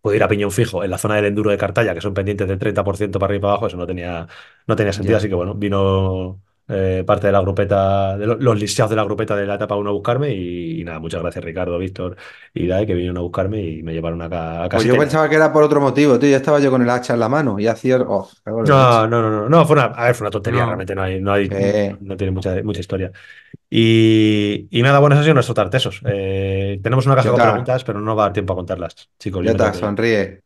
puedo ir a piñón fijo en la zona del enduro de Cartaya, que son pendientes del 30% para arriba y para abajo, eso no tenía, no tenía sentido. Ya. Así que bueno, vino eh, parte de la grupeta, de lo- los listados de la grupeta de la etapa 1 a buscarme. Y, y nada, muchas gracias, Ricardo, Víctor y Dae, que vinieron a buscarme y me llevaron acá a Pues casa. yo pensaba que era por otro motivo, tío. Ya estaba yo con el hacha en la mano y hacía. Oh, No, no, no, no, no, fue una, a ver, fue una tontería, No. realmente no hay, no hay, Eh. no tiene mucha, mucha historia. Y, y nada, bueno, eso ha sido nuestro Tartesos. Eh, tenemos una caja con preguntas, pero no va a dar tiempo a contarlas, chicos. Ya yo ir. sonríe.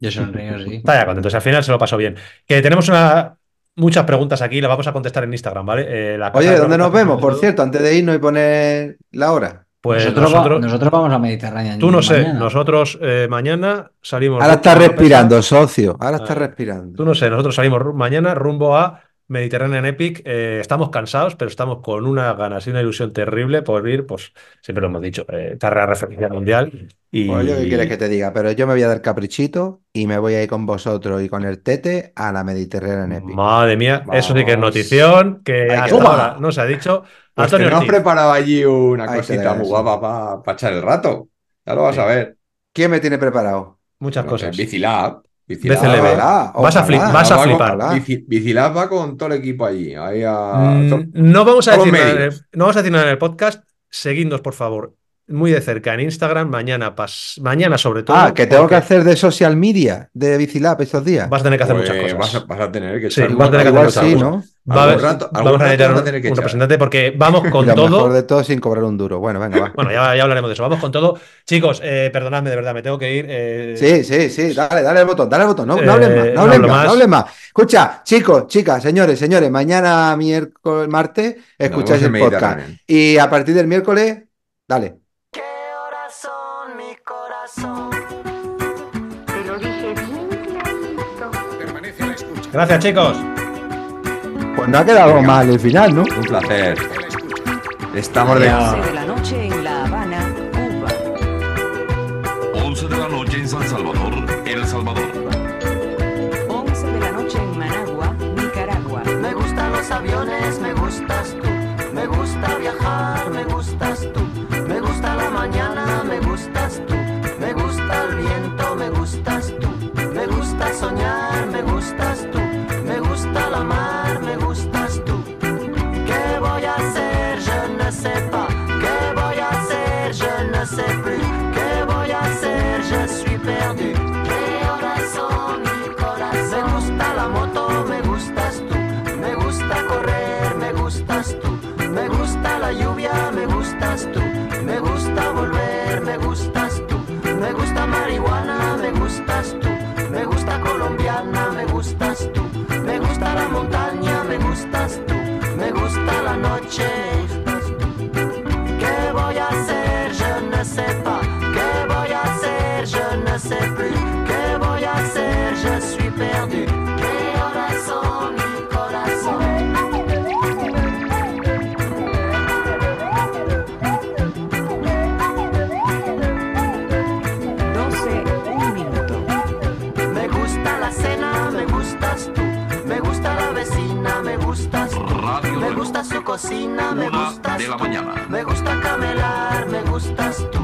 Yo sonrío, sí. Está ya contento, si al final se lo pasó bien. Que tenemos una, muchas preguntas aquí, las vamos a contestar en Instagram, ¿vale? Eh, la Oye, de ¿dónde nos vemos? Por cierto, antes de irnos y poner la hora. Pues nosotros, va- nosotros, vamos a Mediterránea. tú no sé, mañana. nosotros eh, mañana salimos. Ahora está respirando, pesa. socio. Ahora está Ah, respirando. Tú no sé, nosotros salimos mañana rumbo a Mediterranean Epic. Eh, estamos cansados, pero estamos con una ganas y una ilusión terrible por ir, pues siempre lo hemos dicho, eh, carrera referencia mundial. Y Pues yo qué quieres que te diga, pero yo me voy a dar caprichito y me voy a ir con vosotros y con el Tete a la Mediterránea en Epic. madre mía, eso sí que es notición que que hasta ahora no se ha dicho. Pues Antonio tenemos Ortiz, preparado allí una Hay que cosita muy guapa para echar el rato. Ya lo vas Sí. a ver. ¿Quién me tiene preparado? muchas No cosas. Bicilab. Bicilab. Ojalá, Vas a flip- vas flipar. Bicilab va con todo el equipo allí. Ahí a- Mm, no vamos a decir nada, en el- medios. no vamos a decir nada en el podcast. Seguidnos, por favor, muy de cerca en Instagram. Mañana, pas- mañana sobre todo. Ah, que tengo que hacer de social media, de Bicilab estos días. Vas a tener que hacer Pues muchas cosas. Vas a, vas a tener que Sí, vas a tener que hacer sí, muchas ¿no? cosas. Va a rato- vamos a necesitar un, tener que un representante porque vamos con lo todo. mejor de todo sin cobrar un duro. Bueno, venga, va. Bueno, ya, ya hablaremos de eso. Vamos con todo. Chicos, eh, perdonadme, de verdad, me tengo que ir. eh, Sí, sí, sí, dale, dale el botón, dale el botón. No, no Eh, hables más, no hablo más, más. no hables más. Escucha, chicos, chicas, señores, señores, mañana miércoles, martes, escucháis el podcast. Y a partir del miércoles, dale. Gracias, chicos. Pues no ha quedado mal el final, ¿no? Un placer. Estamos de. 11 de la noche cocina, me Una gustas de la mañana. Me gusta camelar, me gustas tú.